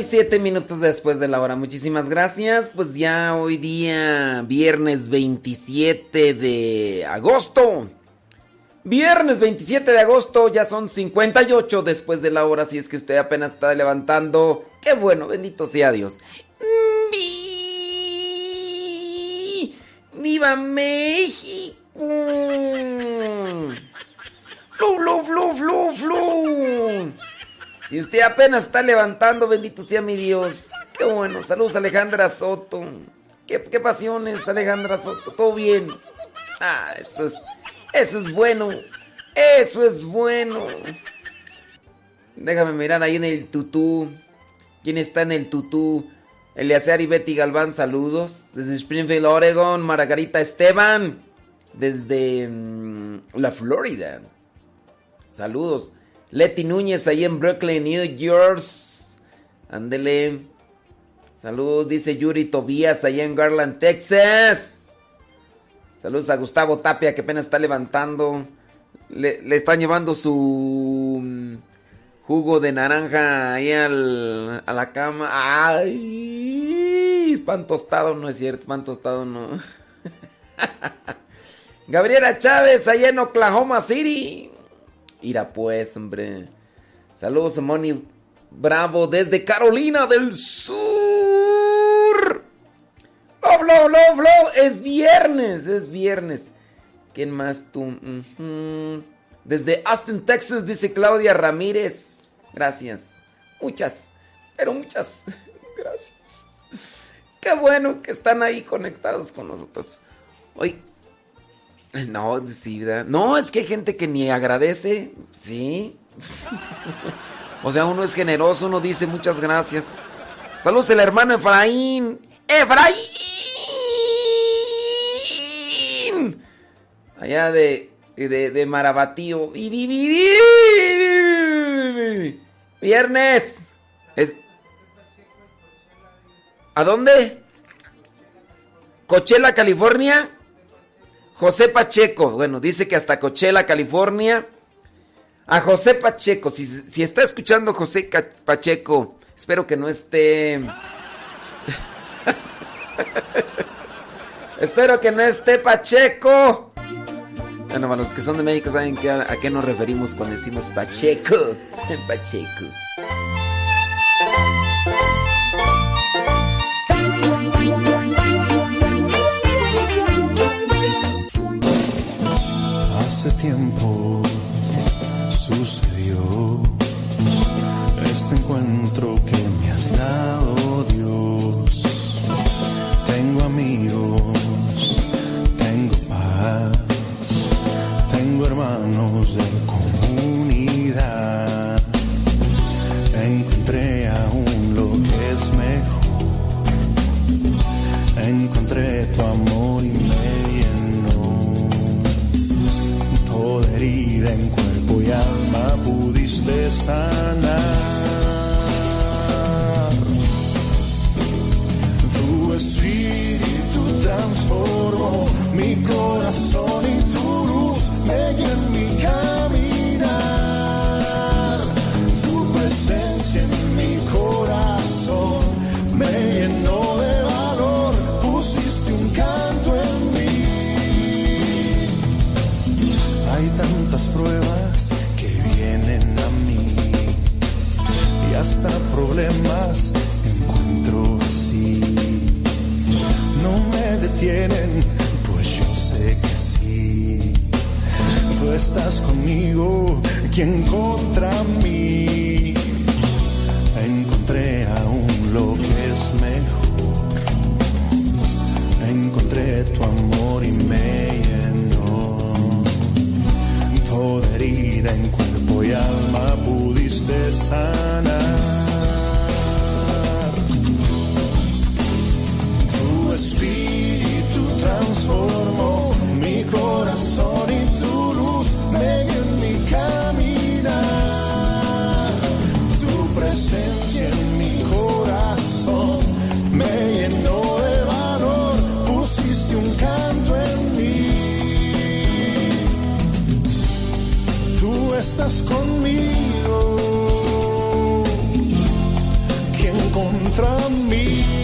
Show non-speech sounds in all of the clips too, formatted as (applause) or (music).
y siete minutos después de la hora. Muchísimas gracias. Pues ya hoy día, viernes 27 de agosto. Viernes 27 de agosto, ya son 58 después de la hora. Si es que usted apenas está levantando. Qué bueno, bendito sea Dios. ¡Viva México! ¡Flu, flu, flu, flu, flu! Si usted apenas está levantando, bendito sea mi Dios. Qué bueno. Saludos, Alejandra Soto. Qué, pasiones, Alejandra Soto. Todo bien. Ah, eso es, eso es bueno. Eso es bueno. Déjame mirar ahí en el tutú. ¿Quién está en el tutú? Eleazar y Betty Galván, saludos. Desde Springfield, Oregon. Margarita Esteban. Desde mm, la Florida. Saludos. Leti Núñez ahí en Brooklyn, New York. Ándele. Saludos, dice Yuri Tobías allá en Garland, Texas. Saludos a Gustavo Tapia que apenas está levantando. Le, están llevando su mm, jugo de naranja ahí al, a la cama. ¡Ay! Pan tostado, no es cierto, pan tostado no. (laughs) Gabriela Chávez allá en Oklahoma City. Ira pues, hombre. Saludos Moni Bravo desde Carolina del Sur. Love, love, love, love. Es viernes, es viernes. ¿Quién más tú? Desde Austin, Texas, dice Claudia Ramírez. Gracias. Muchas, pero muchas (laughs) gracias. Qué bueno que están ahí conectados con nosotros. Hoy. No, sí, No, es que hay gente que ni agradece. Sí. O sea, uno es generoso, uno dice muchas gracias. Saludos el hermano Efraín. Efraín. Allá de, de, de Marabatío. Viernes. Es... ¿A dónde? Coachella, California. José Pacheco. Bueno, dice que hasta Coachella, California. A José Pacheco, si, está escuchando José Pacheco, espero que no esté... (laughs) espero que no esté Pacheco. Bueno, para los que son de México saben a, qué nos referimos cuando decimos Pacheco. (laughs) Pacheco. Hace tiempo sucedió este encuentro que me has dado Dios. Tengo amigos, tengo paz, tengo hermanos de comunidad. Encontré aún lo que es mejor. Encontré tu amor Herida en y alma pudiste sanar. Tu espíritu transformó mi corazón y tu luz me en problemas encuentro así. No me detienen, pues yo sé que sí. Tú estás conmigo, quien contra mí. Encontré aún lo que es mejor. Encontré tu amor y me llenó. Toda herida en cuerpo y alma pudiste sanar. Transformó mi corazón y tu luz me en mi caminar. Tu presencia en mi corazón me llenó de valor, pusiste un canto en mí. Tú estás conmigo, quien contra mí.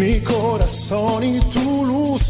Mi corazón y tu luz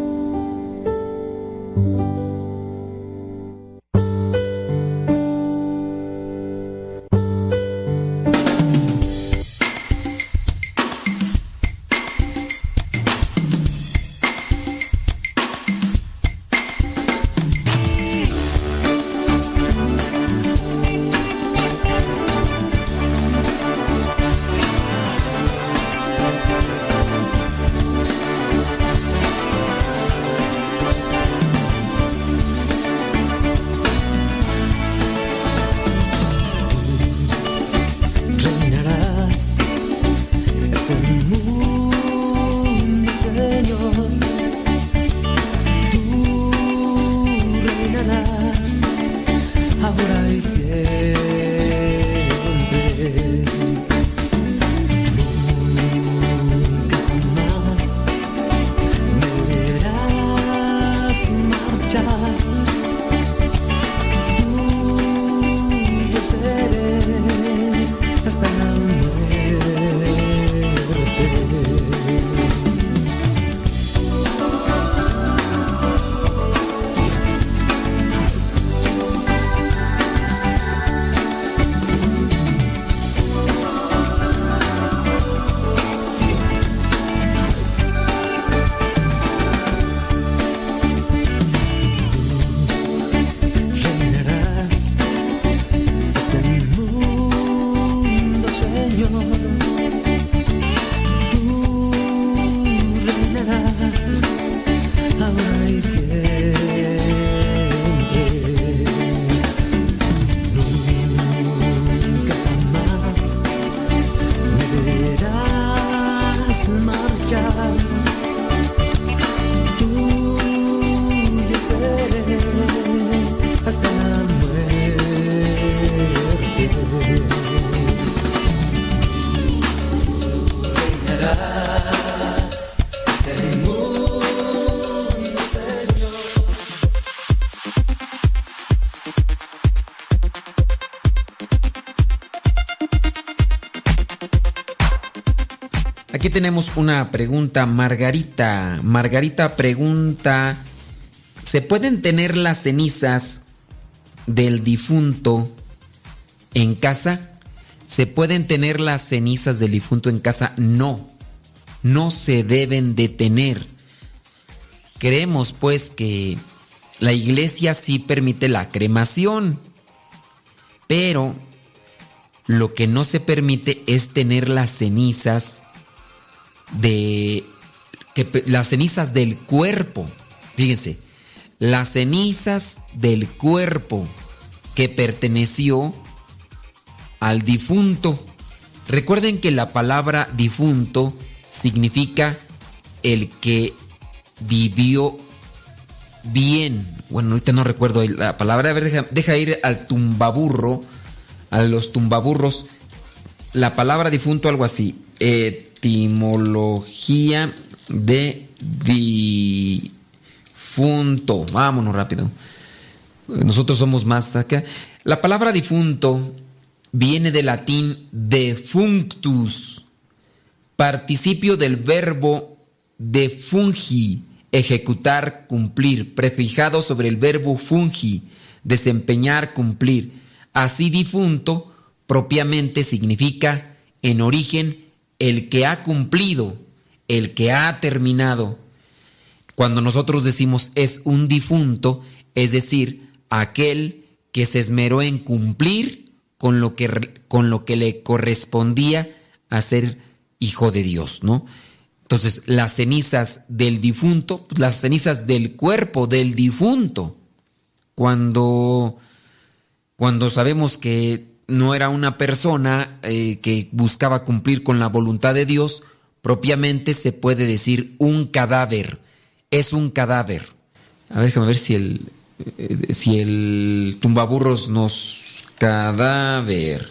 Tenemos una pregunta, Margarita. Margarita pregunta, ¿se pueden tener las cenizas del difunto en casa? ¿Se pueden tener las cenizas del difunto en casa? No, no se deben de tener. Creemos pues que la iglesia sí permite la cremación, pero lo que no se permite es tener las cenizas de que las cenizas del cuerpo. Fíjense, las cenizas del cuerpo que perteneció al difunto. Recuerden que la palabra difunto significa el que vivió bien. Bueno, ahorita no recuerdo la palabra. A ver, deja, deja ir al tumbaburro, a los tumbaburros. La palabra difunto, algo así. Etimología de difunto. Vámonos rápido. Nosotros somos más acá. La palabra difunto viene del latín defunctus, participio del verbo defungi, ejecutar, cumplir, prefijado sobre el verbo fungi, desempeñar, cumplir. Así difunto propiamente significa en origen el que ha cumplido, el que ha terminado. Cuando nosotros decimos es un difunto, es decir, aquel que se esmeró en cumplir con lo que, con lo que le correspondía a ser hijo de Dios, ¿no? Entonces, las cenizas del difunto, pues, las cenizas del cuerpo del difunto, cuando, cuando sabemos que no era una persona eh, que buscaba cumplir con la voluntad de Dios, propiamente se puede decir un cadáver. Es un cadáver. A ver, déjame ver si el, eh, si el tumbaburros nos... Cadáver.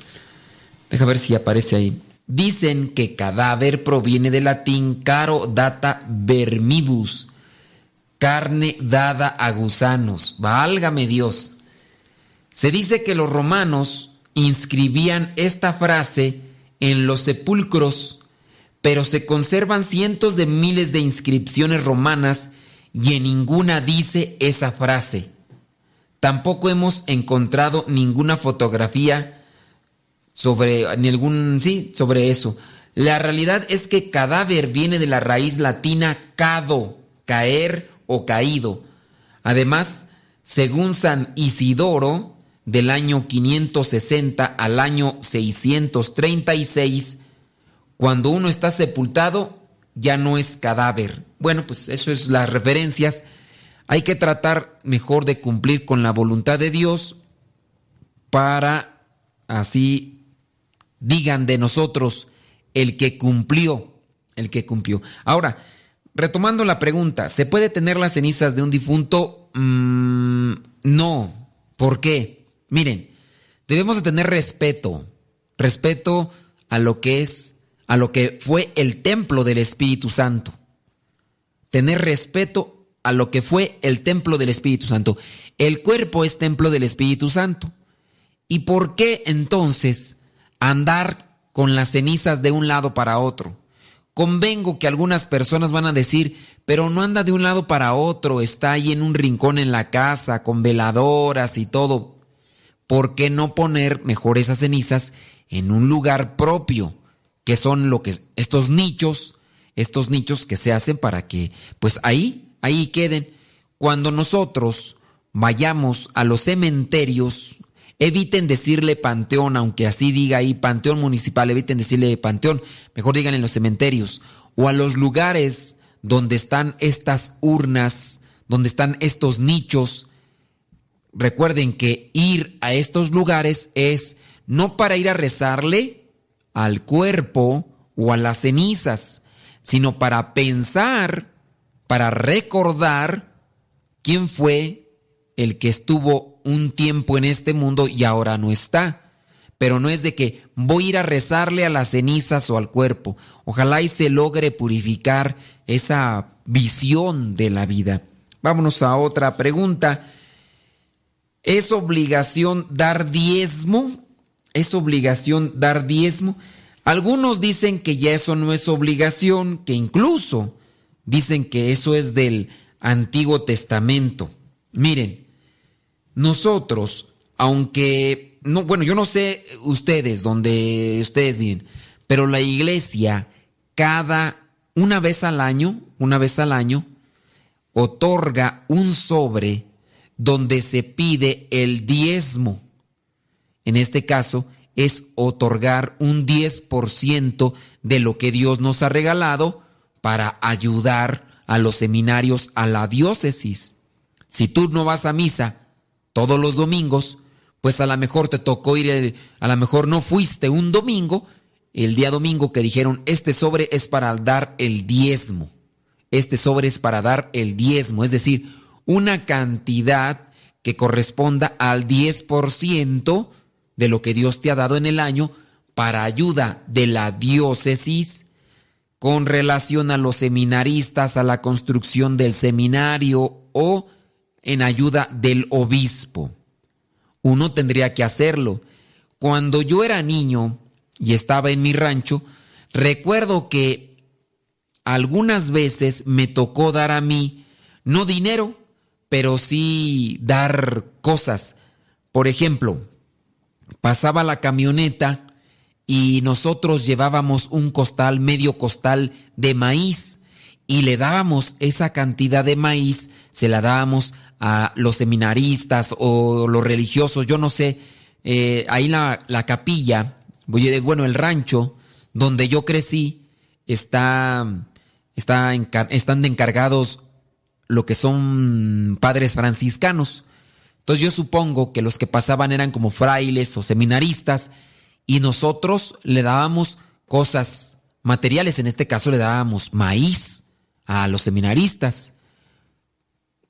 Deja ver si aparece ahí. Dicen que cadáver proviene del latín caro data vermibus, carne dada a gusanos. Válgame Dios. Se dice que los romanos inscribían esta frase en los sepulcros, pero se conservan cientos de miles de inscripciones romanas y en ninguna dice esa frase. Tampoco hemos encontrado ninguna fotografía sobre ningún sí, sobre eso. La realidad es que cadáver viene de la raíz latina cado, caer o caído. Además, según San Isidoro, del año 560 al año 636, cuando uno está sepultado, ya no es cadáver. Bueno, pues eso es las referencias hay que tratar mejor de cumplir con la voluntad de Dios para así digan de nosotros el que cumplió, el que cumplió. Ahora, retomando la pregunta, ¿se puede tener las cenizas de un difunto? Mm, no. ¿Por qué? Miren, debemos de tener respeto, respeto a lo que es, a lo que fue el templo del Espíritu Santo. Tener respeto a lo que fue el templo del Espíritu Santo. El cuerpo es templo del Espíritu Santo. ¿Y por qué entonces andar con las cenizas de un lado para otro? Convengo que algunas personas van a decir, pero no anda de un lado para otro, está ahí en un rincón en la casa, con veladoras y todo. ¿Por qué no poner mejor esas cenizas en un lugar propio? Que son lo que estos nichos, estos nichos que se hacen para que, pues ahí ahí queden. Cuando nosotros vayamos a los cementerios, eviten decirle panteón, aunque así diga ahí panteón municipal, eviten decirle panteón, mejor digan en los cementerios, o a los lugares donde están estas urnas, donde están estos nichos. Recuerden que ir a estos lugares es no para ir a rezarle al cuerpo o a las cenizas, sino para pensar para recordar quién fue el que estuvo un tiempo en este mundo y ahora no está. Pero no es de que voy a ir a rezarle a las cenizas o al cuerpo. Ojalá y se logre purificar esa visión de la vida. Vámonos a otra pregunta. ¿Es obligación dar diezmo? ¿Es obligación dar diezmo? Algunos dicen que ya eso no es obligación, que incluso dicen que eso es del Antiguo Testamento. Miren, nosotros, aunque, no, bueno, yo no sé ustedes, donde ustedes viven, pero la iglesia cada, una vez al año, una vez al año, otorga un sobre donde se pide el diezmo. En este caso, es otorgar un 10% de lo que Dios nos ha regalado para ayudar a los seminarios, a la diócesis. Si tú no vas a misa todos los domingos, pues a lo mejor te tocó ir, a lo mejor no fuiste un domingo, el día domingo que dijeron, este sobre es para dar el diezmo, este sobre es para dar el diezmo, es decir, una cantidad que corresponda al 10% de lo que Dios te ha dado en el año para ayuda de la diócesis con relación a los seminaristas, a la construcción del seminario o en ayuda del obispo. Uno tendría que hacerlo. Cuando yo era niño y estaba en mi rancho, recuerdo que algunas veces me tocó dar a mí, no dinero, pero sí dar cosas. Por ejemplo, pasaba la camioneta y nosotros llevábamos un costal, medio costal de maíz y le dábamos esa cantidad de maíz, se la dábamos a los seminaristas o los religiosos, yo no sé, eh, ahí la, la capilla, bueno, el rancho donde yo crecí, está, está están encargados lo que son padres franciscanos. Entonces yo supongo que los que pasaban eran como frailes o seminaristas y nosotros le dábamos cosas materiales, en este caso le dábamos maíz a los seminaristas.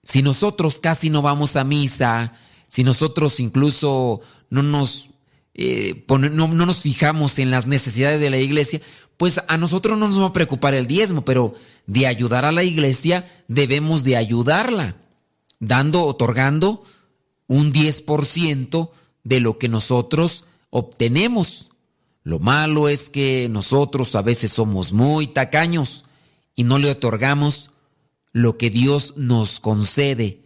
Si nosotros casi no vamos a misa, si nosotros incluso no nos, eh, no, no nos fijamos en las necesidades de la iglesia, pues a nosotros no nos va a preocupar el diezmo, pero de ayudar a la iglesia debemos de ayudarla, dando, otorgando un 10% de lo que nosotros obtenemos. Lo malo es que nosotros a veces somos muy tacaños y no le otorgamos lo que Dios nos concede.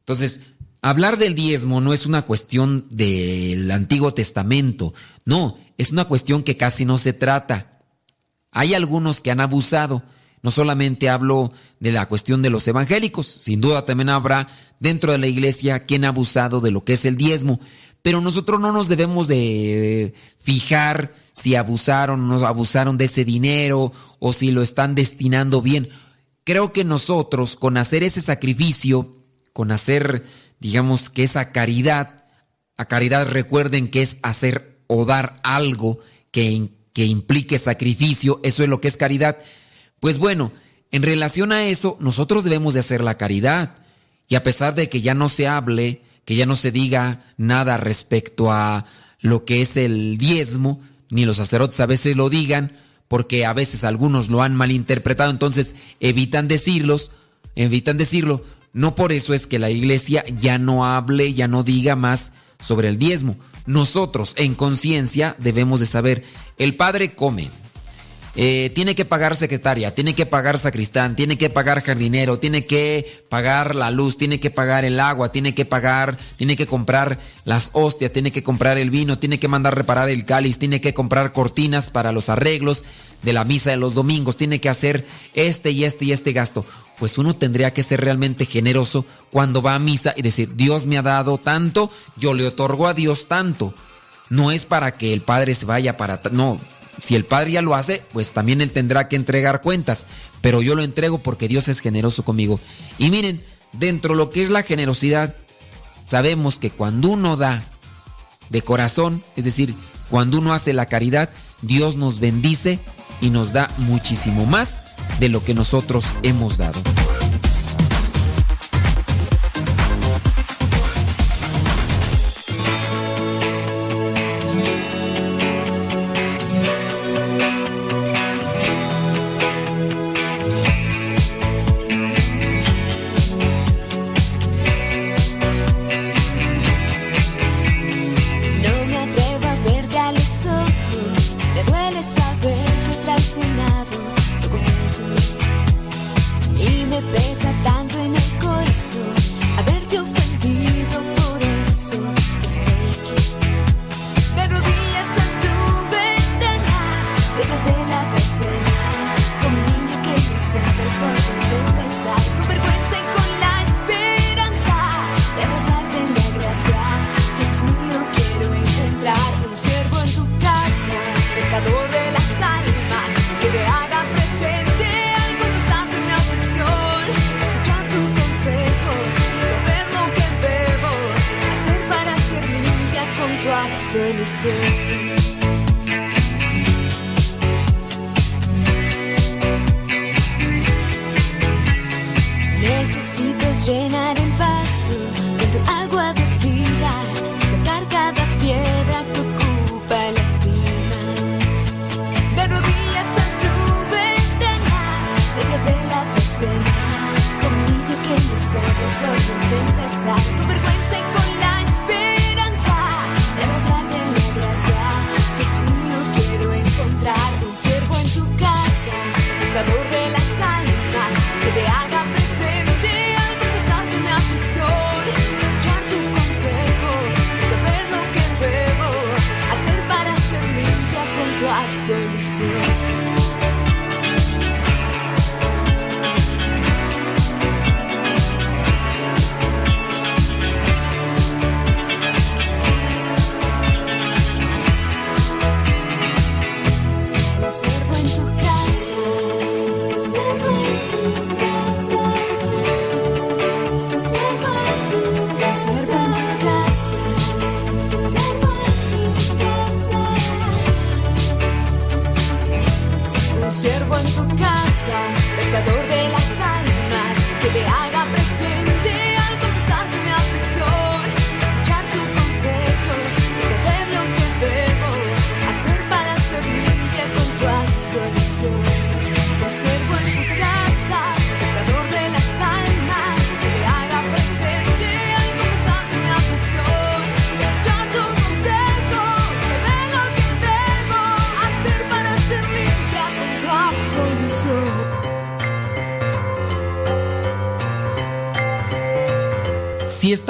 Entonces, hablar del diezmo no es una cuestión del Antiguo Testamento, no, es una cuestión que casi no se trata. Hay algunos que han abusado. No solamente hablo de la cuestión de los evangélicos, sin duda también habrá dentro de la iglesia quien ha abusado de lo que es el diezmo, pero nosotros no nos debemos de fijar si abusaron o no abusaron de ese dinero o si lo están destinando bien. Creo que nosotros con hacer ese sacrificio, con hacer, digamos que esa caridad, a caridad recuerden que es hacer o dar algo que que implique sacrificio, eso es lo que es caridad. Pues bueno, en relación a eso, nosotros debemos de hacer la caridad. Y a pesar de que ya no se hable, que ya no se diga nada respecto a lo que es el diezmo, ni los sacerdotes a veces lo digan, porque a veces algunos lo han malinterpretado, entonces evitan decirlos, evitan decirlo. No por eso es que la iglesia ya no hable, ya no diga más sobre el diezmo. Nosotros en conciencia debemos de saber, el padre come, eh, tiene que pagar secretaria, tiene que pagar sacristán, tiene que pagar jardinero, tiene que pagar la luz, tiene que pagar el agua, tiene que pagar, tiene que comprar las hostias, tiene que comprar el vino, tiene que mandar reparar el cáliz, tiene que comprar cortinas para los arreglos de la misa de los domingos, tiene que hacer este y este y este gasto. Pues uno tendría que ser realmente generoso cuando va a misa y decir, Dios me ha dado tanto, yo le otorgo a Dios tanto. No es para que el Padre se vaya para... No, si el Padre ya lo hace, pues también Él tendrá que entregar cuentas. Pero yo lo entrego porque Dios es generoso conmigo. Y miren, dentro de lo que es la generosidad, sabemos que cuando uno da de corazón, es decir, cuando uno hace la caridad, Dios nos bendice y nos da muchísimo más de lo que nosotros hemos dado.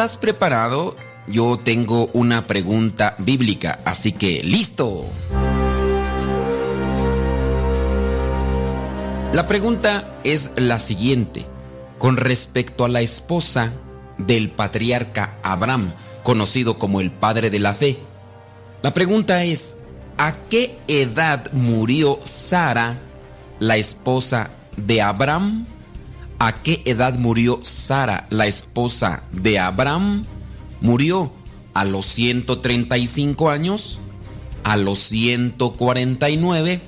Estás preparado, yo tengo una pregunta bíblica, así que listo. La pregunta es la siguiente, con respecto a la esposa del patriarca Abraham, conocido como el padre de la fe. La pregunta es, ¿a qué edad murió Sara, la esposa de Abraham? ¿A qué edad murió Sara, la esposa de Abraham? ¿Murió a los 135 años? ¿A los 149?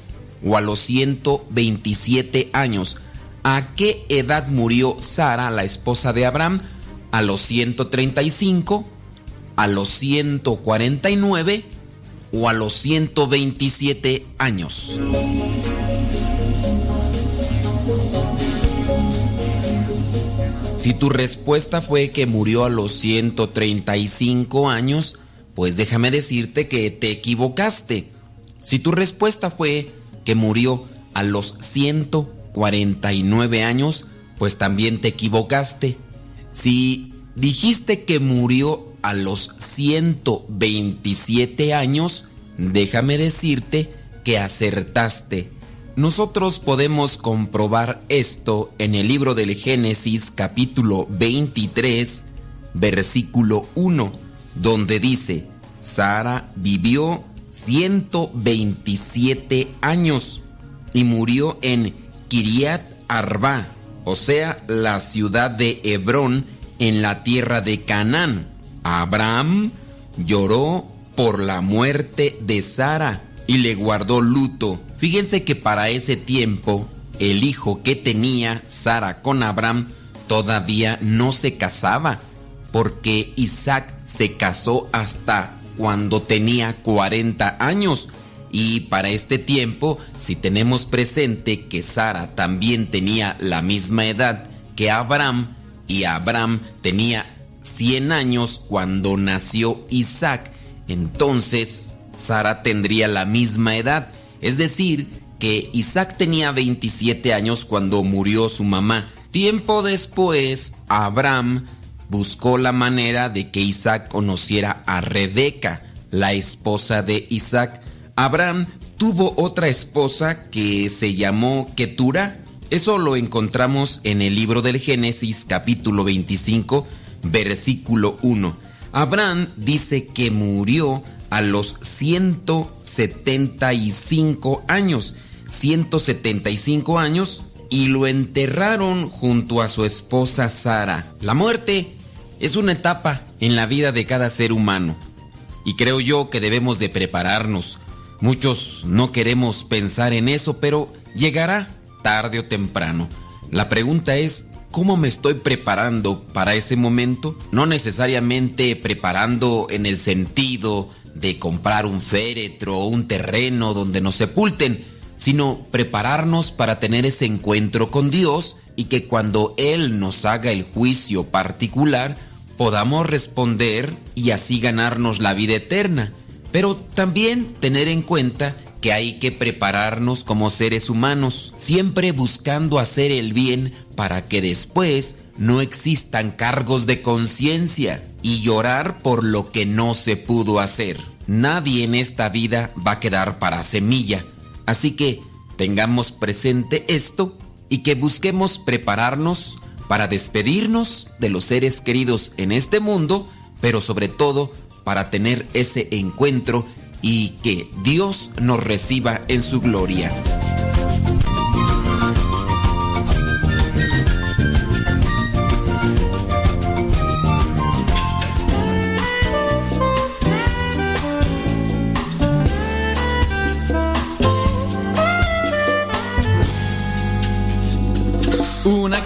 o a los 127 años. ¿A qué edad murió Sara, la esposa de Abraham? ¿A los 135? ¿A los 149? ¿O a los 127 años? Si tu respuesta fue que murió a los 135 años, pues déjame decirte que te equivocaste. Si tu respuesta fue que murió a los 149 años, pues también te equivocaste. Si dijiste que murió a los 127 años, déjame decirte que acertaste. Nosotros podemos comprobar esto en el libro del Génesis capítulo 23, versículo 1, donde dice, Sara vivió 127 años y murió en Kiriat Arba, o sea, la ciudad de Hebrón en la tierra de Canaán. Abraham lloró por la muerte de Sara y le guardó luto. Fíjense que para ese tiempo el hijo que tenía Sara con Abraham todavía no se casaba, porque Isaac se casó hasta cuando tenía 40 años. Y para este tiempo, si tenemos presente que Sara también tenía la misma edad que Abraham, y Abraham tenía 100 años cuando nació Isaac, entonces Sara tendría la misma edad. Es decir, que Isaac tenía 27 años cuando murió su mamá. Tiempo después, Abraham buscó la manera de que Isaac conociera a Rebeca, la esposa de Isaac. Abraham tuvo otra esposa que se llamó Ketura. Eso lo encontramos en el libro del Génesis capítulo 25, versículo 1. Abraham dice que murió a los 175 años. 175 años y lo enterraron junto a su esposa Sara. La muerte es una etapa en la vida de cada ser humano y creo yo que debemos de prepararnos. Muchos no queremos pensar en eso, pero llegará tarde o temprano. La pregunta es, ¿cómo me estoy preparando para ese momento? No necesariamente preparando en el sentido de comprar un féretro o un terreno donde nos sepulten, sino prepararnos para tener ese encuentro con Dios y que cuando Él nos haga el juicio particular, podamos responder y así ganarnos la vida eterna. Pero también tener en cuenta que hay que prepararnos como seres humanos, siempre buscando hacer el bien para que después no existan cargos de conciencia y llorar por lo que no se pudo hacer. Nadie en esta vida va a quedar para semilla. Así que tengamos presente esto y que busquemos prepararnos para despedirnos de los seres queridos en este mundo, pero sobre todo para tener ese encuentro y que Dios nos reciba en su gloria.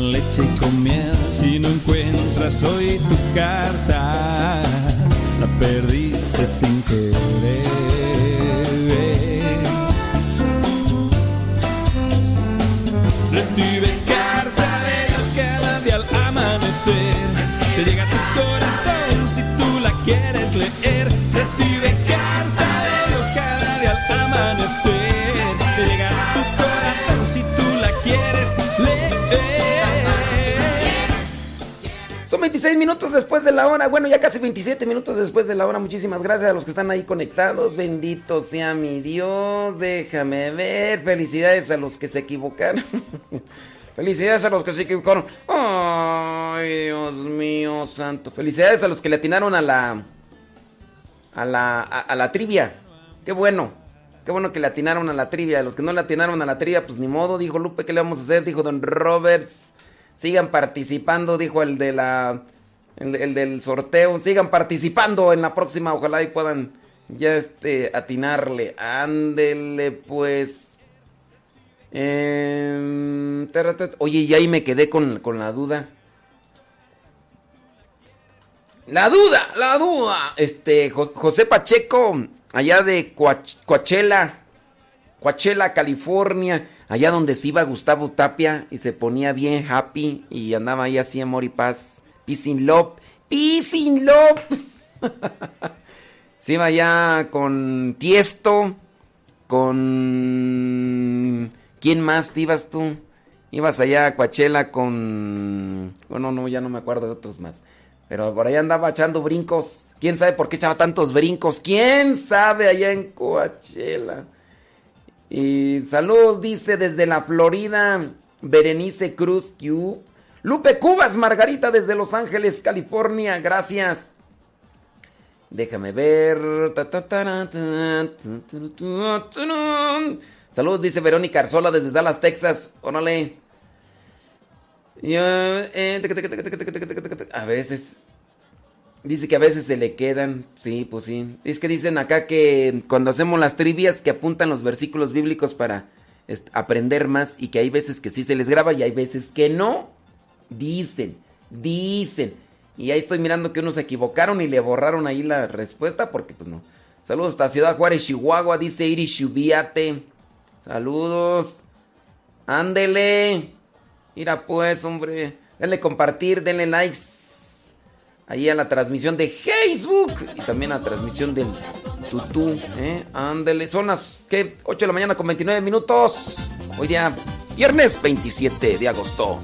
leche y con miel. Si no encuentras hoy tu carta, la perdiste sin querer. Recibe 26 minutos después de la hora. Bueno, ya casi 27 minutos después de la hora. Muchísimas gracias a los que están ahí conectados. Bendito sea mi Dios. Déjame ver. Felicidades a los que se equivocaron. (laughs) Felicidades a los que se equivocaron. Ay, Dios mío, santo. Felicidades a los que le atinaron a la. A la, a, la trivia. Qué bueno. Qué bueno que le atinaron a la trivia. A los que no le atinaron a la trivia, pues ni modo. Dijo Lupe, ¿qué le vamos a hacer? Dijo Don Roberts. Sigan participando, dijo el de la. El, el del sorteo. Sigan participando en la próxima. Ojalá y puedan ya este atinarle. Ándele, pues. Taratat- Oye, y ahí me quedé con, con la duda. La duda, la duda. Este, Jo- José Pacheco, allá de Coach- Coachella, Coachella, California, allá donde se iba Gustavo Tapia y se ponía bien happy y andaba ahí así amor y paz. Peace in love, peace love. (laughs) se iba allá con Tiesto, con... ¿Quién más te ibas tú? Ibas allá a Coachella con... Bueno, no, ya no me acuerdo de otros más. Pero por allá andaba echando brincos. ¿Quién sabe por qué echaba tantos brincos? ¿Quién sabe allá en Coachella? Y saludos, dice desde la Florida, Berenice Cruz Q. Lupe Cubas, Margarita desde Los Ángeles, California, gracias. Déjame ver. Saludos, dice Verónica Arzola desde Dallas, Texas. Órale. A veces. Dice que a veces se le quedan. Sí, pues sí. Es que dicen acá que cuando hacemos las trivias que apuntan los versículos bíblicos para aprender más y que hay veces que sí se les graba y hay veces que no. Dicen, dicen. Y ahí estoy mirando que unos se equivocaron y le borraron ahí la respuesta porque pues no. Saludos hasta Ciudad Juárez, Chihuahua, dice Iris Shubiate. Saludos. Ándele. Mira pues, hombre. Denle compartir, denle likes. Ahí a la transmisión de Facebook. Y también a la transmisión del Tutú. ¿eh? Ándele. Son las, ¿qué? 8 de la mañana con 29 minutos. Hoy día, viernes 27 de agosto.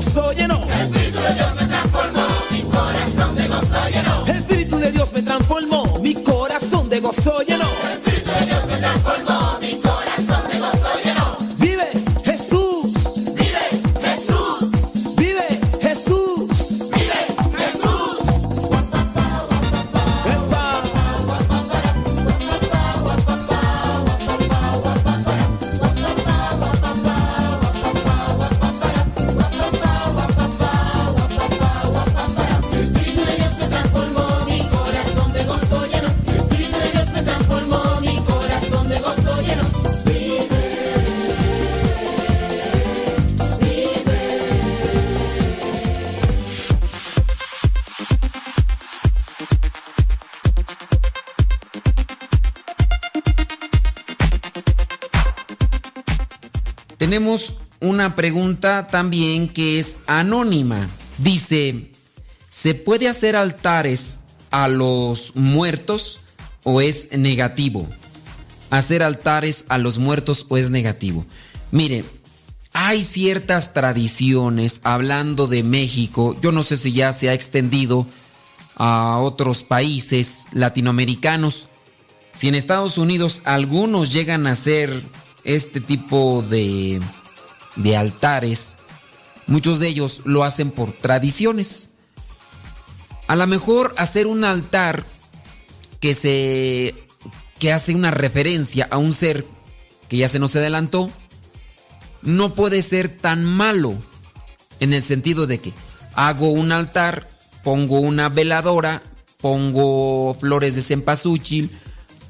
Corazón de gozo Tenemos una pregunta también que es anónima. Dice, ¿se puede hacer altares a los muertos o es negativo? ¿Hacer altares a los muertos o es negativo? Mire, hay ciertas tradiciones, hablando de México, yo no sé si ya se ha extendido a otros países latinoamericanos. Si en Estados Unidos algunos llegan a hacer este tipo de, de altares, muchos de ellos lo hacen por tradiciones. A lo mejor hacer un altar que se que hace una referencia a un ser que ya se nos adelantó, no puede ser tan malo en el sentido de que hago un altar, pongo una veladora, pongo flores de cempasúchil,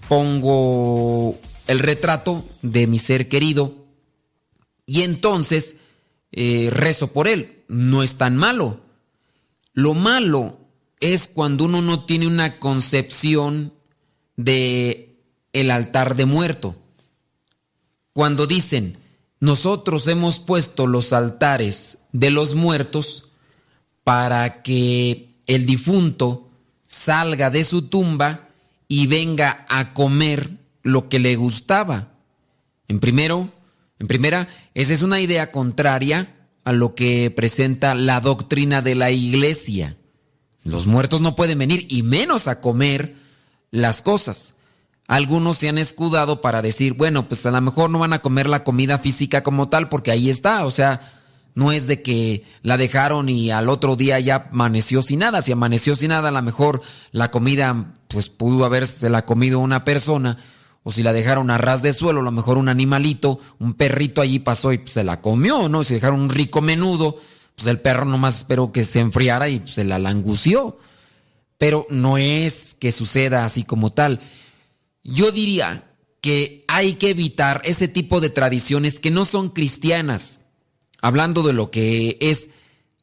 pongo el retrato de mi ser querido y entonces eh, rezo por él. No es tan malo. Lo malo es cuando uno no tiene una concepción de el altar de muerto. Cuando dicen, nosotros hemos puesto los altares de los muertos para que el difunto salga de su tumba y venga a comer lo que le gustaba. En primero, en primera, esa es una idea contraria a lo que presenta la doctrina de la iglesia. Los muertos no pueden venir y menos a comer las cosas. Algunos se han escudado para decir, bueno, pues a lo mejor no van a comer la comida física como tal porque ahí está, o sea, no es de que la dejaron y al otro día ya amaneció sin nada. Si amaneció sin nada, a lo mejor la comida, pues pudo haberse la comido una persona. O si la dejaron a ras de suelo, a lo mejor un animalito, un perrito allí pasó y pues, se la comió, ¿no? Si dejaron un rico menudo, pues el perro nomás esperó que se enfriara y pues, se la langució. Pero no es que suceda así como tal. Yo diría que hay que evitar ese tipo de tradiciones que no son cristianas hablando de lo que es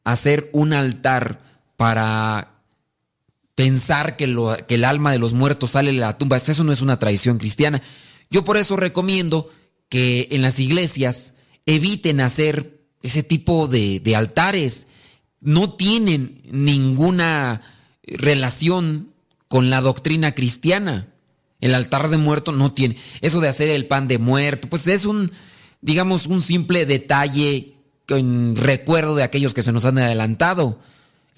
hacer un altar para pensar que, lo, que, el alma de los muertos sale de la tumba, eso no es una tradición cristiana. Yo por eso recomiendo que en las iglesias eviten hacer ese tipo de, de altares. No tienen ninguna relación con la doctrina cristiana. El altar de muerto no tiene. Eso de hacer el pan de muerto, pues es un, digamos, un simple detalle en recuerdo de aquellos que se nos han adelantado.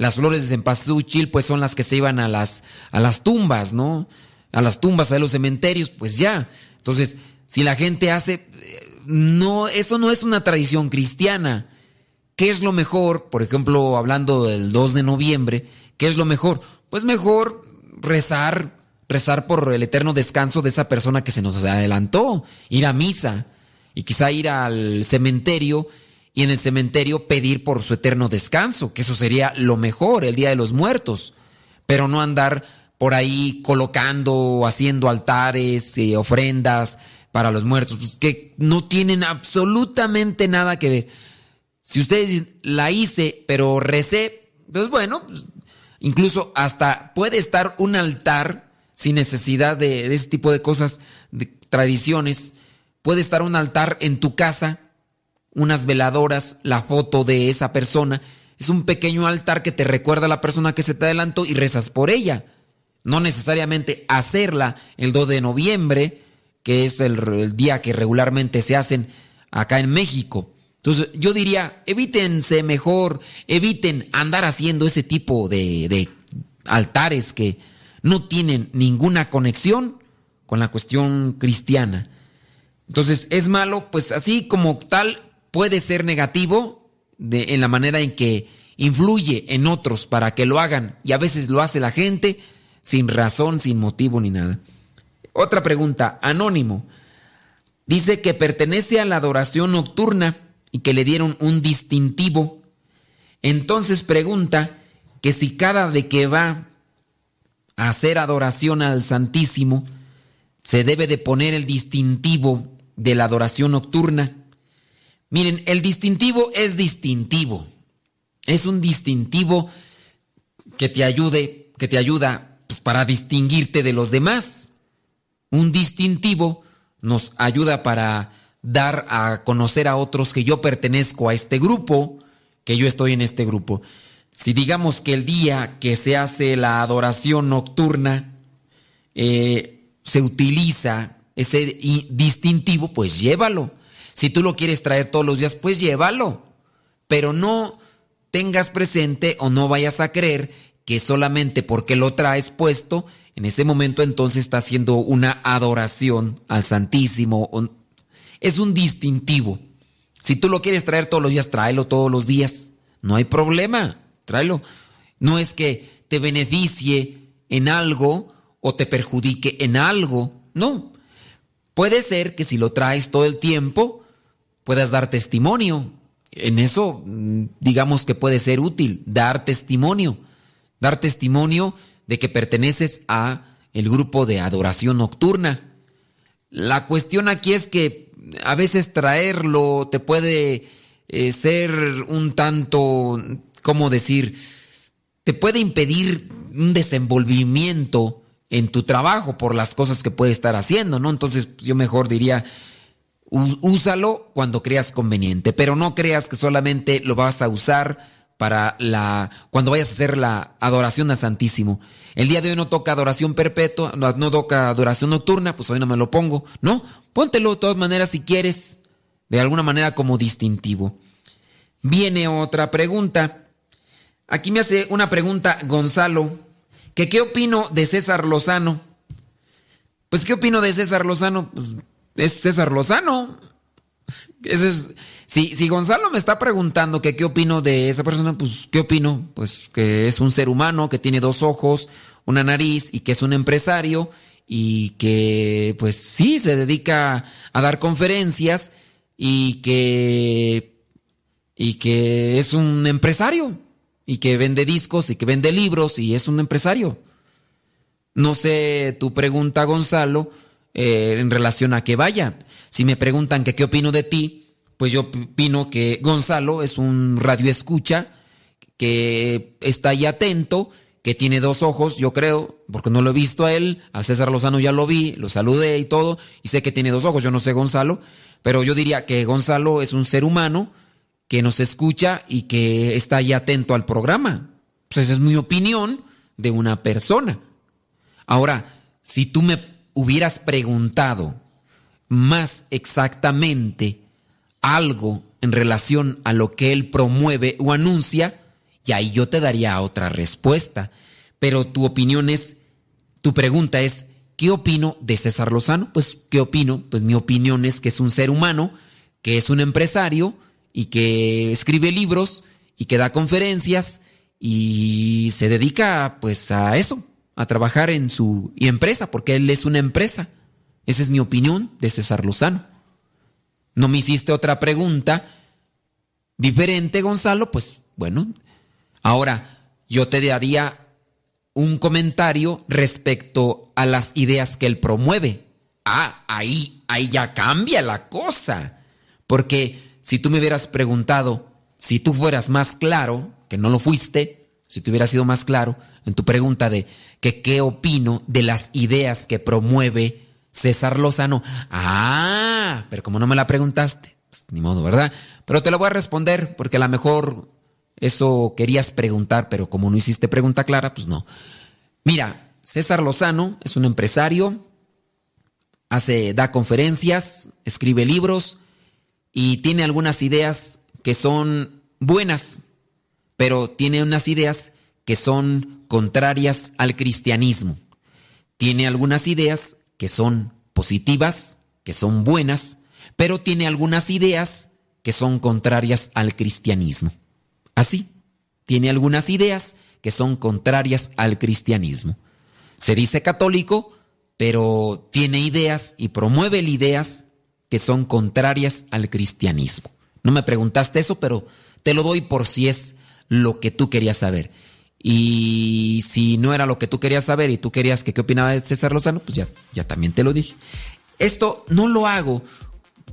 Las flores de cempasúchil, pues son las que se iban a las, a las tumbas, ¿no? A las tumbas, a los cementerios, pues ya. Entonces, si la gente hace, no, eso no es una tradición cristiana. ¿Qué es lo mejor? Por ejemplo, hablando del 2 de noviembre, ¿qué es lo mejor? Pues mejor rezar, rezar por el eterno descanso de esa persona que se nos adelantó, ir a misa y quizá ir al cementerio y en el cementerio pedir por su eterno descanso, que eso sería lo mejor, el Día de los Muertos, pero no andar por ahí colocando haciendo altares, eh, ofrendas para los muertos, pues que no tienen absolutamente nada que ver. Si ustedes la hice, pero recé, pues bueno, pues incluso hasta puede estar un altar sin necesidad de, de ese tipo de cosas, de tradiciones, puede estar un altar en tu casa unas veladoras, la foto de esa persona. Es un pequeño altar que te recuerda a la persona que se te adelantó y rezas por ella. No necesariamente hacerla el 2 de noviembre, que es el, el día que regularmente se hacen acá en México. Entonces yo diría, evítense mejor, eviten andar haciendo ese tipo de, de altares que no tienen ninguna conexión con la cuestión cristiana. Entonces es malo, pues así como tal puede ser negativo de, en la manera en que influye en otros para que lo hagan y a veces lo hace la gente sin razón, sin motivo ni nada. Otra pregunta, anónimo. Dice que pertenece a la adoración nocturna y que le dieron un distintivo. Entonces pregunta que si cada de que va a hacer adoración al Santísimo, se debe de poner el distintivo de la adoración nocturna. Miren, el distintivo es distintivo. Es un distintivo que te ayude, que te ayuda pues, para distinguirte de los demás. Un distintivo nos ayuda para dar a conocer a otros que yo pertenezco a este grupo, que yo estoy en este grupo. Si digamos que el día que se hace la adoración nocturna eh, se utiliza ese distintivo, pues llévalo. Si tú lo quieres traer todos los días, pues llévalo. Pero no tengas presente o no vayas a creer que solamente porque lo traes puesto, en ese momento entonces está haciendo una adoración al Santísimo es un distintivo. Si tú lo quieres traer todos los días, tráelo todos los días. No hay problema, tráelo. No es que te beneficie en algo o te perjudique en algo. No. Puede ser que si lo traes todo el tiempo, puedas dar testimonio. En eso, mm, digamos que puede ser útil, dar testimonio. Dar testimonio de que perteneces a el grupo de adoración nocturna. La cuestión aquí es que a veces traerlo te puede eh, ser un tanto, ¿cómo decir? Te puede impedir un desenvolvimiento en tu trabajo por las cosas que puede estar haciendo, ¿no? Entonces yo mejor diría, úsalo cuando creas conveniente, pero no creas que solamente lo vas a usar para la cuando vayas a hacer la adoración al Santísimo. El día de hoy no toca adoración perpetua, no, toca adoración nocturna, pues hoy no me lo pongo. No, póntelo de todas maneras si quieres, de alguna manera como distintivo. Viene otra pregunta. Aquí me hace una pregunta Gonzalo, que qué opino de César Lozano. Pues qué opino de César Lozano, pues es César Lozano. es, si, si Gonzalo me está preguntando que qué opino de esa persona, pues qué opino, pues que es un ser humano, que tiene dos ojos, una nariz y que es un empresario y que pues sí se dedica a dar conferencias y que y que es un empresario y que vende discos y que vende libros y es un empresario. No sé tu pregunta, Gonzalo, eh, en relación a que vaya. Si me preguntan que qué opino de ti, pues yo opino que Gonzalo es un radio escucha que está ahí atento, que tiene dos ojos, yo creo, porque no lo he visto a él, a César Lozano ya lo vi, lo saludé y todo, y sé que tiene dos ojos, yo no sé Gonzalo, pero yo diría que Gonzalo es un ser humano que nos escucha y que está ahí atento al programa. Pues esa es mi opinión de una persona. Ahora, si tú me hubieras preguntado más exactamente algo en relación a lo que él promueve o anuncia, y ahí yo te daría otra respuesta. Pero tu opinión es, tu pregunta es, ¿qué opino de César Lozano? Pues, ¿qué opino? Pues mi opinión es que es un ser humano, que es un empresario y que escribe libros y que da conferencias y se dedica pues a eso, a trabajar en su empresa, porque él es una empresa. Esa es mi opinión de César Lozano. No me hiciste otra pregunta diferente, Gonzalo, pues bueno. Ahora, yo te daría un comentario respecto a las ideas que él promueve. Ah, ahí, ahí ya cambia la cosa. Porque si tú me hubieras preguntado, si tú fueras más claro, que no lo fuiste, si te hubiera sido más claro en tu pregunta de que qué opino de las ideas que promueve César Lozano. Ah, pero como no me la preguntaste, pues, ni modo, ¿verdad? Pero te lo voy a responder porque a lo mejor eso querías preguntar, pero como no hiciste pregunta clara, pues no. Mira, César Lozano es un empresario, hace, da conferencias, escribe libros, y tiene algunas ideas que son buenas, pero tiene unas ideas que son contrarias al cristianismo. Tiene algunas ideas que son positivas, que son buenas, pero tiene algunas ideas que son contrarias al cristianismo. Así, tiene algunas ideas que son contrarias al cristianismo. Se dice católico, pero tiene ideas y promueve ideas que son contrarias al cristianismo. No me preguntaste eso, pero te lo doy por si es lo que tú querías saber. Y si no era lo que tú querías saber y tú querías que qué opinaba de César Lozano, pues ya, ya también te lo dije. Esto no lo hago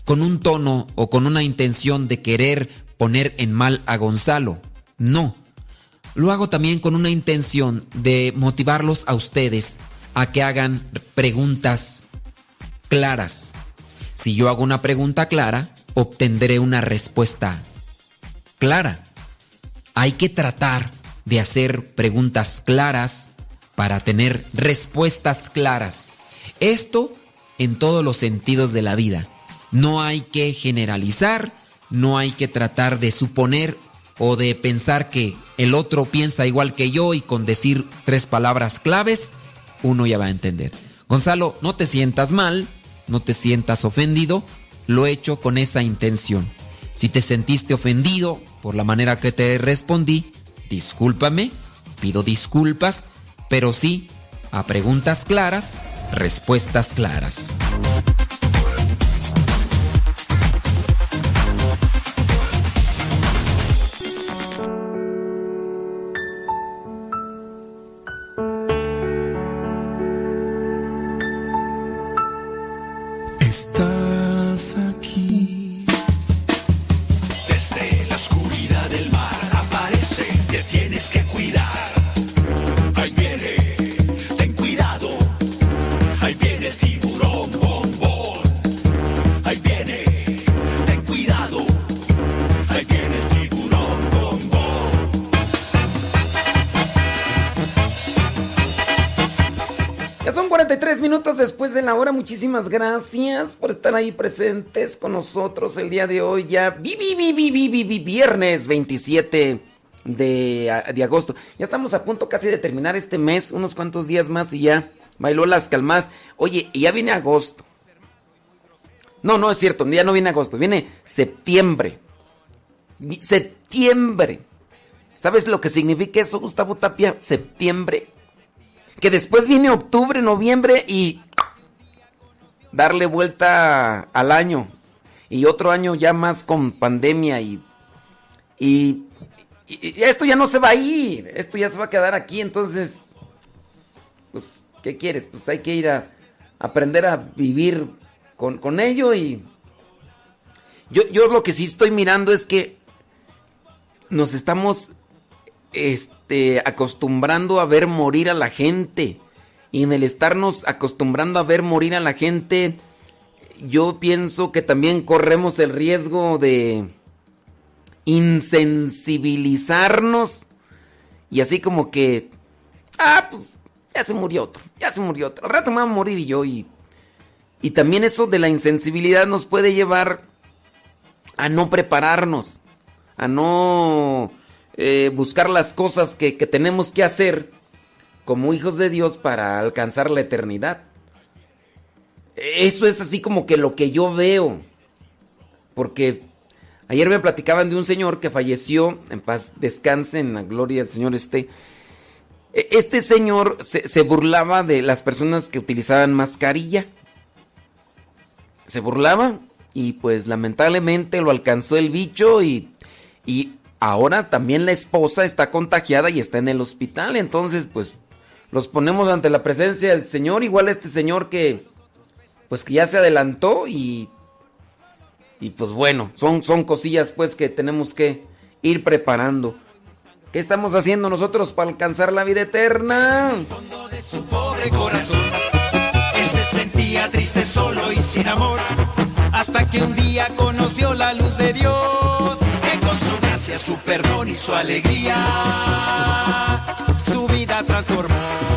con un tono o con una intención de querer poner en mal a Gonzalo. No. Lo hago también con una intención de motivarlos a ustedes a que hagan preguntas claras. Si yo hago una pregunta clara, obtendré una respuesta clara. Hay que tratar de hacer preguntas claras para tener respuestas claras. Esto en todos los sentidos de la vida. No hay que generalizar, no hay que tratar de suponer o de pensar que el otro piensa igual que yo y con decir tres palabras claves uno ya va a entender. Gonzalo, no te sientas mal, no te sientas ofendido, lo he hecho con esa intención. Si te sentiste ofendido por la manera que te respondí, discúlpame, pido disculpas, pero sí, a preguntas claras, respuestas claras. Gracias por estar ahí presentes con nosotros el día de hoy. Ya vi, vi, vi, vi, vi, vi, vi, viernes 27 de, a- de agosto. Ya estamos a punto casi de terminar este mes. Unos cuantos días más y ya bailó las calmas. Oye, ya viene agosto. No, no es cierto. Ya no viene agosto. Viene septiembre. Septiembre. ¿Sabes lo que significa eso, Gustavo Tapia? Septiembre que después viene octubre, noviembre y darle vuelta al año y otro año ya más con pandemia y, y, esto ya no se va a ir, esto ya se va a quedar aquí, entonces, pues, ¿qué quieres? Pues hay que ir a aprender a vivir con, con ello y yo, yo lo que sí estoy mirando es que nos estamos este, acostumbrando a ver morir a la gente. Y en el estarnos acostumbrando a ver morir a la gente, yo pienso que también corremos el riesgo de insensibilizarnos y así como que, ah, pues ya se murió otro, ya se murió otro, al rato me va a morir yo y, y también eso de la insensibilidad nos puede llevar a no prepararnos, a no eh, buscar las cosas que, que tenemos que hacer como hijos de Dios para alcanzar la eternidad. Eso es así como que lo que yo veo. Porque ayer me platicaban de un señor que falleció, en paz descanse, en la gloria del Señor esté. E- Este señor se, se burlaba de las personas que utilizaban mascarilla. Se burlaba y pues lamentablemente lo alcanzó el bicho y, y ahora también la esposa está contagiada y está en el hospital. Entonces pues los ponemos ante la presencia del Señor. Igual este señor que pues que ya se adelantó y y pues bueno, son son cosillas pues que tenemos que ir preparando. ¿Qué estamos haciendo nosotros para alcanzar la vida eterna? de su pobre corazón. Él se sentía triste, solo y sin amor. Hasta que un día conoció la luz de Dios. Que con su gracia, su perdón y su alegría, su vida transformó. Bom,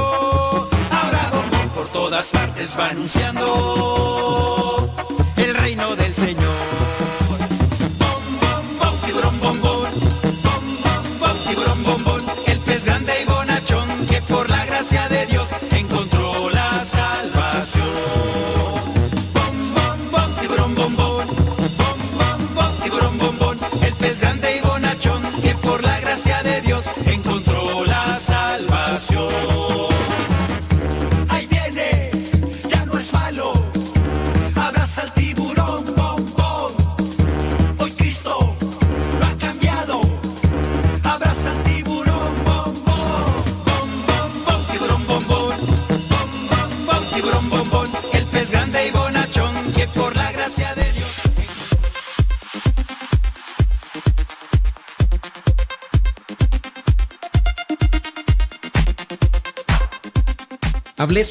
Todas partes va anunciando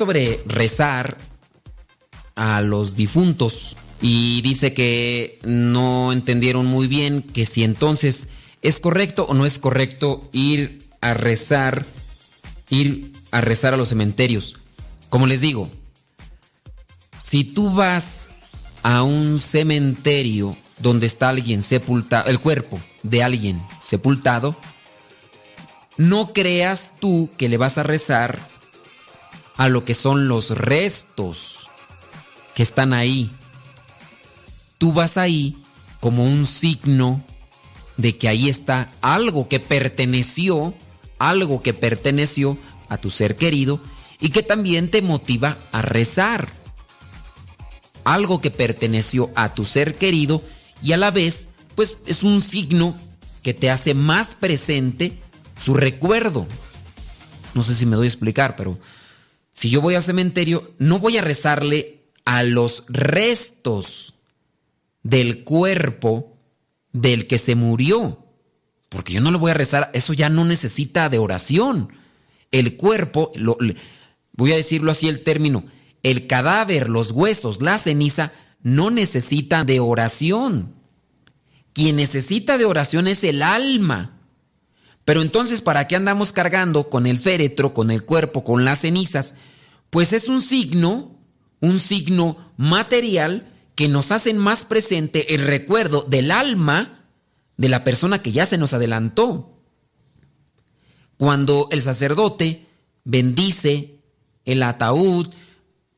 sobre rezar a los difuntos y dice que no entendieron muy bien que si entonces es correcto o no es correcto ir a rezar, ir a rezar a los cementerios. Como les digo, si tú vas a un cementerio donde está alguien sepultado, el cuerpo de alguien sepultado, no creas tú que le vas a rezar a lo que son los restos que están ahí. Tú vas ahí como un signo de que ahí está algo que perteneció, algo que perteneció a tu ser querido y que también te motiva a rezar. Algo que perteneció a tu ser querido y a la vez, pues es un signo que te hace más presente su recuerdo. No sé si me doy a explicar, pero si yo voy al cementerio, no voy a rezarle a los restos del cuerpo del que se murió. Porque yo no le voy a rezar, eso ya no necesita de oración. El cuerpo, lo- voy a decirlo así el término, el cadáver, los huesos, la ceniza, no necesita de oración. Quien necesita de oración es el alma. Pero entonces, ¿para qué andamos cargando con el féretro, con el cuerpo, con las cenizas? Pues es un signo, un signo material que nos hacen más presente el recuerdo del alma de la persona que ya se nos adelantó. Cuando el sacerdote bendice el ataúd,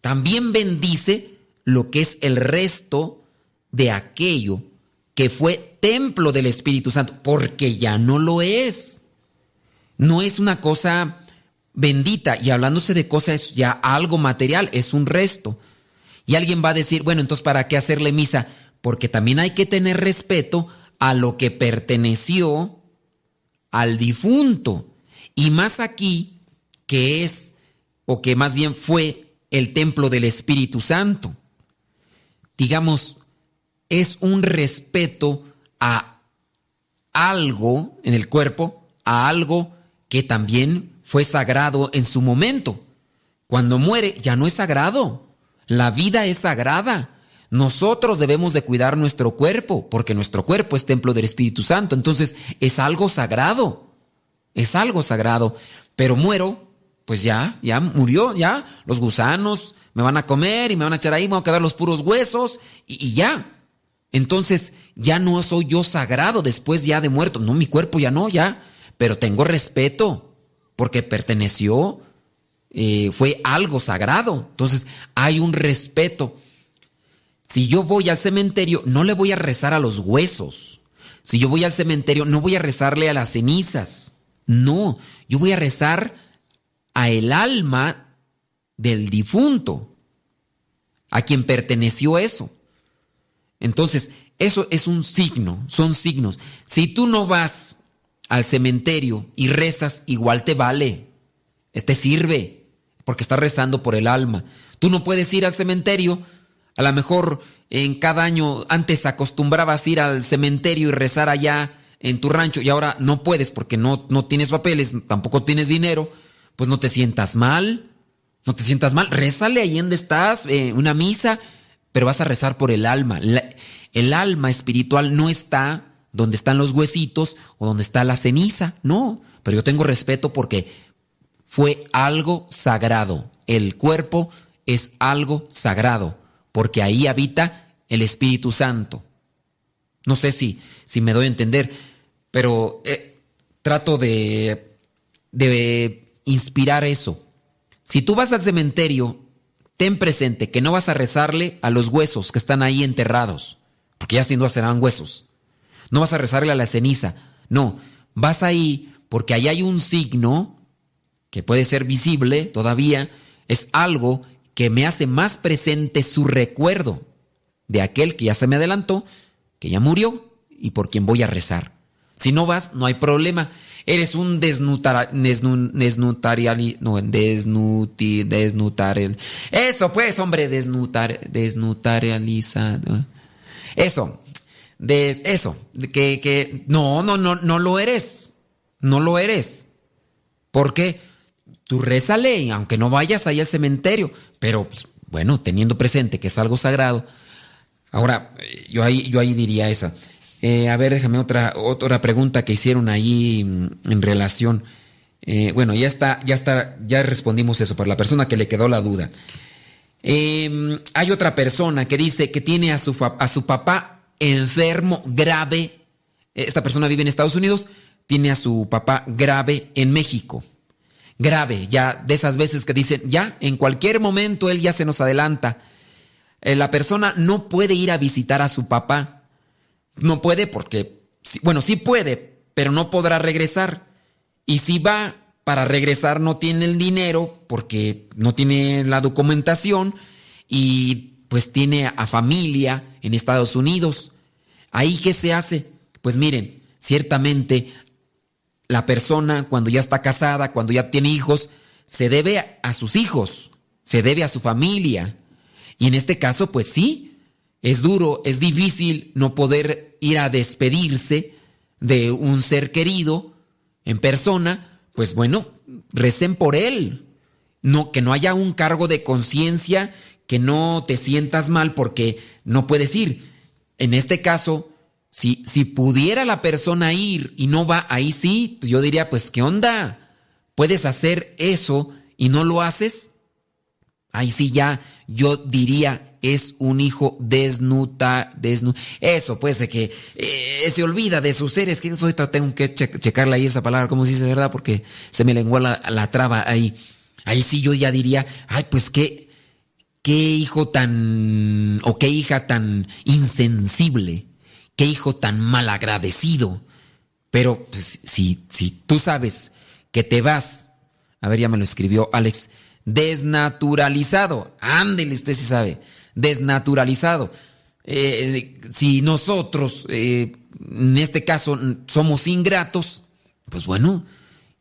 también bendice lo que es el resto de aquello que fue templo del Espíritu Santo, porque ya no lo es. No es una cosa bendita y hablándose de cosas ya algo material, es un resto. Y alguien va a decir, bueno, entonces ¿para qué hacerle misa? Porque también hay que tener respeto a lo que perteneció al difunto. Y más aquí, que es, o que más bien fue el templo del Espíritu Santo. Digamos, es un respeto a algo en el cuerpo, a algo que también fue sagrado en su momento. Cuando muere ya no es sagrado. La vida es sagrada. Nosotros debemos de cuidar nuestro cuerpo, porque nuestro cuerpo es templo del Espíritu Santo. Entonces es algo sagrado. Es algo sagrado. Pero muero, pues ya, ya murió, ya. Los gusanos me van a comer y me van a echar ahí, me van a quedar los puros huesos y, y ya. Entonces ya no soy yo sagrado después ya de muerto. No, mi cuerpo ya no, ya. Pero tengo respeto porque perteneció, eh, fue algo sagrado. Entonces hay un respeto. Si yo voy al cementerio, no le voy a rezar a los huesos. Si yo voy al cementerio, no voy a rezarle a las cenizas. No, yo voy a rezar a el alma del difunto, a quien perteneció eso. Entonces, eso es un signo, son signos. Si tú no vas al cementerio y rezas, igual te vale. Te sirve, porque estás rezando por el alma. Tú no puedes ir al cementerio A lo mejor en cada año antes acostumbrabas ir al cementerio y rezar allá en tu rancho y ahora no puedes porque no, no tienes papeles, tampoco tienes dinero, pues no te sientas mal, no te sientas mal, rézale ahí donde estás, eh, una misa, pero vas a rezar por el alma. El alma espiritual no está donde están los huesitos o donde está la ceniza, no, pero yo tengo respeto porque fue algo sagrado. El cuerpo es algo sagrado, porque ahí habita el Espíritu Santo. No sé si, si me doy a entender, pero eh, trato de, de inspirar eso. Si tú vas al cementerio, ten presente que no vas a rezarle a los huesos que están ahí enterrados, porque ya sin duda serán huesos. No vas a rezarle a la ceniza, no, vas ahí porque ahí hay un signo que puede ser visible todavía, es algo que me hace más presente su recuerdo de aquel que ya se me adelantó, que ya murió y por quien voy a rezar. Si no vas, no hay problema. Eres un desnutar, desnu, desnutariali, no, desnuti, desnutarial. Eso pues, hombre, desnutar, desnutarializado. Eso, des- eso, que, que, no, no, no, no lo eres. No lo eres. Porque tú rézale, aunque no vayas ahí al cementerio, pero pues, bueno, teniendo presente que es algo sagrado. Ahora, eh, yo ahí, yo ahí diría esa. Eh, a ver, déjame otra, otra pregunta que hicieron ahí mm, en relación. Eh, bueno, ya está, ya está, ya respondimos eso para la persona que le quedó la duda. Eh, hay otra persona que dice que tiene a su, a su papá enfermo grave. Esta persona vive en Estados Unidos, tiene a su papá grave en México. Grave, ya de esas veces que dicen, ya, en cualquier momento él ya se nos adelanta. Eh, la persona no puede ir a visitar a su papá. No puede porque, bueno, sí puede, pero no podrá regresar. Y si va para regresar no tiene el dinero porque no tiene la documentación y pues tiene a familia en Estados Unidos. Ahí qué se hace? Pues miren, ciertamente la persona cuando ya está casada, cuando ya tiene hijos, se debe a sus hijos, se debe a su familia. Y en este caso, pues sí, es duro, es difícil no poder ir a despedirse de un ser querido en persona, pues bueno, recen por él. No, que no haya un cargo de conciencia, que no te sientas mal porque no puedes ir. En este caso, si, si pudiera la persona ir y no va, ahí sí, pues yo diría, pues, ¿qué onda? ¿Puedes hacer eso y no lo haces? Ahí sí ya yo diría es un hijo desnuta, desnu Eso, pues, de que eh, se olvida de sus seres, que eso ahorita tengo que che- checarle ahí esa palabra, como se dice, ¿verdad? Porque se me lenguó la, la traba ahí. Ahí sí yo ya diría, ay, pues qué, qué hijo tan, o qué hija tan insensible, qué hijo tan malagradecido. Pero pues, si, si tú sabes que te vas, a ver, ya me lo escribió Alex, desnaturalizado, ándele, usted sí sabe, desnaturalizado. Eh, si nosotros, eh, en este caso, somos ingratos, pues bueno,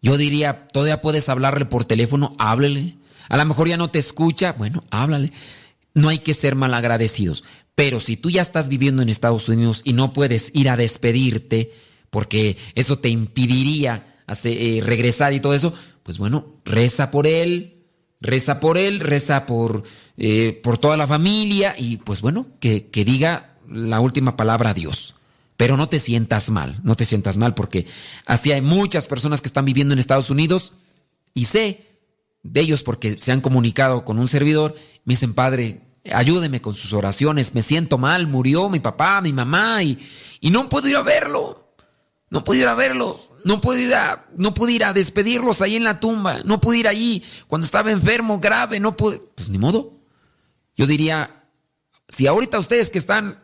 yo diría, todavía puedes hablarle por teléfono, háblele. A lo mejor ya no te escucha, bueno, háblale. No hay que ser malagradecidos. Pero si tú ya estás viviendo en Estados Unidos y no puedes ir a despedirte, porque eso te impediría hacer- eh, regresar y todo eso, pues bueno, reza por él, reza por él, reza por, eh, por toda la familia y pues bueno, que, que diga la última palabra a Dios. Pero no te sientas mal, no te sientas mal porque así hay muchas personas que están viviendo en Estados Unidos y sé de ellos porque se han comunicado con un servidor, me dicen, padre, ayúdeme con sus oraciones, me siento mal, murió mi papá, mi mamá y, y no puedo ir a verlo. No pude ir a verlos, no pude ir a, no pude ir a despedirlos ahí en la tumba, no pude ir allí cuando estaba enfermo, grave, no pude. Pues ni modo. Yo diría, si ahorita ustedes que están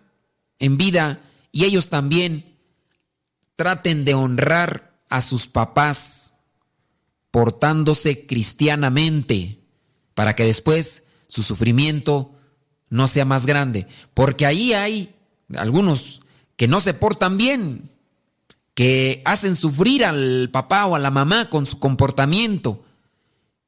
en vida y ellos también traten de honrar a sus papás portándose cristianamente para que después su sufrimiento no sea más grande. Porque ahí hay algunos que no se portan bien, que hacen sufrir al papá o a la mamá con su comportamiento.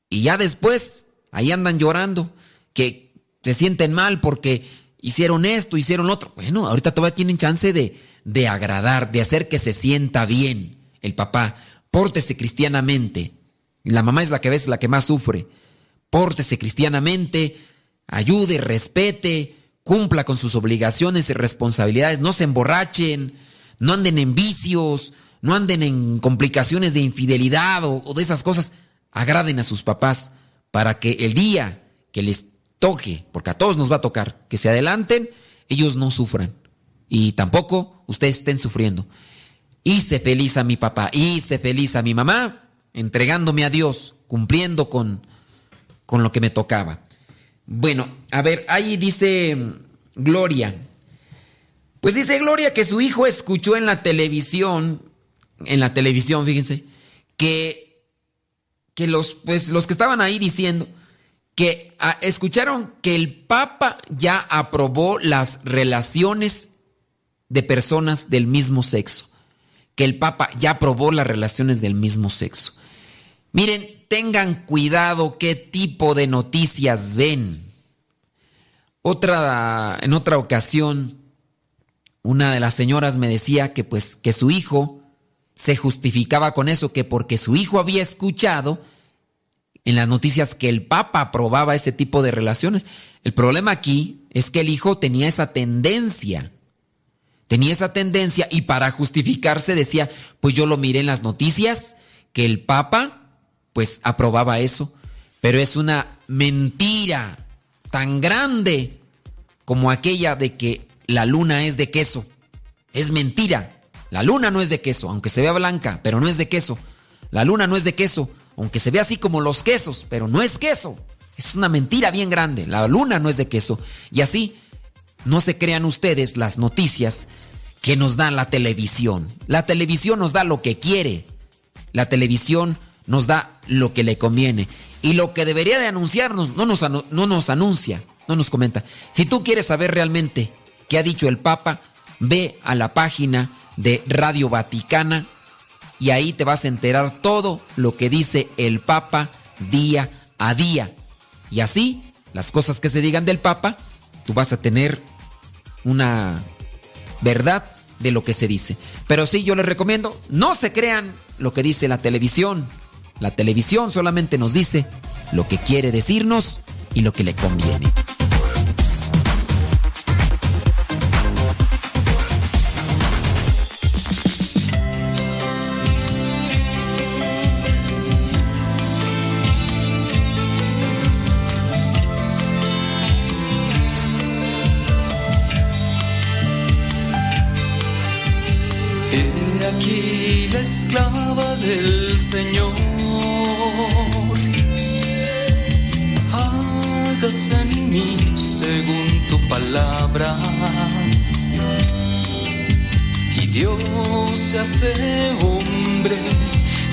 Y ya después, ahí andan llorando, que se sienten mal porque hicieron esto, hicieron otro. Bueno, ahorita todavía tienen chance de, de agradar, de hacer que se sienta bien el papá. Pórtese cristianamente. La mamá es la que ves la que más sufre. Pórtese cristianamente, ayude, respete, cumpla con sus obligaciones y responsabilidades, no se emborrachen, no anden en vicios, no anden en complicaciones de infidelidad o, de esas cosas. Agraden a sus papás para que el día que les toque, porque a todos nos va a tocar, que se adelanten, ellos no sufran. Y tampoco ustedes estén sufriendo. Hice feliz a mi papá, hice feliz a mi mamá, entregándome a Dios, cumpliendo con, con lo que me tocaba. Bueno, a ver, ahí dice mm, Gloria. Pues dice Gloria que su hijo escuchó en la televisión, en la televisión, fíjense, que, que los, pues, los que estaban ahí diciendo que ah, escucharon que el Papa ya aprobó las relaciones de personas del mismo sexo. Que el Papa ya aprobó las relaciones del mismo sexo. Miren, tengan cuidado qué tipo de noticias ven. Otra, en otra ocasión, una de las señoras me decía que pues que su hijo se justificaba con eso, que porque su hijo había escuchado en las noticias que el Papa aprobaba ese tipo de relaciones. El problema aquí es que el hijo tenía esa tendencia. Tenía esa tendencia y para justificarse decía, pues yo lo miré en las noticias, que el Papa pues aprobaba eso. Pero es una mentira tan grande como aquella de que la luna es de queso. Es mentira. La luna no es de queso, aunque se vea blanca, pero no es de queso. La luna no es de queso, aunque se vea así como los quesos, pero no es queso. Es una mentira bien grande. La luna no es de queso. Y así, no se crean ustedes las noticias que nos da la televisión. La televisión nos da lo que quiere. La televisión nos da lo que le conviene. Y lo que debería de anunciarnos no nos, no nos anuncia, no nos comenta. Si tú quieres saber realmente qué ha dicho el Papa, ve a la página de Radio Vaticana y ahí te vas a enterar todo lo que dice el Papa día a día. Y así, las cosas que se digan del Papa, tú vas a tener una verdad de lo que se dice. Pero sí, yo les recomiendo, no se crean lo que dice la televisión. La televisión solamente nos dice lo que quiere decirnos y lo que le conviene. Aquí la esclava del Señor. Hágase en mí según tu palabra. Y Dios se hace hombre,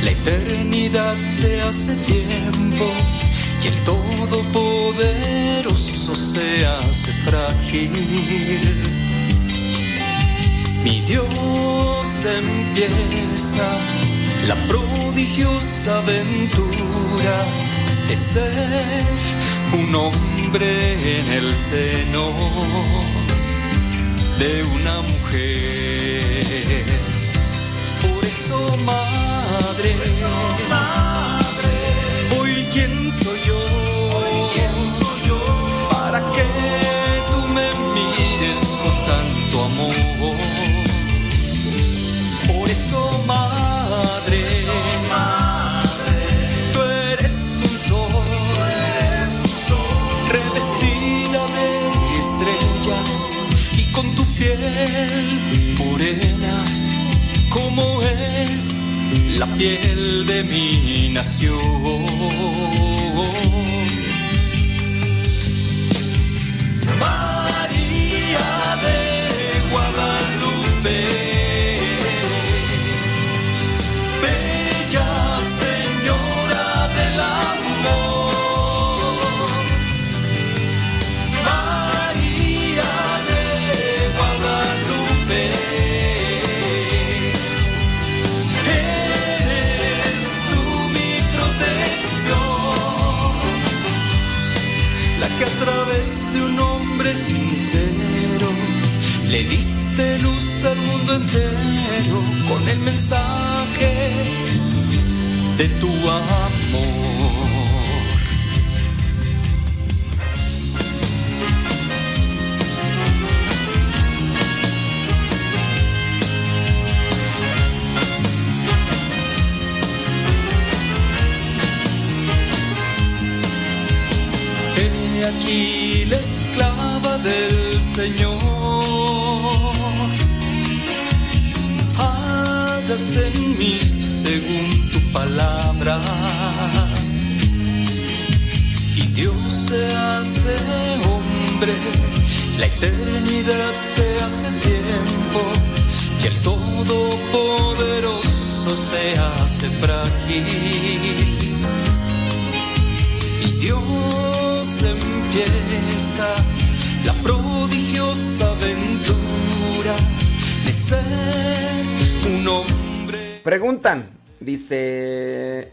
la eternidad se hace tiempo. Y el Todopoderoso se hace frágil. Mi Dios empieza la prodigiosa aventura de ser un hombre en el seno de una mujer. Por eso, madre, hoy quién soy yo, la piel de mi nación. Hombre se diste luz al mundo entero con el mensaje de tu amor. Aquí la del Señor. Hágase en mí según tu palabra. Y Dios se hace hombre, la eternidad se hace tiempo, y el Todopoderoso se hace frágil y Dios empieza la prodigiosa aventura de ser un hombre. Preguntan, dice,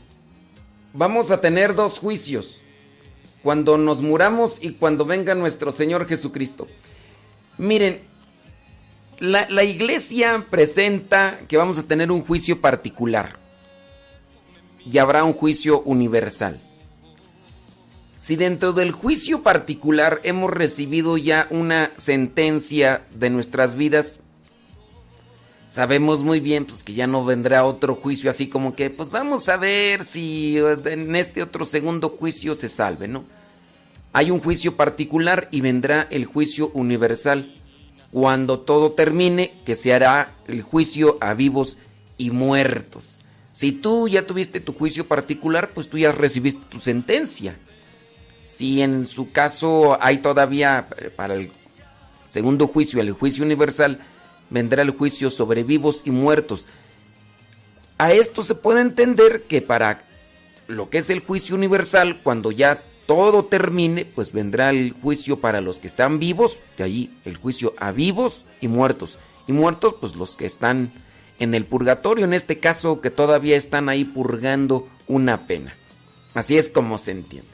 vamos a tener dos juicios, cuando nos muramos y cuando venga nuestro Señor Jesucristo. Miren, la, la iglesia presenta que vamos a tener un juicio particular y habrá un juicio universal. Si dentro del juicio particular hemos recibido ya una sentencia de nuestras vidas, sabemos muy bien pues que ya no vendrá otro juicio así como que pues vamos a ver si en este otro segundo juicio se salve, ¿no? Hay un juicio particular y vendrá el juicio universal. Cuando todo termine, que se hará el juicio a vivos y muertos. Si tú ya tuviste tu juicio particular, pues tú ya recibiste tu sentencia. Si en su caso hay todavía eh, para el segundo juicio, el juicio universal, vendrá el juicio sobre vivos y muertos. A esto se puede entender que para lo que es el juicio universal, cuando ya todo termine, pues vendrá el juicio para los que están vivos, de allí el juicio a vivos y muertos. Y muertos, pues los que están en el purgatorio, en este caso que todavía están ahí purgando una pena. Así es como se entiende.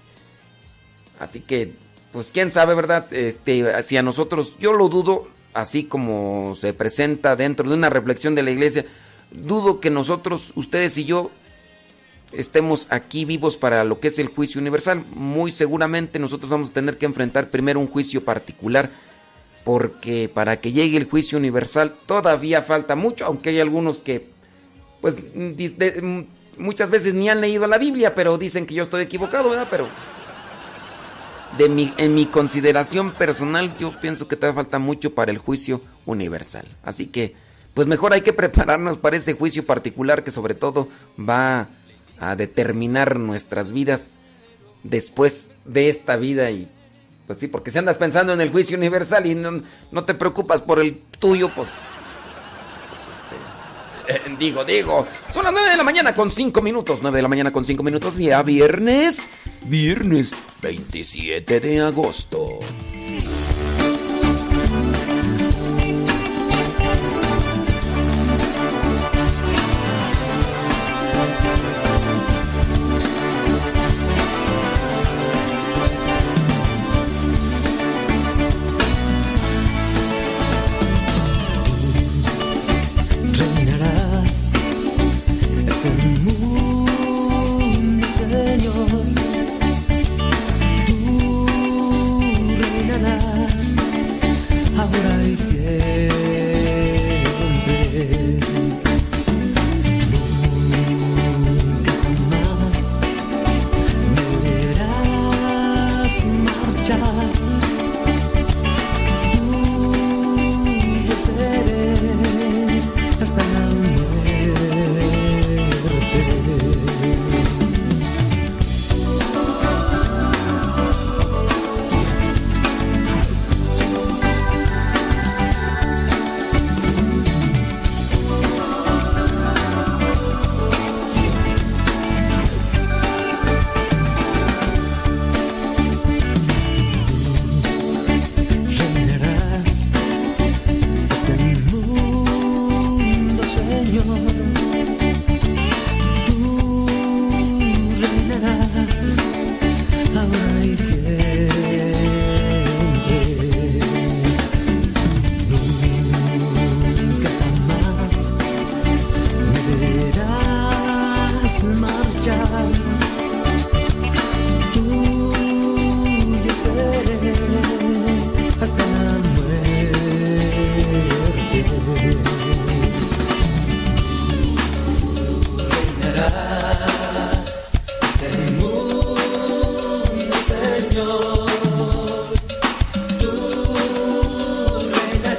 Así que, pues quién sabe, ¿verdad? Este, si a nosotros, yo lo dudo, así como se presenta dentro de una reflexión de la iglesia, dudo que nosotros, ustedes y yo, estemos aquí vivos para lo que es el juicio universal. Muy seguramente nosotros vamos a tener que enfrentar primero un juicio particular, porque para que llegue el juicio universal todavía falta mucho, aunque hay algunos que, pues, de- muchas veces ni han leído la Biblia, pero dicen que yo estoy equivocado, ¿verdad? Pero de mi, en mi consideración personal, yo pienso que todavía falta mucho para el juicio universal. Así que, pues mejor hay que prepararnos para ese juicio particular que sobre todo va a determinar nuestras vidas después de esta vida y pues sí, porque si andas pensando en el juicio universal y no, no te preocupas por el tuyo, pues, (laughs) digo, digo, son las 9 de la mañana con 5 minutos, 9 de la mañana con 5 minutos, día viernes, viernes 27 de agosto.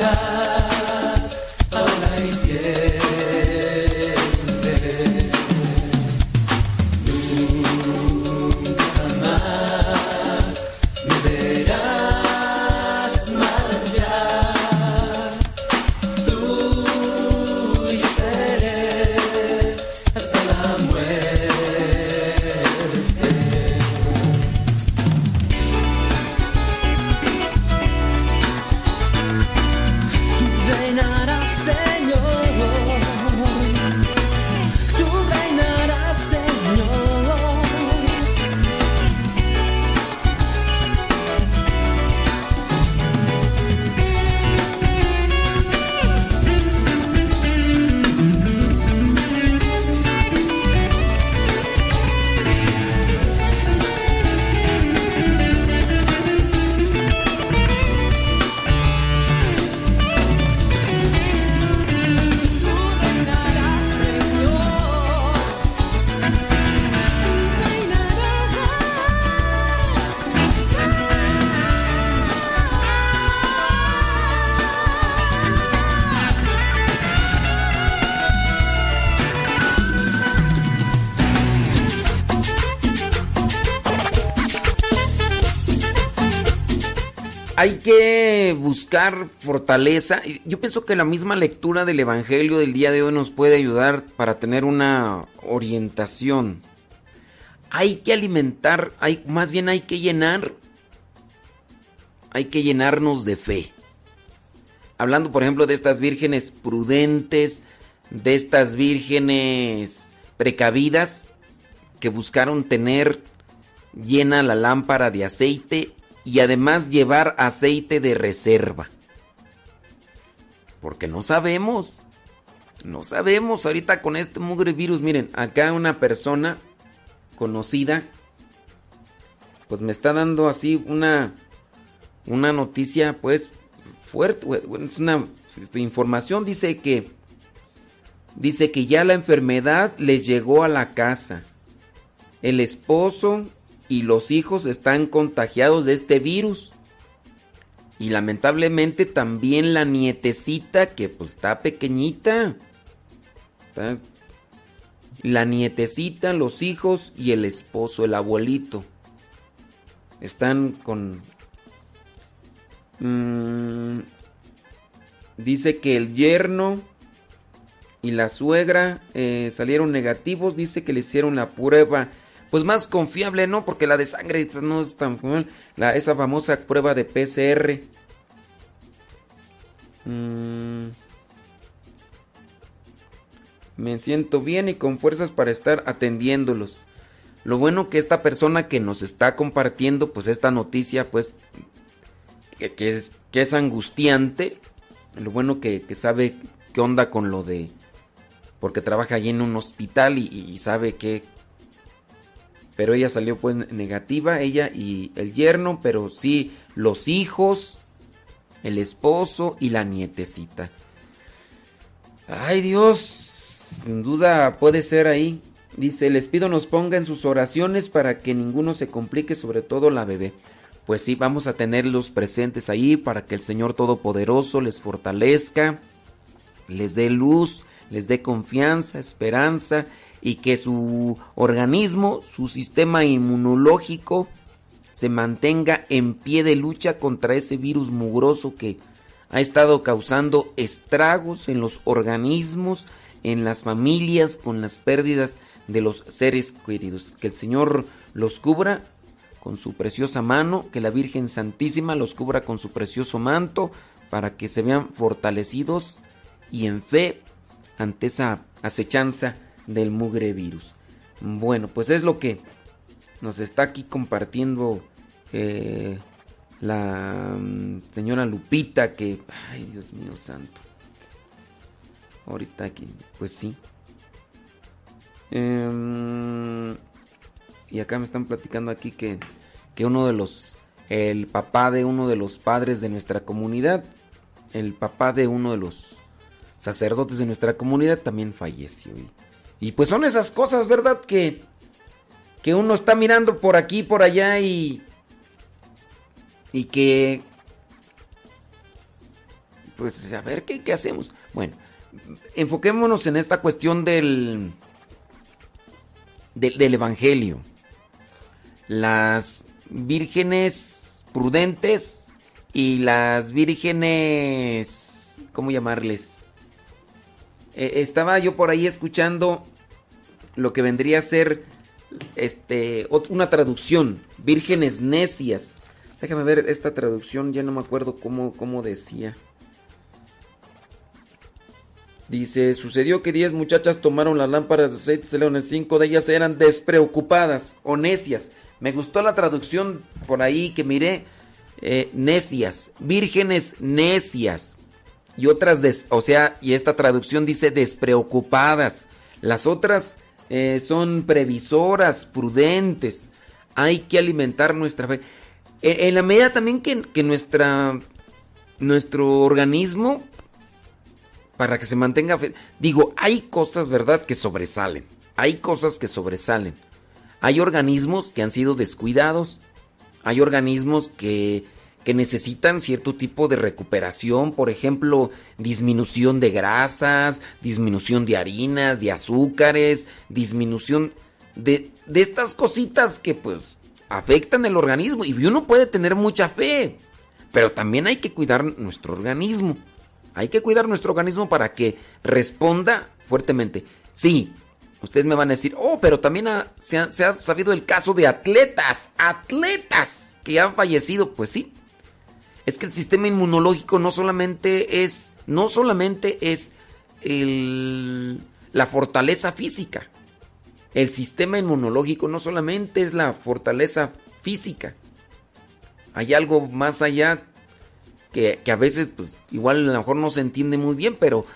나가 buscar fortaleza. Yo pienso que la misma lectura del Evangelio del día de hoy nos puede ayudar para tener una orientación. Hay que alimentar, hay, más bien hay que llenar, hay que llenarnos de fe. Hablando, por ejemplo, de estas vírgenes prudentes, de estas vírgenes precavidas que buscaron tener llena la lámpara de aceite y además llevar aceite de reserva. Porque no sabemos. No sabemos ahorita con este mugre virus. Miren, acá una persona conocida pues me está dando así una una noticia pues fuerte, es una información dice que dice que ya la enfermedad les llegó a la casa. El esposo y los hijos están contagiados de este virus. Y lamentablemente también la nietecita, que pues está pequeñita. La nietecita, los hijos y el esposo, el abuelito. Están con... Mm, dice que el yerno y la suegra eh, salieron negativos. Dice que le hicieron la prueba pues más confiable, ¿no? Porque la de sangre no es tan. La, esa famosa prueba de PCR. Mm. Me siento bien y con fuerzas para estar atendiéndolos. Lo bueno que esta persona que nos está compartiendo, pues esta noticia, pues, que, es, que es angustiante. Lo bueno que, que sabe qué onda con lo de... Porque trabaja allí en un hospital y, y sabe que, pero ella salió pues negativa, ella y el yerno, pero sí los hijos, el esposo y la nietecita. Ay Dios, sin duda puede ser ahí. Dice, les pido nos ponga en sus oraciones para que ninguno se complique, sobre todo la bebé. Pues sí, vamos a tenerlos presentes ahí para que el Señor Todopoderoso les fortalezca, les dé luz, les dé confianza, esperanza y que su organismo, su sistema inmunológico se mantenga en pie de lucha contra ese virus mugroso que ha estado causando estragos en los organismos, en las familias, con las pérdidas de los seres queridos. Que el Señor los cubra con su preciosa mano, que la Virgen Santísima los cubra con su precioso manto, para que se vean fortalecidos y en fe ante esa acechanza del mugre virus. Bueno, pues es lo que nos está aquí compartiendo eh, la mm, señora Lupita, que, ay Dios mío santo. Ahorita aquí, pues sí. Em, y acá me están platicando aquí que, que uno de los, el papá de uno de los padres de nuestra comunidad, el papá de uno de los sacerdotes de nuestra comunidad también falleció. Y pues son esas cosas, ¿verdad? Que, que uno está mirando por aquí, por allá y, y que, pues a ver qué, qué hacemos. Bueno, enfoquémonos en esta cuestión del, del, del Evangelio. Las vírgenes prudentes y las vírgenes, ¿cómo llamarles? Eh, estaba yo por ahí escuchando lo que vendría a ser este una traducción, vírgenes necias. Déjame ver esta traducción, ya no me acuerdo cómo, cómo decía. Dice, sucedió que 10 muchachas tomaron las lámparas de aceite, salieron cinco de ellas eran despreocupadas o necias. Me gustó la traducción por ahí que miré, eh, necias, vírgenes necias. Y otras, o sea, y esta traducción dice despreocupadas. Las otras eh, son previsoras, prudentes. Hay que alimentar nuestra fe. En, la medida también que, que nuestra, nuestro organismo para que se mantenga. fe- Digo, hay cosas, ¿verdad?, que sobresalen. Hay cosas que sobresalen. Hay organismos que han sido descuidados. Hay organismos que, que necesitan cierto tipo de recuperación. Por ejemplo, disminución de grasas, disminución de harinas, de azúcares, disminución de, de estas cositas que pues afectan el organismo. Y uno puede tener mucha fe. Pero también hay que cuidar nuestro organismo. Hay que cuidar nuestro organismo para que responda fuertemente. Sí, ustedes me van a decir, oh, pero también se, ha, se ha sabido el caso de atletas, atletas que han fallecido. Pues sí, es que el sistema inmunológico no solamente es, no solamente es el- la fortaleza física. El sistema inmunológico no solamente es la fortaleza física. Hay algo más allá que, que a veces, pues, igual a lo mejor no se entiende muy bien, pero,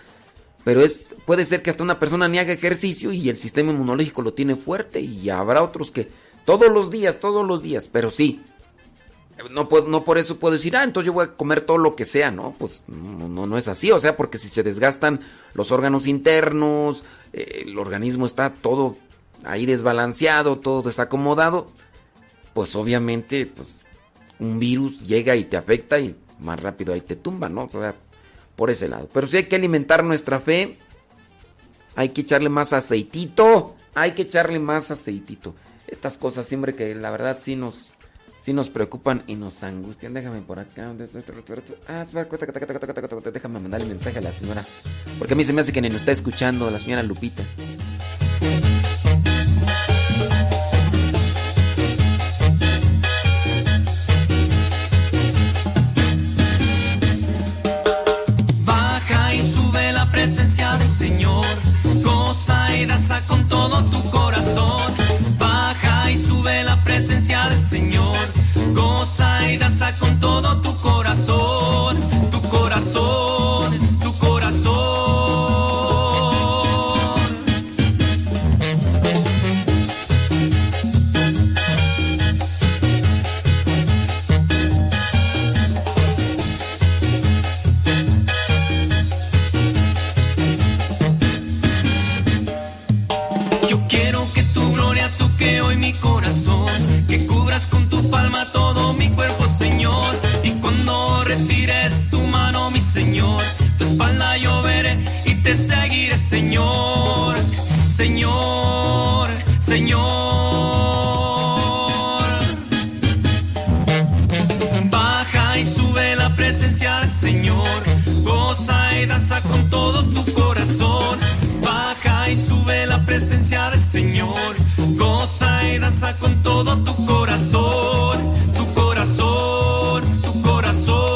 pero es, puede ser que hasta una persona ni haga ejercicio y el sistema inmunológico lo tiene fuerte y habrá otros que todos los días, todos los días, pero sí. No, puedo- no por eso puedo decir, ah, entonces yo voy a comer todo lo que sea, ¿no? Pues no, no, es así, o sea, porque si se desgastan los órganos internos, eh, el organismo está todo ahí desbalanceado, todo desacomodado, pues obviamente, pues un virus llega y te afecta y más rápido ahí te tumba, ¿no? O sea, por ese lado. Pero sí hay que alimentar nuestra fe, hay que echarle más aceitito, hay que echarle más aceitito. Estas cosas siempre que la verdad sí nos, sí nos preocupan y nos angustian. Déjame por acá. Ah, Déjame mandarle mensaje a la señora. Porque a mí se me hace que ni nos está escuchando la señora Lupita. Baja y sube la presencia del Señor. Goza y danza con todo tu corazón. Y sube la presencia del Señor. Goza y danza con todo tu corazón. Tu corazón, Señor. Señor, Señor. Baja y sube la presencia del Señor. Goza y danza con todo tu corazón. Baja y sube la presencia del Señor. Goza y danza con todo tu corazón. Tu corazón, tu corazón.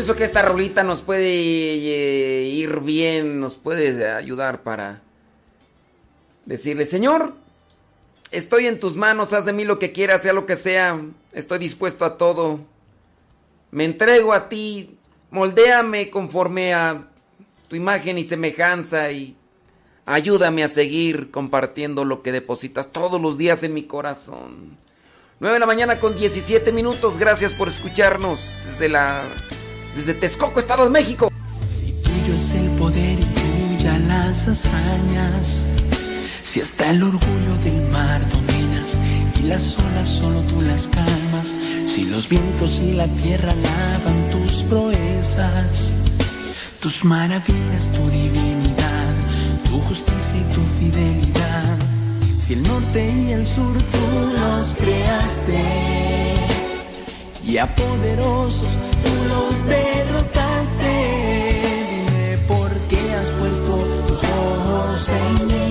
Pienso que esta rolita nos puede eh, ir bien, nos puede ayudar para decirle, Señor, estoy en tus manos, haz de mí lo que quieras, sea lo que sea, estoy dispuesto a todo. Me entrego a ti, moldéame conforme a tu imagen y semejanza y ayúdame a seguir compartiendo lo que depositas todos los días en mi corazón. 9 de la mañana con 17 minutos. Gracias por escucharnos desde la desde Texcoco, Estado de México. Tuyo es el poder y tuya las hazañas. Si hasta el orgullo del mar dominas y las olas solo tú las calmas. Si los vientos y la tierra lavan tus proezas, tus maravillas, tu divinidad, tu justicia y tu fidelidad. Si el norte y el sur tú los creaste y a poderosos los derrotaste. Dime por qué has puesto tus ojos en mí.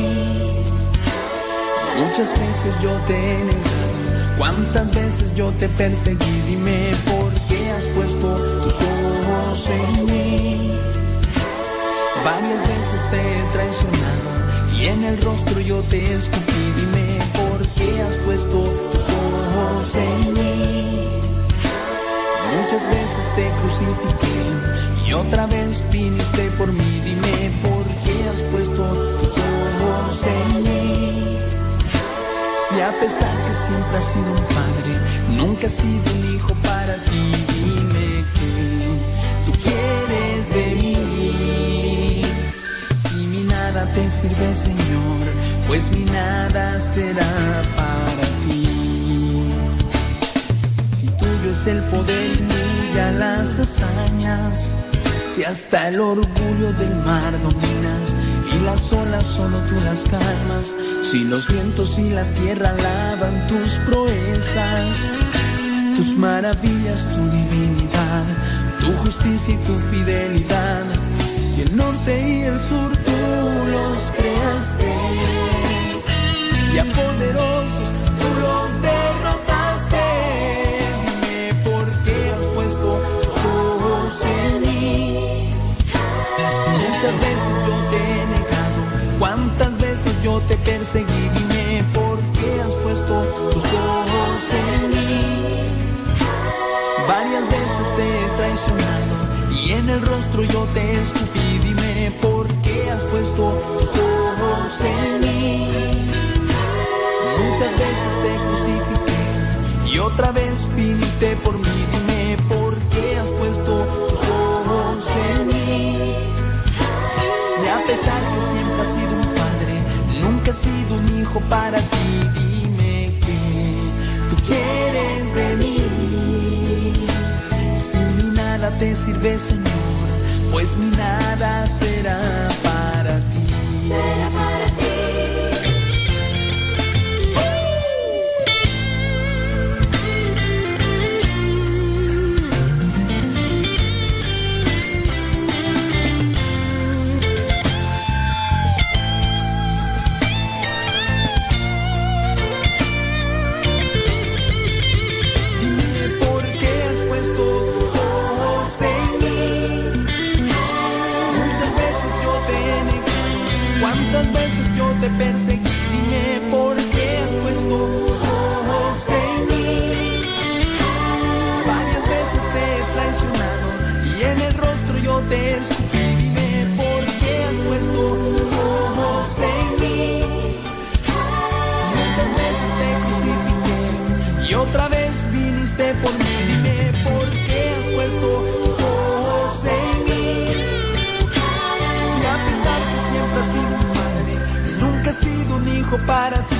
Muchas veces yo te he negado, cuántas veces yo te perseguí. Dime por qué has puesto tus ojos en mí. Varias veces te he traicionado y en el rostro yo te escupí. Dime por qué has puesto tus ojos en mí. Muchas veces te crucifiqué y otra vez viniste por mí. Dime por qué has puesto tus ojos en mí. Si a pesar que siempre has sido un padre, nunca has sido un hijo para ti. Dime que tú quieres de mí. Si mi nada te sirve, Señor, pues mi nada será para es el poder y milla las hazañas, Si hasta el orgullo del mar dominas y las olas solo tú las calmas, si los vientos y la tierra alaban tus proezas, tus maravillas, tu divinidad, tu justicia y tu fidelidad, si el norte y el sur tú los creaste y a poderosos tú los derrotaste. Perseguí. Dime por qué has puesto tus ojos en mí. Varias veces te he traicionado y en el rostro yo te escupí. Dime por qué has puesto tus ojos en mí. Muchas veces te crucifiqué y otra vez viniste por mí. Dime por qué has puesto tus ojos en mí. Si a pesar que sido un hijo para ti. Dime que tú quieres de mí. Si mi nada te sirve, Señor, pues mi nada será para ti. Sido un hijo para ti.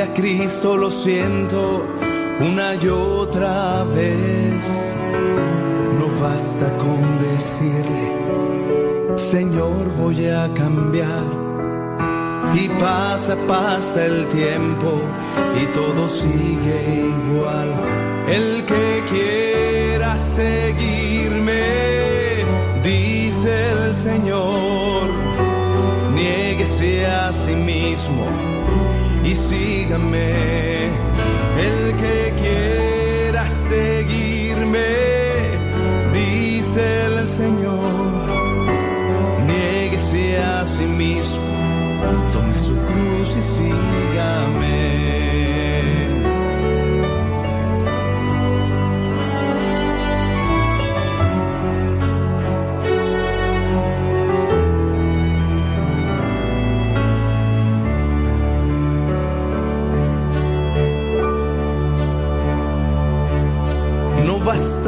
A Cristo lo siento una y otra vez. No basta con decirle, Señor voy a cambiar. Y pasa, pasa el tiempo y todo sigue igual. El que quiera seguirme, dice el Señor, niéguese a sí mismo sígame. El que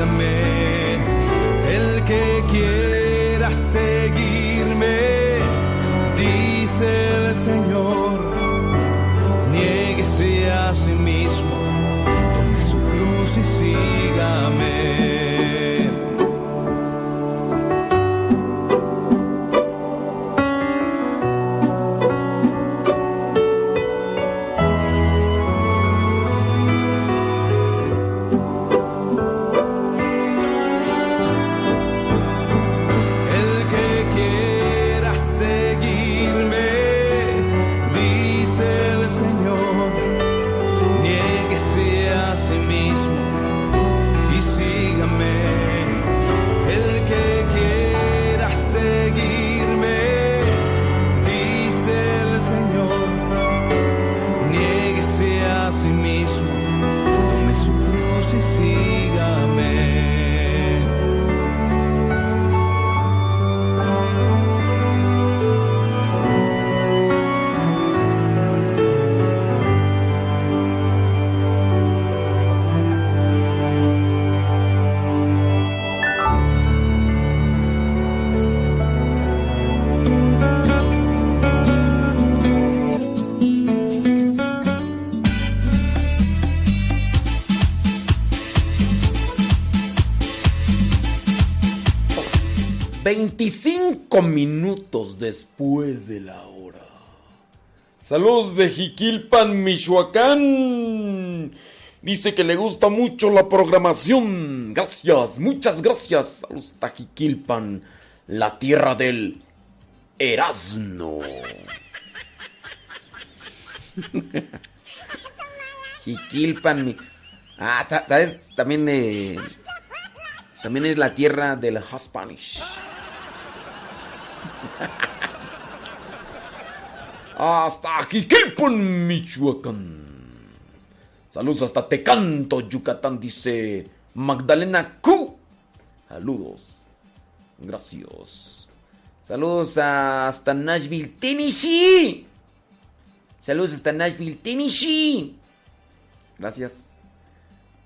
sígame. El que quiera después de la hora. Saludos de Jiquilpan, Michoacán. Dice que le gusta mucho la programación. Gracias, muchas gracias. Saludos a Jiquilpan, la tierra del Erasno. (laughs) Jiquilpan, mi... Ah, ta- ta- es también de... También es la tierra del Hispanish. (laughs) Hasta Jiquilpan, Michoacán. Saludos hasta Tecanto, Yucatán, dice Magdalena Q. Saludos. Gracias. Saludos hasta Nashville, Tennessee. Saludos hasta Nashville, Tennessee. Gracias.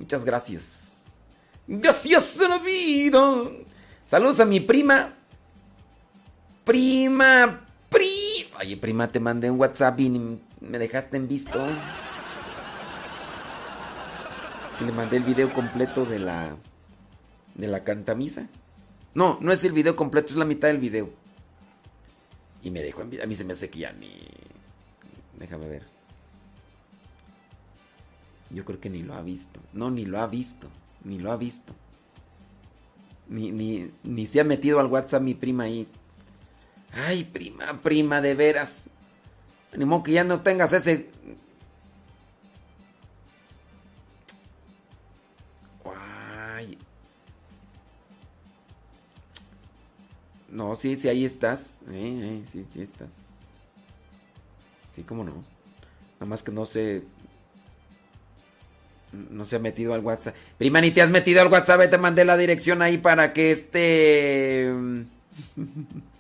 Muchas gracias. Gracias a la vida. Saludos a mi prima. Prima, pri. Oye, prima, te mandé un WhatsApp y me dejaste en visto. Es que le mandé el video completo de la de la cantamisa. No, no es el video completo, es la mitad del video. Y me dejó en vi- A mí se me hace que ya ni. Déjame ver. Yo creo que ni lo ha visto. No, ni lo ha visto. Ni lo ha visto. Ni, ni, ni se ha metido al WhatsApp mi prima ahí. Ay, prima, prima, de veras. Ni modo que ya no tengas ese. Ay. No, sí, sí, ahí estás. Eh, eh, sí, sí estás. Sí, cómo no. Nada más que no sé. No se ha metido al WhatsApp. Prima, ni te has metido al WhatsApp. Te mandé la dirección ahí para que este. (laughs)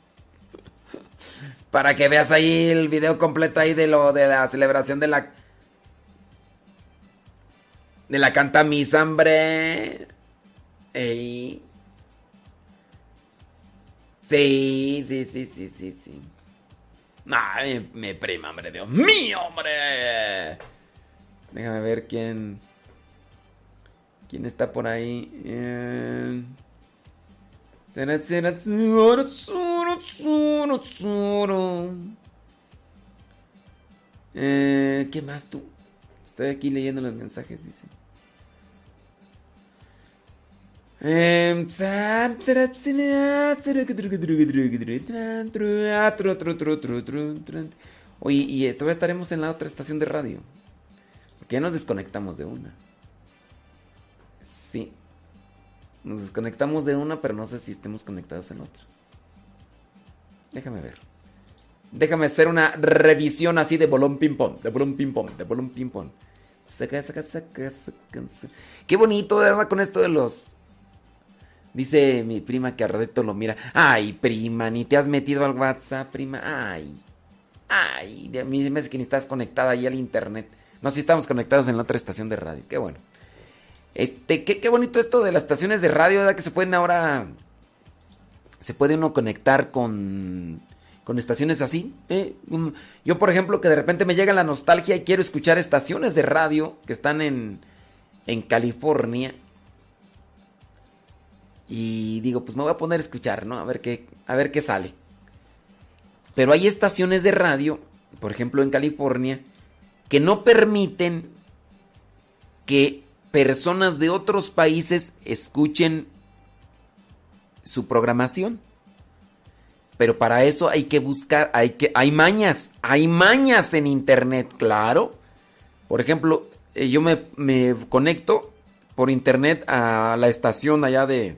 para que veas ahí el video completo ahí de lo de la celebración de la. De la canta misa, hombre. Ey. Sí, sí, sí, sí, sí, sí. Ay, me prima, hombre, Dios mío, hombre. Déjame ver quién. ¿Quién está por ahí? Eh, Eh, ¿Qué más tú? Estoy aquí leyendo los mensajes, dice. Tru. Oye, y eh, todavía estaremos en la otra estación de radio. Porque ya nos desconectamos de una. Sí. Nos desconectamos de una, pero no sé si estemos conectados en otra. Déjame ver. Déjame hacer una revisión así de bolón ping pong, de bolón ping pong, de bolón ping pong. Saca, saca, saca, saca. Qué bonito, ¿verdad? Con esto de los Dice mi prima que a lo mira. Ay, prima, ni te has metido al WhatsApp, prima. Ay. Ay, de a mí me que ni estás conectada ahí al internet. No, sí estamos conectados en la otra estación de radio. Qué bueno. Este, qué, qué bonito esto de las estaciones de radio, ¿verdad? Que se pueden ahora. Se puede uno conectar con. Con estaciones así. ¿eh? Yo, por ejemplo, que de repente me llega la nostalgia y quiero escuchar estaciones de radio que están en. En California. Y digo, pues me voy a poner a escuchar, ¿no? A ver qué, a ver qué sale. Pero hay estaciones de radio, por ejemplo en California, que no permiten que personas de otros países escuchen su programación. Pero para eso hay que buscar, hay que, hay mañas, hay mañas en internet, claro. Por ejemplo, eh, yo me, me conecto por internet a la estación allá de,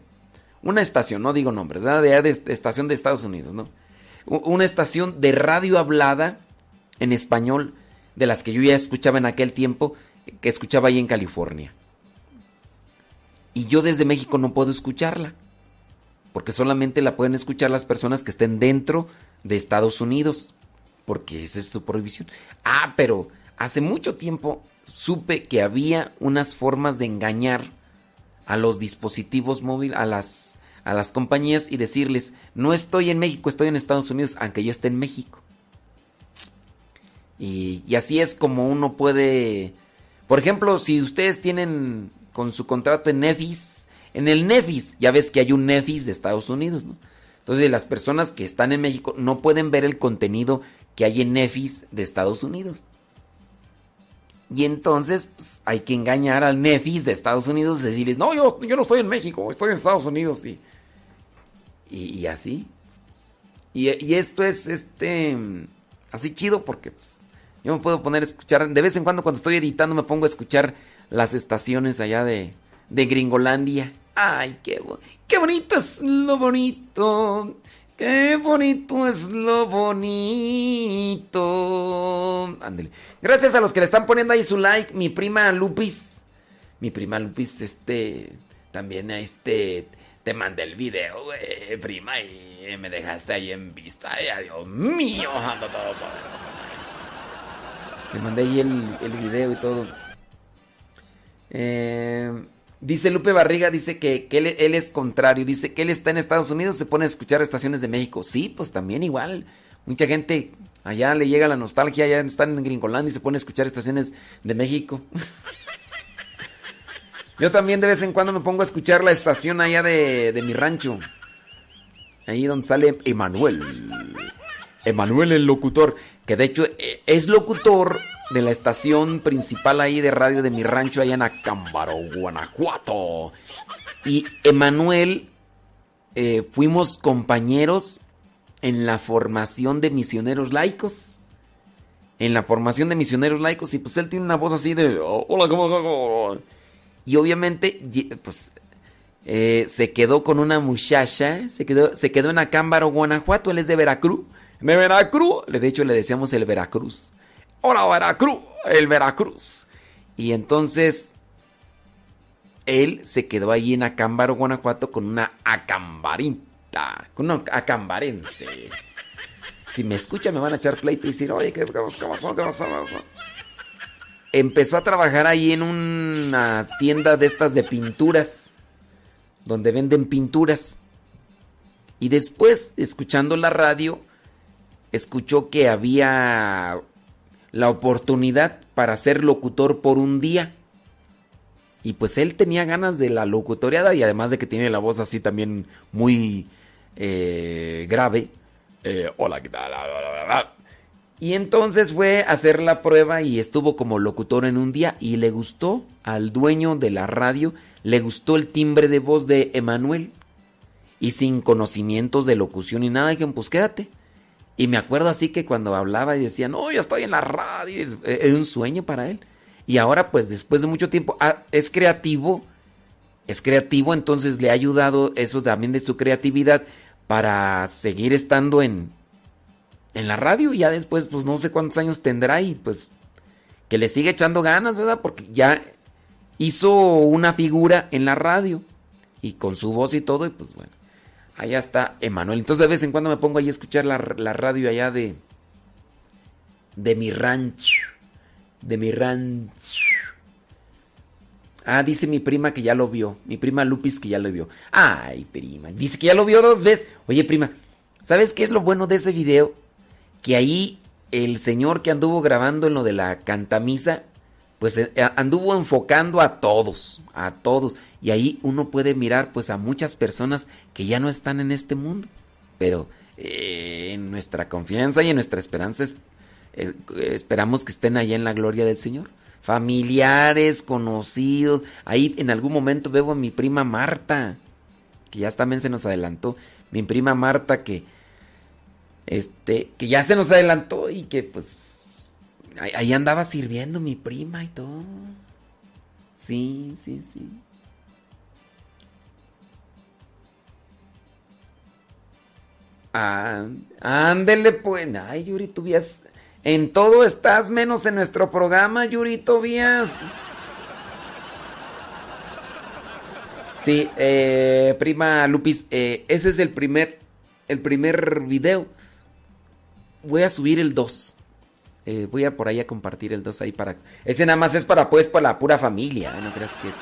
una estación, no digo nombres, ¿verdad? de, de est- estación de Estados Unidos, ¿no? Una estación de radio hablada en español, de las que yo ya escuchaba en aquel tiempo, que escuchaba ahí en California. Y yo desde México no puedo escucharla, porque solamente la pueden escuchar las personas que estén dentro de Estados Unidos, porque esa es su prohibición. Ah, pero hace mucho tiempo supe que había unas formas de engañar a los dispositivos móviles, a las, a las compañías y decirles, no estoy en México, estoy en Estados Unidos, aunque yo esté en México. Y, y así es como uno puede, por ejemplo, si ustedes tienen con su contrato en Nefis, en el Nefis, ya ves que hay un Nefis de Estados Unidos. Entonces las personas que están en México no pueden ver el contenido que hay en Nefis de Estados Unidos. Y entonces pues, hay que engañar al Nefis de Estados Unidos decirles, no, yo, no estoy en México, estoy en Estados Unidos. Y, y, así. Y, y esto es este así chido porque pues, yo me puedo poner a escuchar, de vez en cuando cuando estoy editando me pongo a escuchar las estaciones allá de, de Gringolandia. Ay, qué, qué bonito es lo bonito. Qué bonito es lo bonito. Ándele. Gracias a los que le están poniendo ahí su like. Mi prima Lupis. Mi prima Lupis, este. También a este. Te mandé el video, güey, prima, y me dejaste ahí en vista. Ay, Dios mío, ando todo poderoso. Te mandé ahí el, el video y todo. Eh, dice Lupe Barriga, dice que, él es contrario. Dice que él está en Estados Unidos, se pone a escuchar estaciones de México. Sí, pues también igual. Mucha gente allá le llega la nostalgia, allá están en Gringolandia y se pone a escuchar estaciones de México. Yo también de vez en cuando me pongo a escuchar la estación allá de, de mi rancho. Ahí donde sale Emanuel. Emanuel el locutor. Que de hecho eh, es locutor de la estación principal ahí de radio de mi rancho allá en Acámbaro, Guanajuato. Y Emanuel, eh, fuimos compañeros en la formación de misioneros laicos. En la formación de misioneros laicos. Y pues él tiene una voz así de... "Oh, Hola, ¿cómo, cómo?". Y obviamente, pues, eh, se quedó con una muchacha, se quedó, se quedó en Acámbaro, Guanajuato, él es de Veracruz. De Veracruz, de hecho le decíamos el Veracruz. Hola Veracruz, el Veracruz. Y entonces, él se quedó ahí en Acámbaro, Guanajuato, con una acambarita, con una acambarense. Si me escucha me van a echar pleito y decir, oye. ¿Qué pasó? ¿Qué pasó?". empezó a trabajar ahí en una tienda de estas de pinturas, donde venden pinturas. Y después, escuchando la radio, escuchó que había la oportunidad para ser locutor por un día. Y pues él tenía ganas de la locutoriada y además de que tiene la voz así también muy eh, grave. Eh, hola, ¿qué tal? Y entonces fue a hacer la prueba y estuvo como locutor en un día y le gustó al dueño de la radio, le gustó el timbre de voz de Emanuel. Y sin conocimientos de locución ni nada, dijeron, pues quédate. Y me acuerdo así que cuando hablaba y decía, no, ya estoy en la radio, es, es un sueño para él. Y ahora pues después de mucho tiempo, ah, es creativo, es creativo, entonces le ha ayudado eso también de su creatividad para seguir estando en, en la radio ya después pues no sé cuántos años tendrá y pues que le sigue echando ganas, ¿verdad? Porque ya hizo una figura en la radio. Y con su voz y todo, y pues bueno. Allá está Emanuel. Entonces de vez en cuando me pongo ahí a escuchar la, radio allá de. De mi rancho. De mi rancho. Ah, dice mi prima que ya lo vio. Mi prima Lupis que ya lo vio. Ay, prima. Dice que ya lo vio dos veces. Oye, prima, ¿sabes qué es lo bueno de ese video? Que ahí el señor que anduvo grabando en lo de la cantamisa, pues eh, anduvo enfocando a todos, a todos. Y ahí uno puede mirar pues a muchas personas que ya no están en este mundo. Pero eh, en nuestra confianza y en nuestra esperanza es- eh, esperamos que estén allá en la gloria del Señor. Familiares, conocidos. Ahí en algún momento veo a mi prima Marta, que ya también se nos adelantó. Mi prima Marta que este que ya se nos adelantó y que pues ahí andaba sirviendo mi prima y todo. Sí, sí, sí. Ándele pues. Ay, Yuri Tobias. En todo estás menos en nuestro programa, Yuri Tobias. Sí, eh, prima Lupis, eh, ese es el primer, el primer video. Voy a subir el 2. Eh, voy a por ahí a compartir el 2 ahí para... Ese nada más es para pues para la pura familia, no creas que es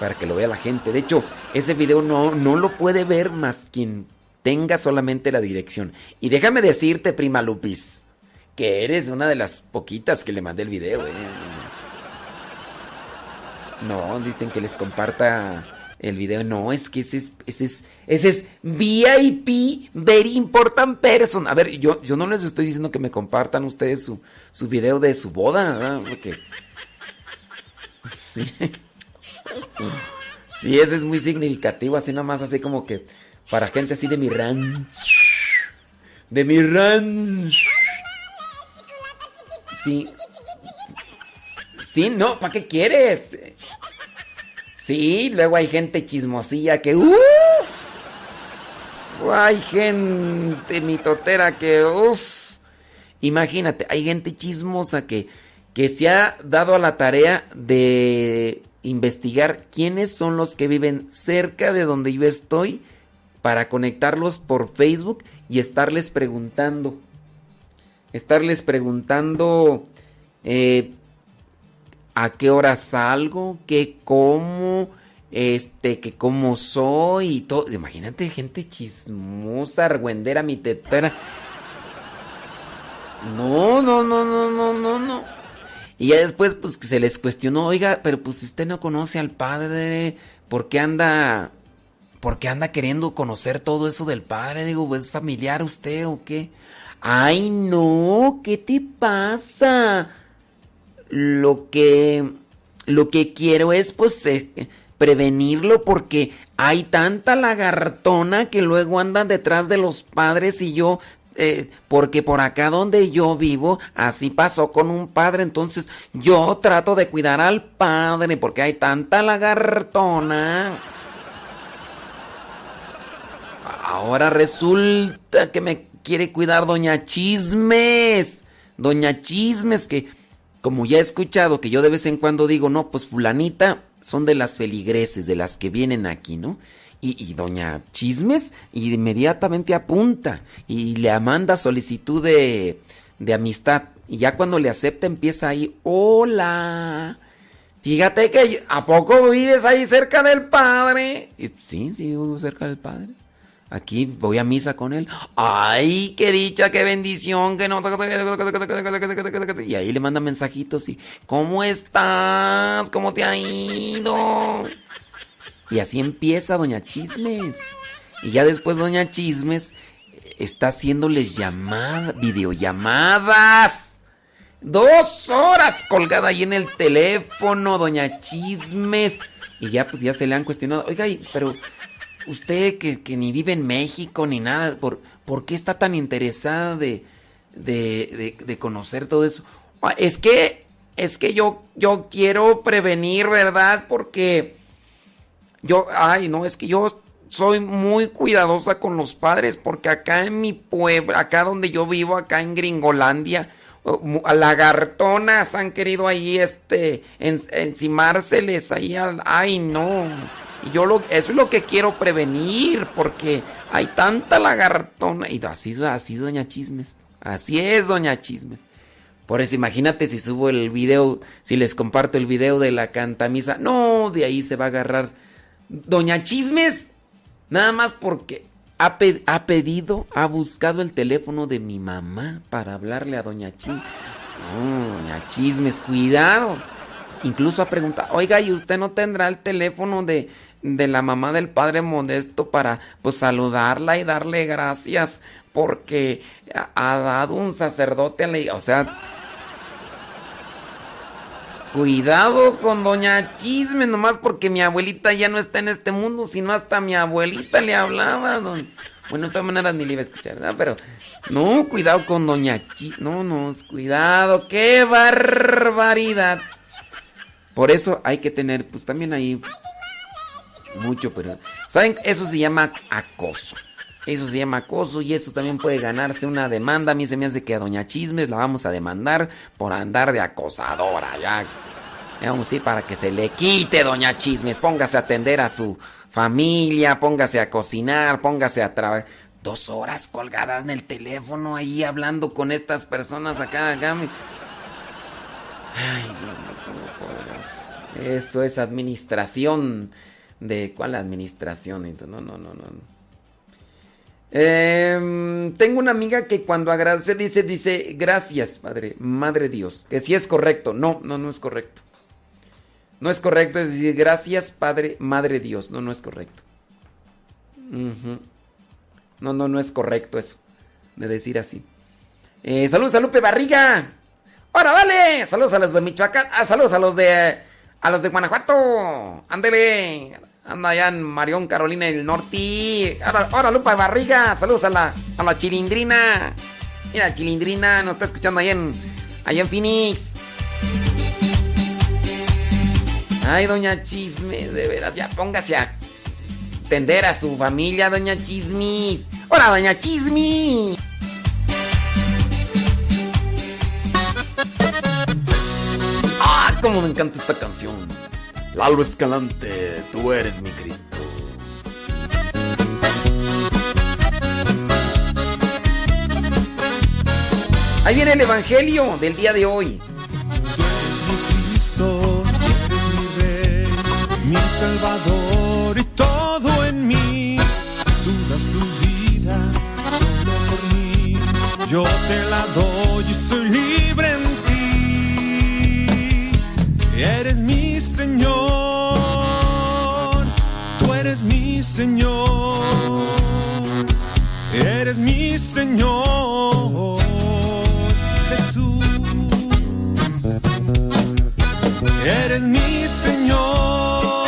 para que lo vea la gente. De hecho, ese video no, no lo puede ver más quien tenga solamente la dirección. Y déjame decirte, prima Lupis, que eres una de las poquitas que le mandé el video. ¿eh? No, dicen que les comparta el video. No, es que ese es, ese es, ese es VIP, very important person. A ver, yo, yo no les estoy diciendo que me compartan ustedes su, su video de su boda. (laughs) Sí. Sí, ese es muy significativo, así nomás, así como que para gente así de mi ranch. De mi ranch. Sí. Sí, no, ¿para qué quieres? Sí, luego hay gente chismosilla que uff. Hay gente mitotera que uff. Imagínate, hay gente chismosa que, que se ha dado a la tarea de investigar quiénes son los que viven cerca de donde yo estoy para conectarlos por Facebook y estarles preguntando. Estarles preguntando eh, a qué hora salgo, qué como, este, que cómo soy y todo. Imagínate gente chismosa, argüendera, mi tetera. No, no, no, no, no, no, no. Y ya después, pues que se les cuestionó, oiga, pero pues si usted no conoce al padre, ¿por qué anda, por qué anda queriendo conocer todo eso del padre? Digo, ¿es familiar usted o qué? Ay, no, ¿qué te pasa? Lo que, lo que quiero es, pues, eh, prevenirlo porque hay tanta lagartona que luego andan detrás de los padres y yo eh, porque por acá donde yo vivo, así pasó con un padre, entonces yo trato de cuidar al padre porque hay tanta lagartona. Ahora resulta que me quiere cuidar Doña Chismes. Doña Chismes, que como ya he escuchado que yo de vez en cuando digo, no, pues fulanita son de las feligreses, de las que vienen aquí, ¿no? Y, doña Chismes inmediatamente apunta y le manda solicitud de, de amistad. Y ya cuando le acepta empieza ahí, hola. Fíjate que ¿a poco vives ahí cerca del padre? Y, sí, sí, cerca del padre. Aquí voy a misa con él. ¡Ay, qué dicha, qué bendición! Que no... Y ahí le manda mensajitos y... ¿Cómo estás? ¿Cómo te ha ido? Y así empieza Doña Chismes. Y ya después Doña Chismes está haciéndoles llamadas, videollamadas. Dos horas colgada ahí en el teléfono, Doña Chismes. Y ya pues ya se le han cuestionado. Oiga, pero usted que, que ni vive en México ni nada, ¿por, por qué está tan interesada de, de, de- conocer todo eso? Ah, Es que, es que yo, yo quiero prevenir, ¿verdad? Porque yo, ay, no, es que yo soy muy cuidadosa con los padres, porque acá en mi pueblo, acá donde yo vivo, acá en Gringolandia, lagartonas han querido ahí, este, en- encimárseles ahí al, ay, no. Y yo lo, eso es lo que quiero prevenir, porque hay tanta lagartona. Y así, así, doña Chismes. Así es, doña Chismes. Por eso imagínate si subo el video, si les comparto el video de la cantamisa. No, de ahí se va a agarrar doña Chismes. Nada más porque ha, ha pedido, ha buscado el teléfono de mi mamá para hablarle a doña Chismes. No, doña Chismes, cuidado. Incluso ha preguntado, oiga, ¿y usted no tendrá el teléfono de, de la mamá del padre Modesto para pues saludarla y darle gracias porque ha, dado un sacerdote a la? O sea, cuidado con doña Chisme, nomás porque mi abuelita ya no está en este mundo, sino hasta mi abuelita le hablaba. don- Bueno, de todas maneras ni le iba a escuchar, ¿verdad? Pero, no, cuidado con doña Chisme. No, no, cuidado, qué barbaridad. Por eso hay que tener, pues también ahí mucho, pero ¿saben? Eso se llama acoso. Eso se llama acoso y eso también puede ganarse una demanda. A mí se me hace que a Doña Chismes la vamos a demandar por andar de acosadora. Ya, ya vamos a ir para que se le quite, Doña Chismes. Póngase a atender a su familia, póngase a cocinar, póngase a trabajar. Dos horas colgadas en el teléfono ahí hablando con estas personas acá, acá. Ay, no podrás. Eso es administración. ¿De cuál administración? No, no, no, no. Em, tengo una amiga que cuando agradece dice, dice, gracias, Padre, Madre Dios. Que sí es correcto. No, no, no es correcto. No es correcto, es decir, gracias, Padre, Madre Dios. No, no es correcto. No, no, no es correcto eso. De decir así. Eh, saludos a Lupe Barriga. ¡Ahora, vale! Saludos a los de Michoacán. Ah, saludos a los de. A los de Guanajuato. Ándele. Anda allá en Marión, Carolina del Norte. Ahora, Lupa Barriga. Saludos a la, a la chilindrina. Mira, chilindrina nos está escuchando allá en, allá en Phoenix. Ay, doña Chisme, de veras, ya póngase a atender a su familia, doña Chismis. ¡Hola, doña Chismis! ¡Ah, cómo me encanta esta canción! Lalo Escalante, tú eres mi Cristo. Ahí viene el Evangelio del día de hoy. Cristo, eres mi Rey, mi Salvador y todo en mí. Tú das tu vida solo por mí. Yo te la doy y soy libre en. Eres mi Señor, tú eres mi Señor. Eres mi Señor, Jesús. Eres mi Señor,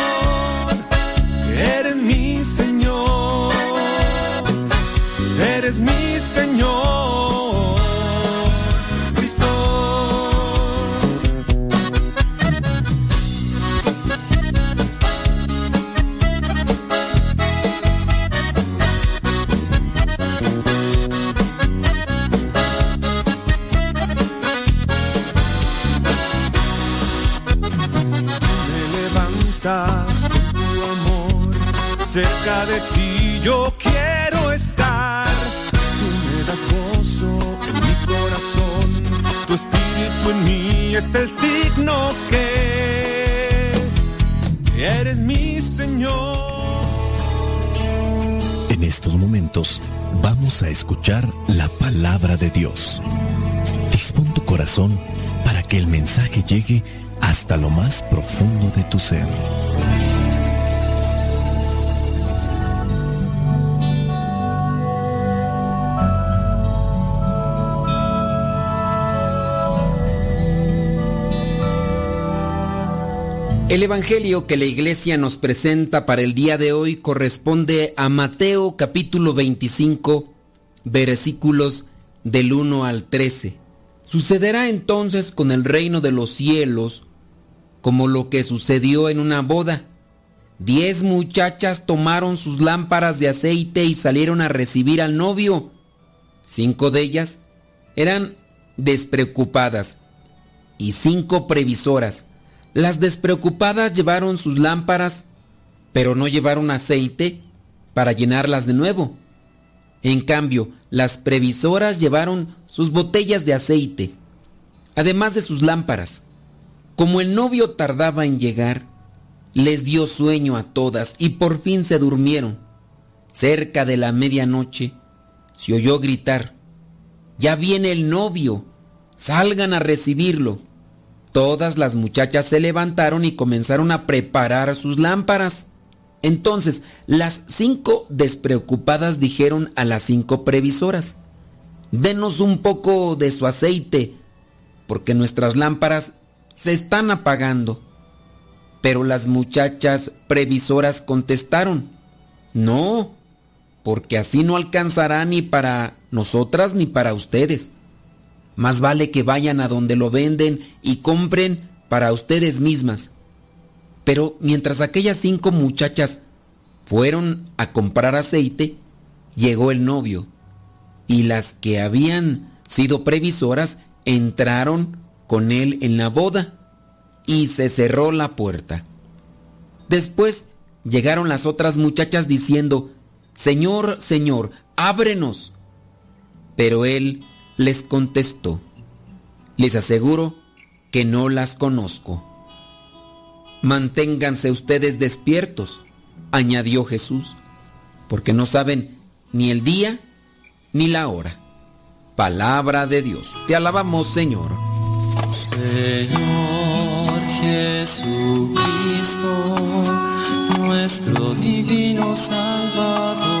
eres mi Señor, eres mi Cerca de ti yo quiero estar. Tú me das gozo en mi corazón. Tu espíritu en mí es el signo que eres mi Señor. En estos momentos vamos a escuchar la palabra de Dios. Dispón tu corazón para que el mensaje llegue hasta lo más profundo de tu ser. El Evangelio que la iglesia nos presenta para el día de hoy corresponde a Mateo capítulo 25, versículos del 1 al 13. Sucederá entonces con el reino de los cielos como lo que sucedió en una boda. Diez muchachas tomaron sus lámparas de aceite y salieron a recibir al novio. Cinco de ellas eran despreocupadas y cinco previsoras. Las despreocupadas llevaron sus lámparas pero no llevaron aceite para llenarlas de nuevo. En cambio, las previsoras llevaron sus botellas de aceite, además de sus lámparas. Como el novio tardaba en llegar, les dio sueño a todas y por fin se durmieron. Cerca de la medianoche se oyó gritar, Ya viene el novio, salgan a recibirlo. Todas las muchachas se levantaron y comenzaron a preparar sus lámparas. Entonces, las cinco despreocupadas dijeron a las cinco previsoras, Denos un poco de su aceite, porque nuestras lámparas se están apagando. Pero las muchachas previsoras contestaron, No, porque así no alcanzará ni para nosotras ni para ustedes. Más vale que vayan a donde lo venden y compren para ustedes mismas. Pero mientras aquellas cinco muchachas fueron a comprar aceite, llegó el novio y las que habían sido previsoras entraron con él en la boda y se cerró la puerta. Después llegaron las otras muchachas diciendo, Señor, Señor, ábrenos. Pero él les contestó, les aseguro que no las conozco. Manténganse ustedes despiertos, añadió Jesús, porque no saben ni el día ni la hora. Palabra de Dios. Te alabamos, Señor. Señor Jesucristo, nuestro divino Salvador,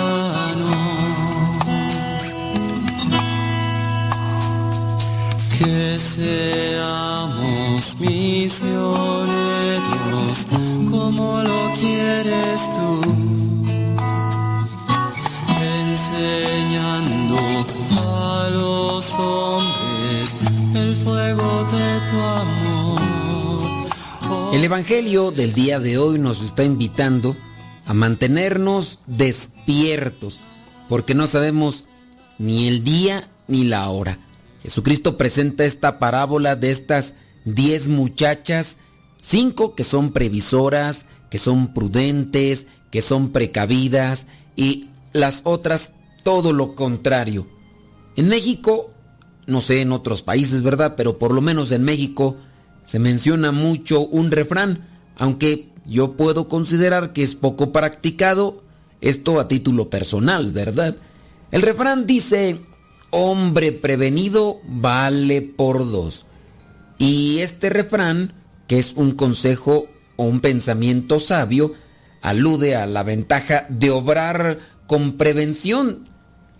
Seamos misioneros como lo quieres tú enseñando a los hombres el fuego de tu amor. El Evangelio del día de hoy nos está invitando a mantenernos despiertos, porque no sabemos ni el día ni la hora. Jesucristo presenta esta parábola de estas diez muchachas, cinco que son previsoras, que son prudentes, que son precavidas, y las otras todo lo contrario. En México, no sé en otros países, ¿verdad? Pero por lo menos en México se menciona mucho un refrán, aunque yo puedo considerar que es poco practicado, esto a título personal, ¿verdad? El refrán dice, hombre prevenido vale por dos. Y este refrán, que es un consejo o un pensamiento sabio, alude a la ventaja de obrar con prevención.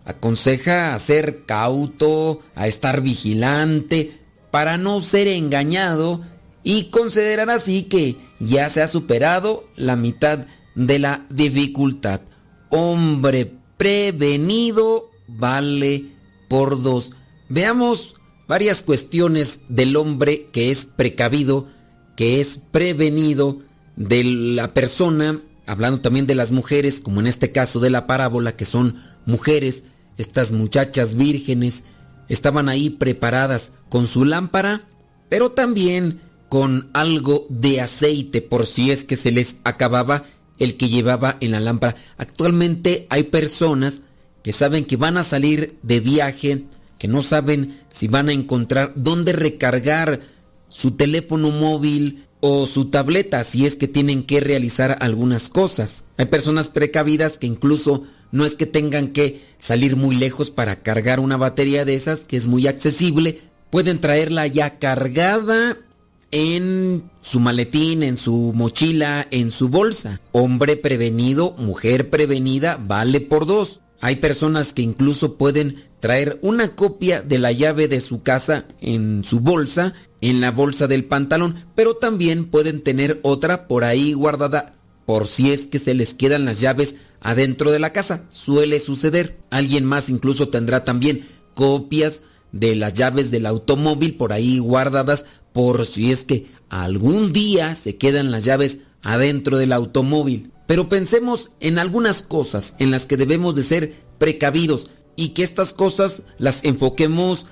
Aconseja a ser cauto, a estar vigilante, para no ser engañado y considerar así que ya se ha superado la mitad de la dificultad. Hombre prevenido vale por dos. Veamos varias cuestiones del hombre que es precavido, que es prevenido, de la persona, hablando también de las mujeres, como en este caso de la parábola, que son mujeres, estas muchachas vírgenes, estaban ahí preparadas con su lámpara, pero también con algo de aceite por si es que se les acababa el que llevaba en la lámpara. Actualmente hay personas que saben que van a salir de viaje, que no saben si van a encontrar dónde recargar su teléfono móvil o su tableta si es que tienen que realizar algunas cosas. Hay personas precavidas que incluso no es que tengan que salir muy lejos para cargar una batería de esas, que es muy accesible, pueden traerla ya cargada en su maletín, en su mochila, en su bolsa. Hombre prevenido, mujer prevenida, vale por dos. Hay personas que incluso pueden traer una copia de la llave de su casa en su bolsa, en la bolsa del pantalón, pero también pueden tener otra por ahí guardada por si es que se les quedan las llaves adentro de la casa. Suele suceder. Alguien más incluso tendrá también copias de las llaves del automóvil por ahí guardadas por si es que algún día se quedan las llaves adentro del automóvil. Pero pensemos en algunas cosas en las que debemos de ser precavidos y que estas cosas las enfoquemos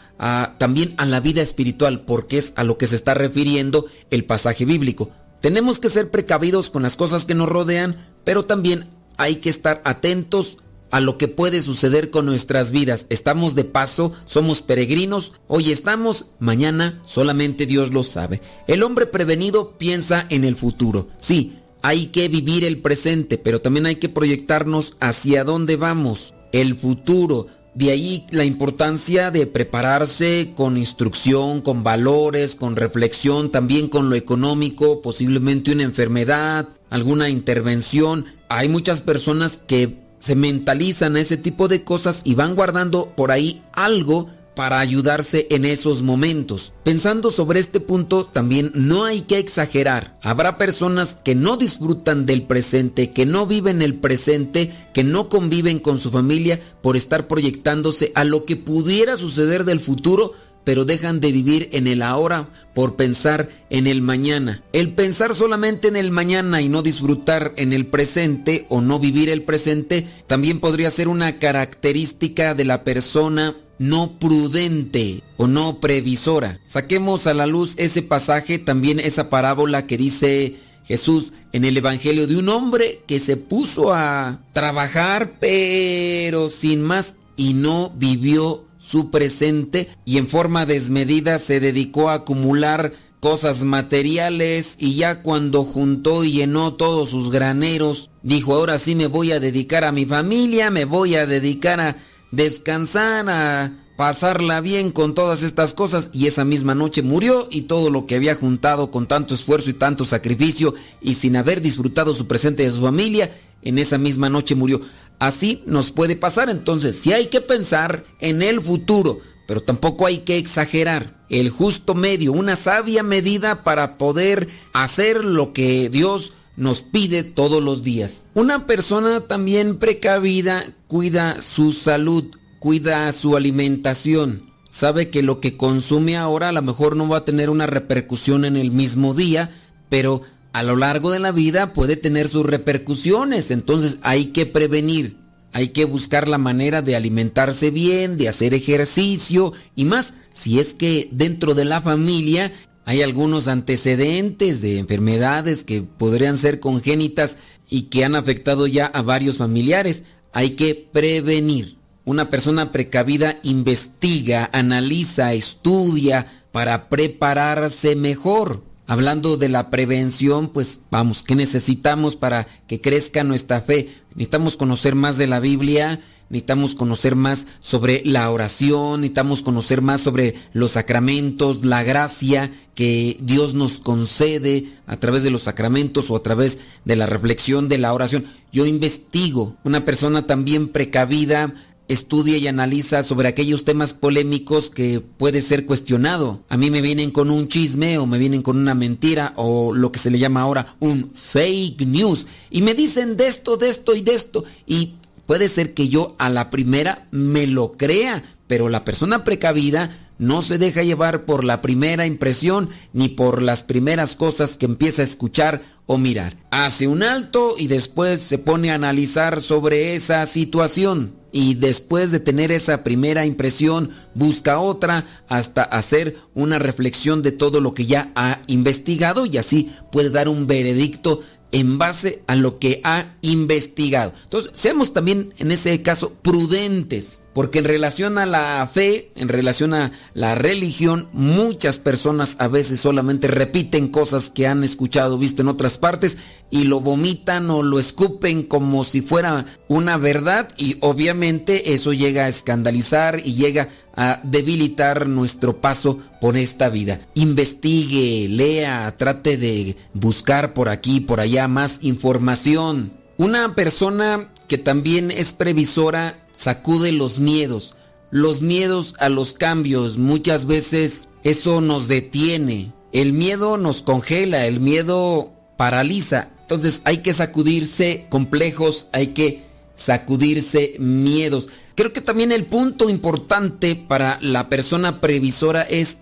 también a la vida espiritual, porque es a lo que se está refiriendo el pasaje bíblico. Tenemos que ser precavidos con las cosas que nos rodean, pero también hay que estar atentos a lo que puede suceder con nuestras vidas. Estamos de paso, somos peregrinos, hoy estamos, mañana solamente Dios lo sabe. El hombre prevenido piensa en el futuro. Sí, hay que vivir el presente, pero también hay que proyectarnos hacia dónde vamos, el futuro. De ahí la importancia de prepararse con instrucción, con valores, con reflexión, también con lo económico, posiblemente una enfermedad, alguna intervención. Hay muchas personas que se mentalizan a ese tipo de cosas y van guardando por ahí algo para ayudarse en esos momentos. Pensando sobre este punto, también no hay que exagerar. Habrá personas que no disfrutan del presente, que no viven el presente, que no conviven con su familia por estar proyectándose a lo que pudiera suceder del futuro pero dejan de vivir en el ahora por pensar en el mañana. El pensar solamente en el mañana y no disfrutar en el presente o no vivir el presente también podría ser una característica de la persona no prudente o no previsora. Saquemos a la luz ese pasaje, también esa parábola que dice Jesús en el Evangelio de un hombre que se puso a trabajar pero sin más y no vivió su presente y en forma desmedida se dedicó a acumular cosas materiales y ya cuando juntó y llenó todos sus graneros, dijo ahora sí me voy a dedicar a mi familia, me voy a dedicar a descansar, a pasarla bien con todas estas cosas y esa misma noche murió y todo lo que había juntado con tanto esfuerzo y tanto sacrificio y sin haber disfrutado su presente de su familia, en esa misma noche murió. Así nos puede pasar entonces, si hay que pensar en el futuro, pero tampoco hay que exagerar. El justo medio, una sabia medida para poder hacer lo que Dios nos pide todos los días. Una persona también precavida cuida su salud, cuida su alimentación. Sabe que lo que consume ahora a lo mejor no va a tener una repercusión en el mismo día, pero a lo largo de la vida puede tener sus repercusiones. Entonces hay que prevenir. Hay que buscar la manera de alimentarse bien, de hacer ejercicio y más si es que dentro de la familia hay algunos antecedentes de enfermedades que podrían ser congénitas y que han afectado ya a varios familiares. Hay que prevenir. Una persona precavida investiga, analiza, estudia para prepararse mejor. Hablando de la prevención, pues vamos, ¿qué necesitamos para que crezca nuestra fe? Necesitamos conocer más de la Biblia, necesitamos conocer más sobre la oración, necesitamos conocer más sobre los sacramentos, la gracia que Dios nos concede a través de los sacramentos o a través de la reflexión de la oración. Yo investigo, una persona también precavida, estudia y analiza sobre aquellos temas polémicos que puede ser cuestionado. A mí me vienen con un chisme o me vienen con una mentira o lo que se le llama ahora un fake news y me dicen de esto, de esto y de esto y puede ser que yo a la primera me lo crea, pero la persona precavida no se deja llevar por la primera impresión ni por las primeras cosas que empieza a escuchar o mirar. Hace un alto y después se pone a analizar sobre esa situación y después de tener esa primera impresión busca otra hasta hacer una reflexión de todo lo que ya ha investigado y así puede dar un veredicto en base a lo que ha investigado. Entonces, seamos también en ese caso prudentes, porque en relación a la fe, en relación a la religión, muchas personas a veces solamente repiten cosas que han escuchado, visto en otras partes y lo vomitan o lo escupen como si fuera una verdad y obviamente eso llega a escandalizar y llega a debilitar nuestro paso por esta vida. Investigue, lea, trate de buscar por aquí, por allá más información. Una persona que también es previsora sacude los miedos. Los miedos a los cambios, muchas veces eso nos detiene. El miedo nos congela, el miedo paraliza. Entonces hay que sacudirse complejos, hay que sacudirse miedos. Creo que también el punto importante para la persona previsora es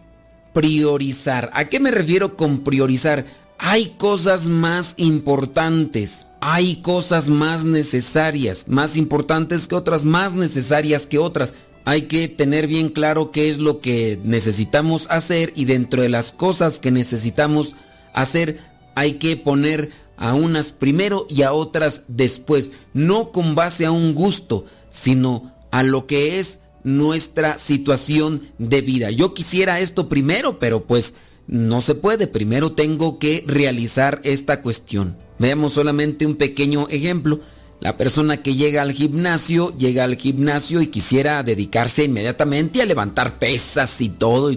priorizar. ¿A qué me refiero con priorizar? Hay cosas más importantes, hay cosas más necesarias, más importantes que otras, más necesarias que otras. Hay que tener bien claro qué es lo que necesitamos hacer y dentro de las cosas que necesitamos hacer hay que poner a unas primero y a otras después, no con base a un gusto, sino a lo que es nuestra situación de vida. Yo quisiera esto primero, pero pues no se puede. Primero tengo que realizar esta cuestión. Veamos solamente un pequeño ejemplo. La persona que llega al gimnasio, llega al gimnasio y quisiera dedicarse inmediatamente a levantar pesas y todo.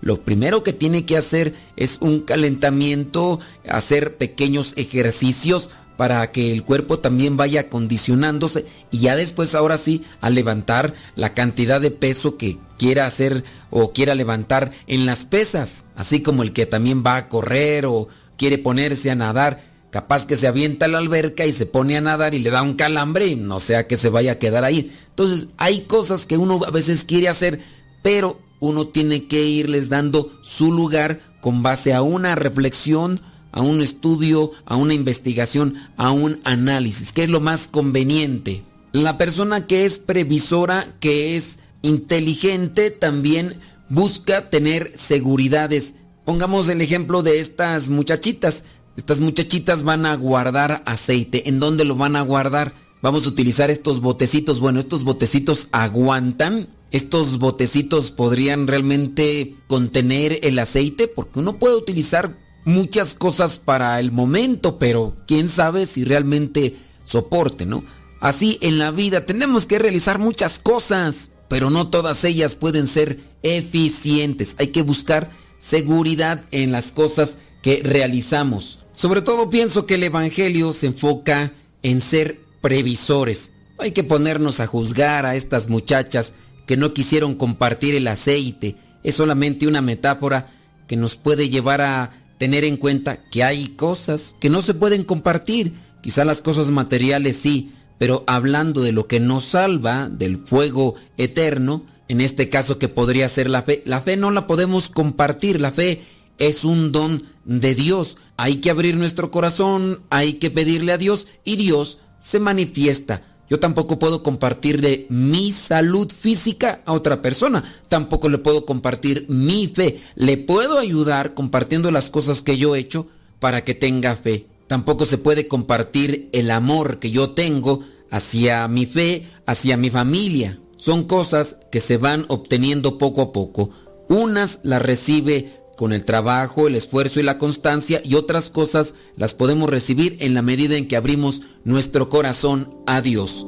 lo primero que tiene que hacer es un calentamiento, hacer pequeños ejercicios para que el cuerpo también vaya acondicionándose y ya después ahora sí a levantar la cantidad de peso que quiera hacer o quiera levantar en las pesas, así como el que también va a correr o quiere ponerse a nadar, capaz que se avienta a la alberca y se pone a nadar y le da un calambre no sea que se vaya a quedar ahí. Entonces hay cosas que uno a veces quiere hacer, pero uno tiene que irles dando su lugar con base a una reflexión, a un estudio, a una investigación, a un análisis, que es lo más conveniente. La persona que es previsora, que es inteligente, también busca tener seguridades. Pongamos el ejemplo de estas muchachitas. Estas muchachitas van a guardar aceite. ¿En dónde lo van a guardar? Vamos a utilizar estos botecitos. Bueno, estos botecitos aguantan. Estos botecitos podrían realmente contener el aceite porque uno puede utilizar muchas cosas para el momento, pero quién sabe si realmente soporte, ¿no? Así en la vida tenemos que realizar muchas cosas, pero no todas ellas pueden ser eficientes. Hay que buscar seguridad en las cosas que realizamos. Sobre todo pienso que el Evangelio se enfoca en ser previsores. Hay que ponernos a juzgar a estas muchachas que no quisieron compartir el aceite. Es solamente una metáfora que nos puede llevar a tener en cuenta que hay cosas que no se pueden compartir. Quizá las cosas materiales sí, pero hablando de lo que nos salva, del fuego eterno, en este caso que podría ser la fe, la fe no la podemos compartir, la fe es un don de Dios. Hay que abrir nuestro corazón, hay que pedirle a Dios y Dios se manifiesta. Yo tampoco puedo compartir de mi salud física a otra persona. Tampoco le puedo compartir mi fe. Le puedo ayudar compartiendo las cosas que yo he hecho para que tenga fe. Tampoco se puede compartir el amor que yo tengo hacia mi fe, hacia mi familia. Son cosas que se van obteniendo poco a poco. Unas las recibe con el trabajo, el esfuerzo y la constancia y otras cosas las podemos recibir en la medida en que abrimos nuestro corazón a Dios.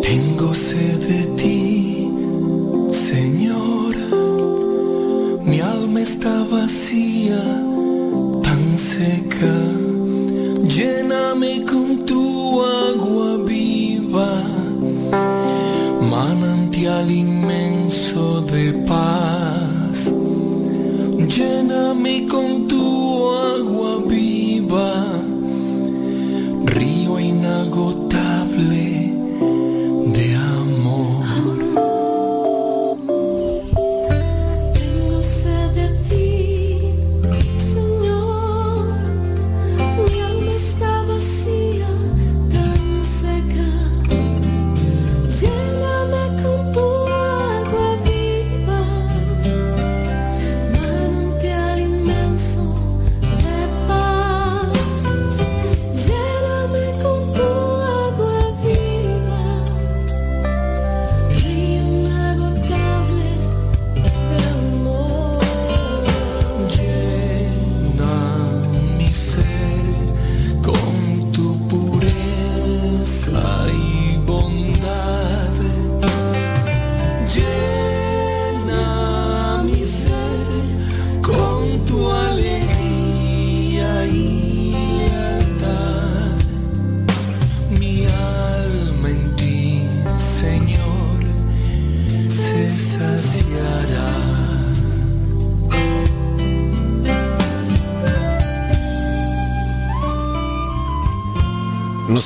Tengo sed de ti, Señor. Mi alma está vacía, seca. Lléname con tu agua viva, manantial inmenso de paz. Lléname con tu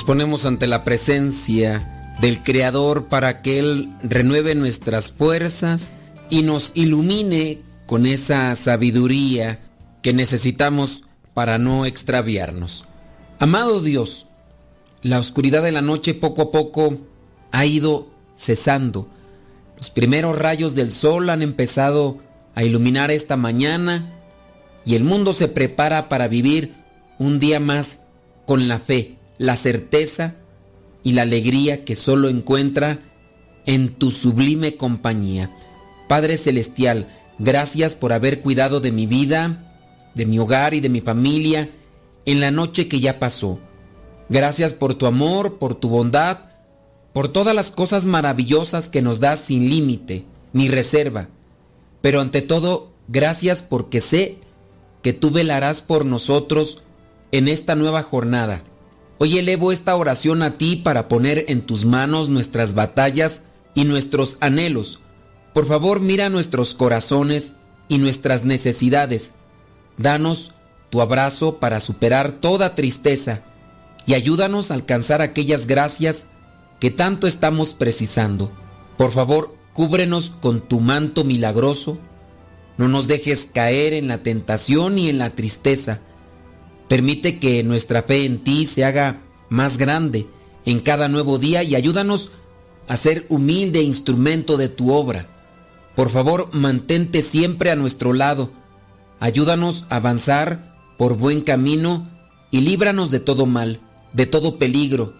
Nos ponemos ante la presencia del Creador para que Él renueve nuestras fuerzas y nos ilumine con esa sabiduría que necesitamos para no extraviarnos. Amado Dios, la oscuridad de la noche poco a poco ha ido cesando. Los primeros rayos del sol han empezado a iluminar esta mañana y el mundo se prepara para vivir un día más con la fe, la certeza y la alegría que solo encuentra en tu sublime compañía. Padre Celestial, gracias por haber cuidado de mi vida, de mi hogar y de mi familia en la noche que ya pasó. Gracias por tu amor, por tu bondad, por todas las cosas maravillosas que nos das sin límite ni reserva. Pero ante todo, gracias porque sé que tú velarás por nosotros en esta nueva jornada. Hoy elevo esta oración a ti para poner en tus manos nuestras batallas y nuestros anhelos. Por favor, mira nuestros corazones y nuestras necesidades. Danos tu abrazo para superar toda tristeza y ayúdanos a alcanzar aquellas gracias que tanto estamos precisando. Por favor, cúbrenos con tu manto milagroso. No nos dejes caer en la tentación y en la tristeza. Permite que nuestra fe en ti se haga más grande en cada nuevo día y ayúdanos a ser humilde instrumento de tu obra. Por favor, mantente siempre a nuestro lado. Ayúdanos a avanzar por buen camino y líbranos de todo mal, de todo peligro,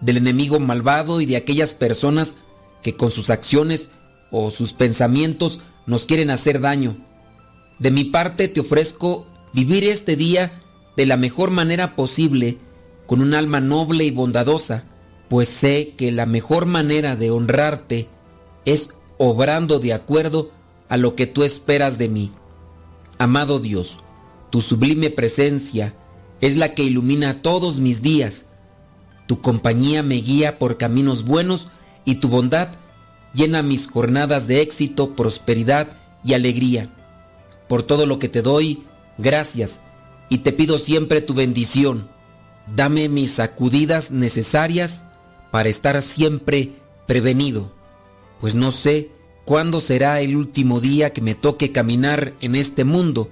del enemigo malvado y de aquellas personas que con sus acciones o sus pensamientos nos quieren hacer daño. De mi parte te ofrezco vivir este día de la mejor manera posible, con un alma noble y bondadosa, pues sé que la mejor manera de honrarte es obrando de acuerdo a lo que tú esperas de mí. Amado Dios, tu sublime presencia es la que ilumina todos mis días. Tu compañía me guía por caminos buenos y tu bondad llena mis jornadas de éxito, prosperidad y alegría. Por todo lo que te doy, gracias, y te pido siempre tu bendición. Dame mis sacudidas necesarias para estar siempre prevenido, pues no sé cuándo será el último día que me toque caminar en este mundo,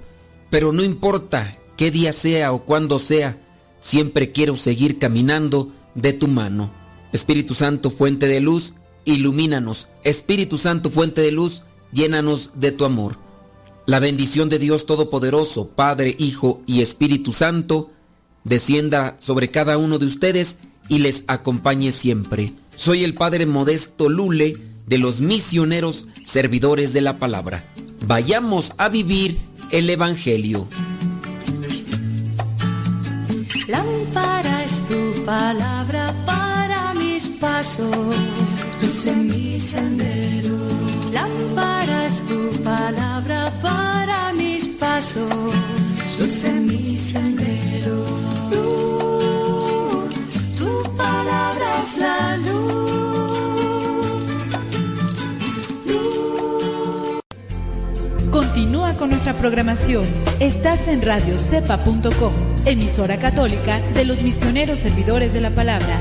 pero no importa qué día sea o cuándo sea, siempre quiero seguir caminando de tu mano. Espíritu Santo, fuente de luz, ilumínanos. Espíritu Santo, fuente de luz, llénanos de tu amor. La bendición de Dios Todopoderoso, Padre, Hijo y Espíritu Santo, descienda sobre cada uno de ustedes y les acompañe siempre. Soy el Padre Modesto Lule de los misioneros servidores de la palabra. Vayamos a vivir el Evangelio. Tu palabra para mis pasos, mi. Lámpara tu palabra para mis pasos, luz en mi sendero. Luz, tu palabra es la luz. Continúa con nuestra programación. Estás en radiocepa.com, emisora católica de los misioneros servidores de la palabra.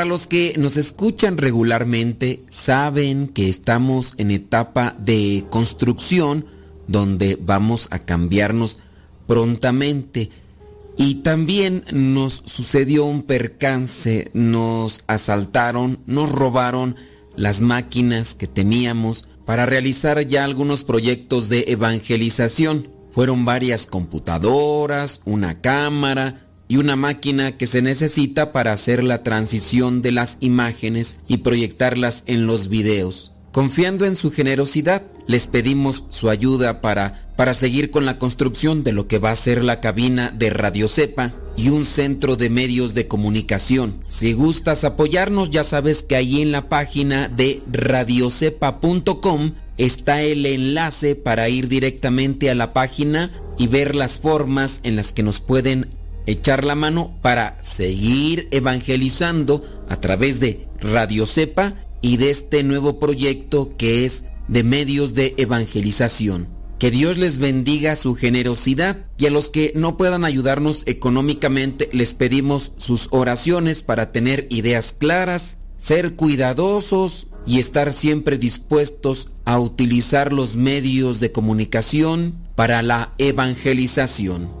Para los que nos escuchan regularmente, saben que estamos en etapa de construcción donde vamos a cambiarnos prontamente. Y también nos sucedió un percance, nos asaltaron, nos robaron las máquinas que teníamos para realizar ya algunos proyectos de evangelización. Fueron varias computadoras, una cámara y una máquina que se necesita para hacer la transición de las imágenes y proyectarlas en los videos. Confiando en su generosidad, les pedimos su ayuda para, para seguir con la construcción de lo que va a ser la cabina de Radio Cepa y un centro de medios de comunicación. Si gustas apoyarnos, ya sabes que ahí en la página de radiocepa.com está el enlace para ir directamente a la página y ver las formas en las que nos pueden echar la mano para seguir evangelizando a través de Radio Cepa y de este nuevo proyecto que es de medios de evangelización. Que Dios les bendiga su generosidad y a los que no puedan ayudarnos económicamente les pedimos sus oraciones para tener ideas claras, ser cuidadosos y estar siempre dispuestos a utilizar los medios de comunicación para la evangelización.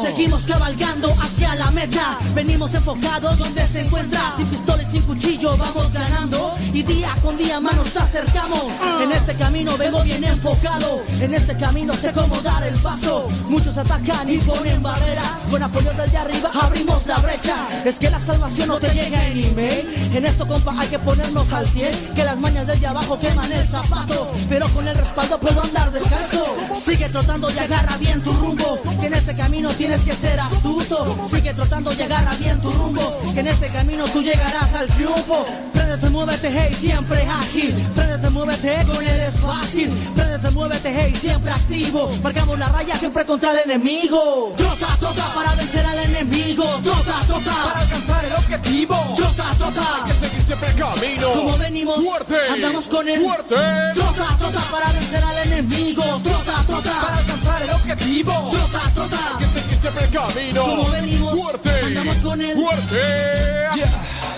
Seguimos cabalgando hacia la meta. Venimos enfocados donde se encuentra. Sin pistola y sin cuchillo vamos ganando. Y día con día más nos acercamos. En este camino vengo bien enfocado. En este camino sé cómo dar el paso. Muchos atacan y ponen barreras. Con apoyo desde arriba abrimos la brecha. Es que la salvación no te llega en email. En esto, compa, hay que ponernos al 100. Que las mañas desde abajo queman el zapato. Pero con el respaldo puedo andar descalzo. Sigue trotando y agarra bien tu rumbo. Tienes que ser astuto. Sigue trotando y agarra bien tu rumbo. Que en este camino tú llegarás al triunfo. Préndete, muévete, hey, siempre ágil. Préndete, muévete, con él es fácil. Préndete, muévete, hey, siempre activo. Marcamos la raya siempre contra el enemigo. Trota, trota para vencer al enemigo. Trota, trota para alcanzar el objetivo. Trota, trota. Hay que seguir siempre el camino. Como venimos, Fuerte. andamos con el Fuerte. Trota, trota para vencer al enemigo. Trota, trota para alcanzar el objetivo. Trota, trota. Hay que seguir siempre el camino. Como venimos, Fuerte. andamos con el Fuerte.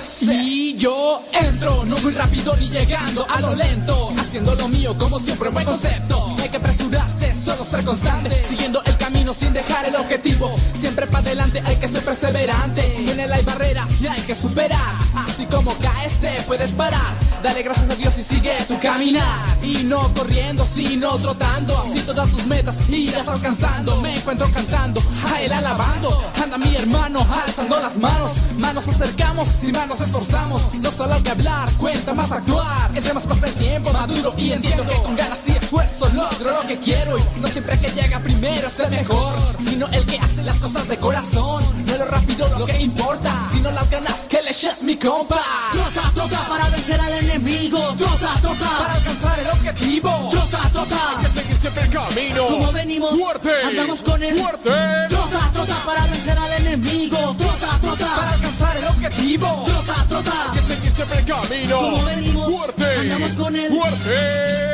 Si yo entro, no muy rápido ni llegando a lo lento, haciendo lo mío como siempre, buen concepto. Hay que apresurarse, solo ser constante, siguiendo el camino sin dejar el objetivo. Siempre para adelante hay que ser perseverante. En él hay barreras y hay que superar. Así como caes, te puedes parar. Dale gracias a Dios y sigue tu caminar. Y no corriendo, sino trotando. Así todas tus metas irás alcanzando. Me encuentro cantando, a él alabando. Anda mi hermano, alzando las manos. Manos acercamos, sin manos esforzamos. No solo que hablar, cuenta más actuar. Entre más pasa el tiempo, maduro y entiendo que con ganas y esfuerzo logro lo que quiero. Y no siempre que llega primero es el mejor, sino el que hace las cosas de corazón. No lo rápido lo que importa, sino las ganas que le echas mi compa. Trota, trota para vencer al enemigo. Trota, trota para alcanzar el objetivo. Trota, trota. Hay que seguir siempre el camino. Como venimos, Fuerte. andamos con el Fuerte. Trota, trota para vencer al enemigo. Trota, trota para alcanzar el objetivo. Trota, trota. Hay que seguir siempre el camino. Como venimos, Fuerte. Andamos con el Fuerte.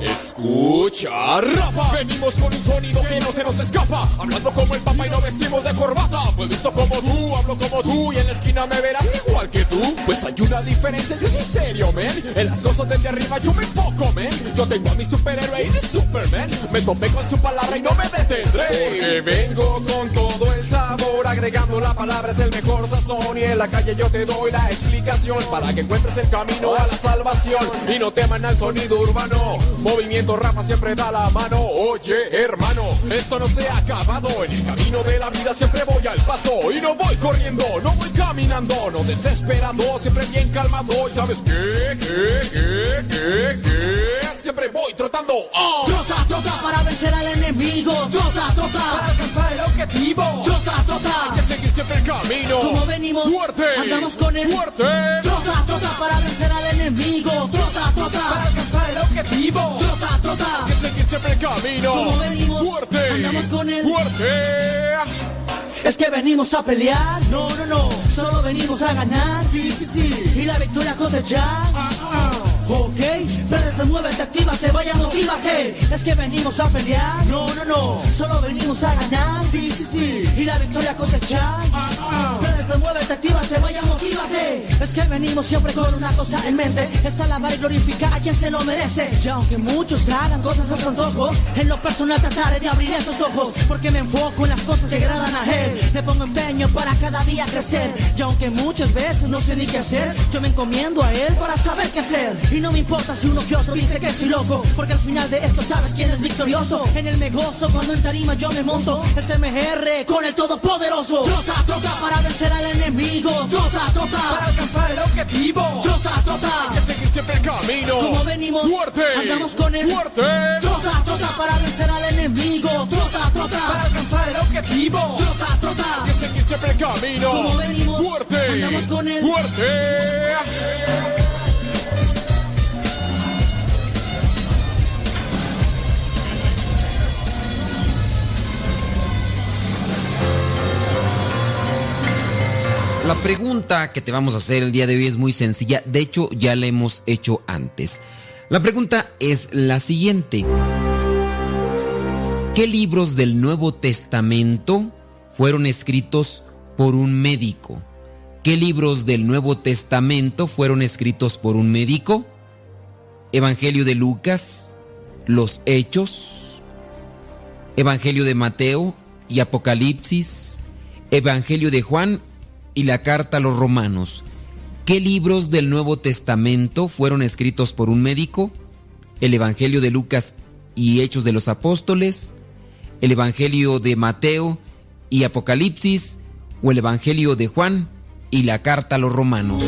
Escucha, rapa. Venimos con un sonido que no se nos escapa. Hablando como el papa y no vestimos de corbata. Pues visto como tú, hablo como tú y en la esquina me verás igual que tú. Pues hay una diferencia, yo soy serio, man. En las cosas desde arriba yo me enfoco, man. Yo tengo a mi superhéroe y de Superman. Me topé con su palabra y no me detendré. Porque vengo con todo el sabor, agregando la palabra es el mejor sazón. Y en la calle yo te doy la explicación para que encuentres el camino a la salvación. Y no teman al sonido urbano. Movimiento rapa siempre da la mano. Oye, hermano, esto no se ha acabado. En el camino de la vida siempre voy al paso. Y no voy corriendo, no voy caminando, no desesperando, siempre bien calmado. ¿Y sabes qué? ¿Qué? ¿Qué? ¿Qué? ¿Qué? Siempre voy trotando. ¡Oh! Trota, trota para vencer al enemigo. Trota, andamos con el fuerte. Trota, trota para vencer al enemigo. Trota, trota para alcanzar el objetivo. Trota, trota. Que seguir siempre el camino. Como venimos, fuerte. andamos con el fuerte. Es que venimos a pelear, no, no, no, solo venimos a ganar, sí, sí, sí, y la victoria cosechar. Ah, ah. Ok, verde, muévete, actívate, vaya, motívate. Es que venimos a pelear, no, no, no, solo venimos a ganar, sí, sí, sí, y la victoria cosechar. Ah, ah. Verde, muévete, actívate, vaya, motívate. Es que venimos siempre con una cosa en mente, es alabar y glorificar a quien se lo merece. Y aunque muchos hagan cosas a su antojo, en lo personal trataré de abrir esos ojos, porque me enfoco en las cosas que agradan a él. Me pongo empeño para cada día crecer. Y aunque muchas veces no sé ni qué hacer, yo me encomiendo a él para saber qué hacer. Y no me importa si uno que otro dice que soy loco, porque al final de esto sabes quién es victorioso. En él me gozo cuando en tarima yo me monto. Es MGR con el todopoderoso. Trota, trota para vencer al enemigo. Trota, trota para alcanzar el objetivo. Trota, trota. Hay que seguir siempre el camino. Como venimos, fuerte. andamos con el fuerte. Trota, trota para vencer al enemigo. Trota, trota para alcanzar el objetivo. Trota, trota. Hay que seguir siempre el camino. Como venimos, fuerte. andamos con el fuerte. La pregunta que te vamos a hacer el día de hoy es muy sencilla. De hecho, ya la hemos hecho antes. La pregunta es la siguiente. ¿Qué libros del Nuevo Testamento fueron escritos por un médico? ¿Qué libros del Nuevo Testamento fueron escritos por un médico? Evangelio de Lucas, los Hechos, Evangelio de Mateo y Apocalipsis, Evangelio de Juan y la carta a los romanos. ¿Qué libros del Nuevo Testamento fueron escritos por un médico? El Evangelio de Lucas y Hechos de los Apóstoles, el Evangelio de Mateo y Apocalipsis, o el Evangelio de Juan y la carta a los romanos.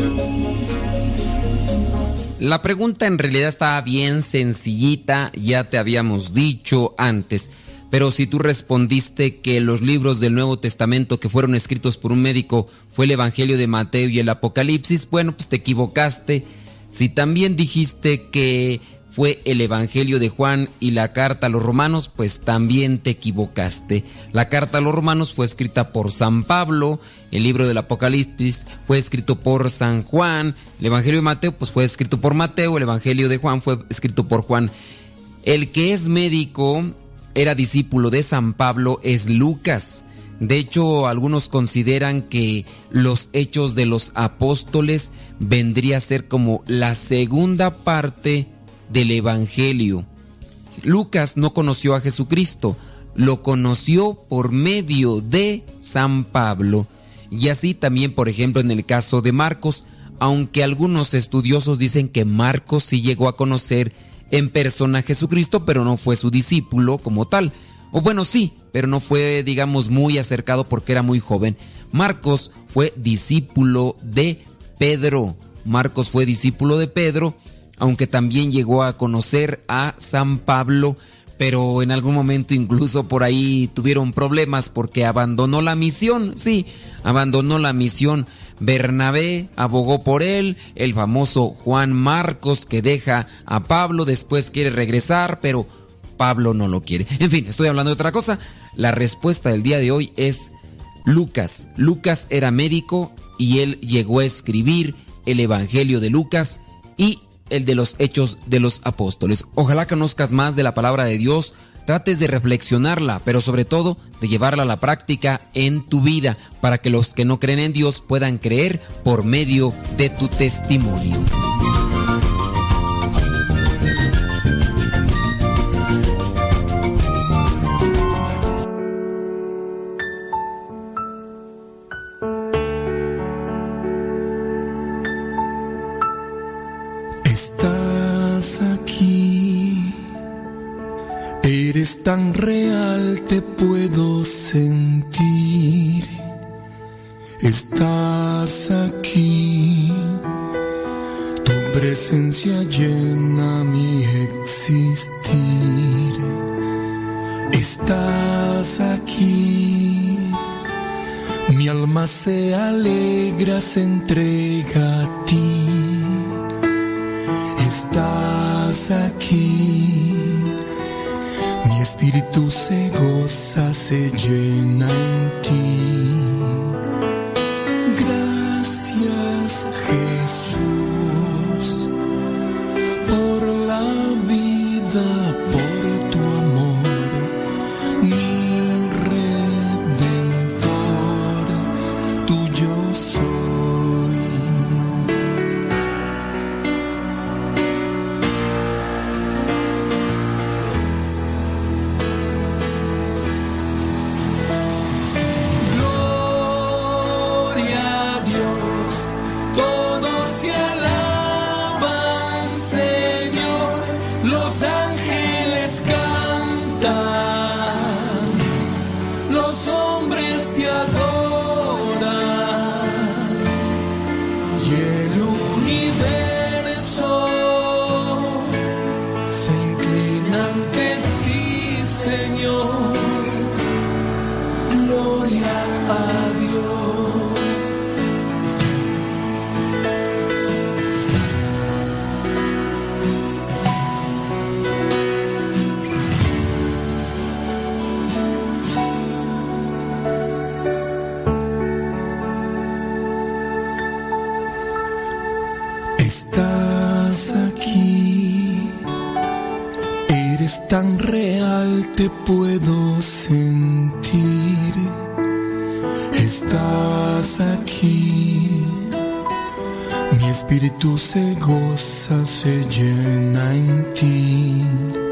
La pregunta en realidad está bien sencillita, ya te habíamos dicho antes. Pero si tú respondiste que los libros del Nuevo Testamento que fueron escritos por un médico fue el Evangelio de Mateo y el Apocalipsis, bueno, pues te equivocaste. Si también dijiste que fue el Evangelio de Juan y la carta a los romanos, pues también te equivocaste. La carta a los romanos fue escrita por San Pablo, el libro del Apocalipsis fue escrito por San Juan, el Evangelio de Mateo pues fue escrito por Mateo, el Evangelio de Juan fue escrito por Juan. El que es médico era discípulo de San Pablo es Lucas. De hecho, algunos consideran que los hechos de los apóstoles vendría a ser como la segunda parte del Evangelio. Lucas no conoció a Jesucristo, lo conoció por medio de San Pablo. Y así también, por ejemplo, en el caso de Marcos, aunque algunos estudiosos dicen que Marcos sí llegó a conocer en persona Jesucristo, pero no fue su discípulo como tal. O bueno, sí, pero no fue, digamos, muy acercado porque era muy joven. Marcos fue discípulo de Pedro. Marcos fue discípulo de Pedro, aunque también llegó a conocer a San Pablo, pero en algún momento incluso por ahí tuvieron problemas porque abandonó la misión, sí, abandonó la misión. Bernabé abogó por él, el famoso Juan Marcos que deja a Pablo, después quiere regresar, pero Pablo no lo quiere. En fin, estoy hablando de otra cosa. La respuesta del día de hoy es Lucas. Lucas era médico y él llegó a escribir el Evangelio de Lucas y el de los Hechos de los Apóstoles. Ojalá conozcas más de la palabra de Dios, trates de reflexionarla, pero sobre todo de llevarla a la práctica en tu vida, para que los que no creen en Dios puedan creer por medio de tu testimonio. Eres tan real, te puedo sentir. Estás aquí, tu presencia llena mi existir. Estás aquí, mi alma se alegra, se entrega a ti. Estás aquí Espíritu se goza, se llena en ti. Estás aquí, eres tan real, te puedo sentir. Estás aquí, mi espíritu se goza, se llena en ti.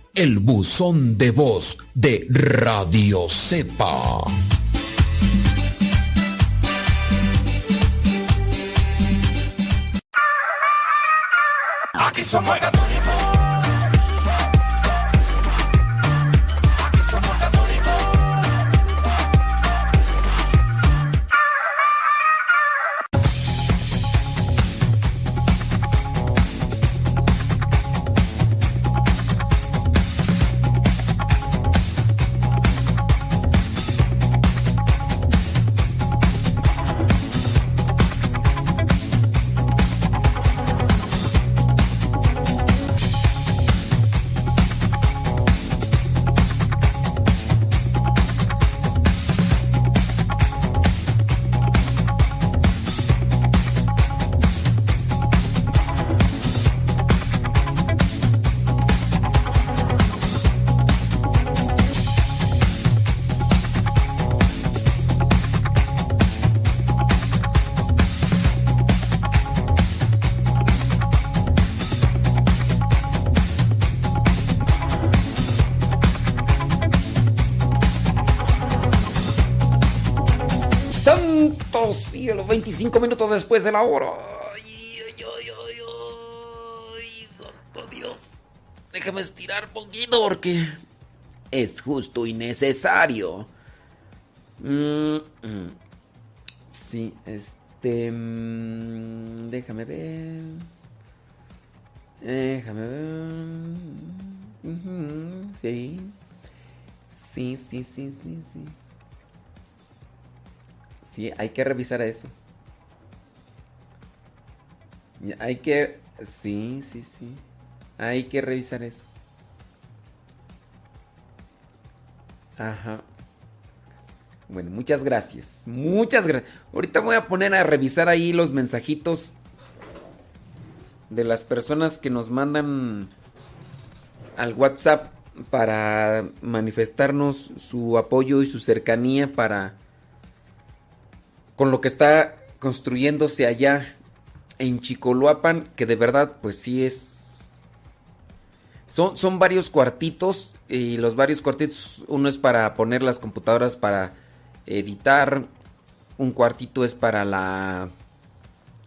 el buzón de voz de Radio Cepa. Aquí somos después de la hora. Ay, ay, ay, ay, santo Dios. Déjame estirar poquito porque es justo y necesario. Mm, mm. Sí, este... mm, déjame ver. Déjame ver. Sí, sí, sí, sí, sí. Sí, hay que revisar eso. Hay que... Sí, sí, sí. Hay que revisar eso. Ajá. Bueno, muchas gracias. Muchas gracias. Ahorita voy a poner a revisar ahí los mensajitos de las personas que nos mandan al WhatsApp para manifestarnos su apoyo y su cercanía para con lo que está construyéndose allá en Chicoloapan, que de verdad pues sí es son, son varios cuartitos y los varios cuartitos uno es para poner las computadoras para editar, un cuartito es para la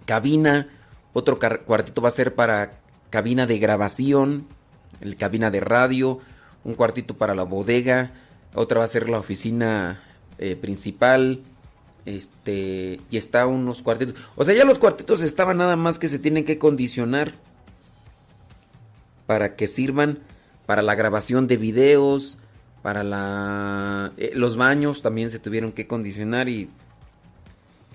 cabina, otro cuartito va a ser para cabina de grabación, el cabina de radio, un cuartito para la bodega, otra va a ser la oficina eh, principal, este, y está unos cuartitos. O sea, ya los cuartitos estaban nada más que se tienen que condicionar para que sirvan para la grabación de videos, para la eh, los baños también se tuvieron que condicionar y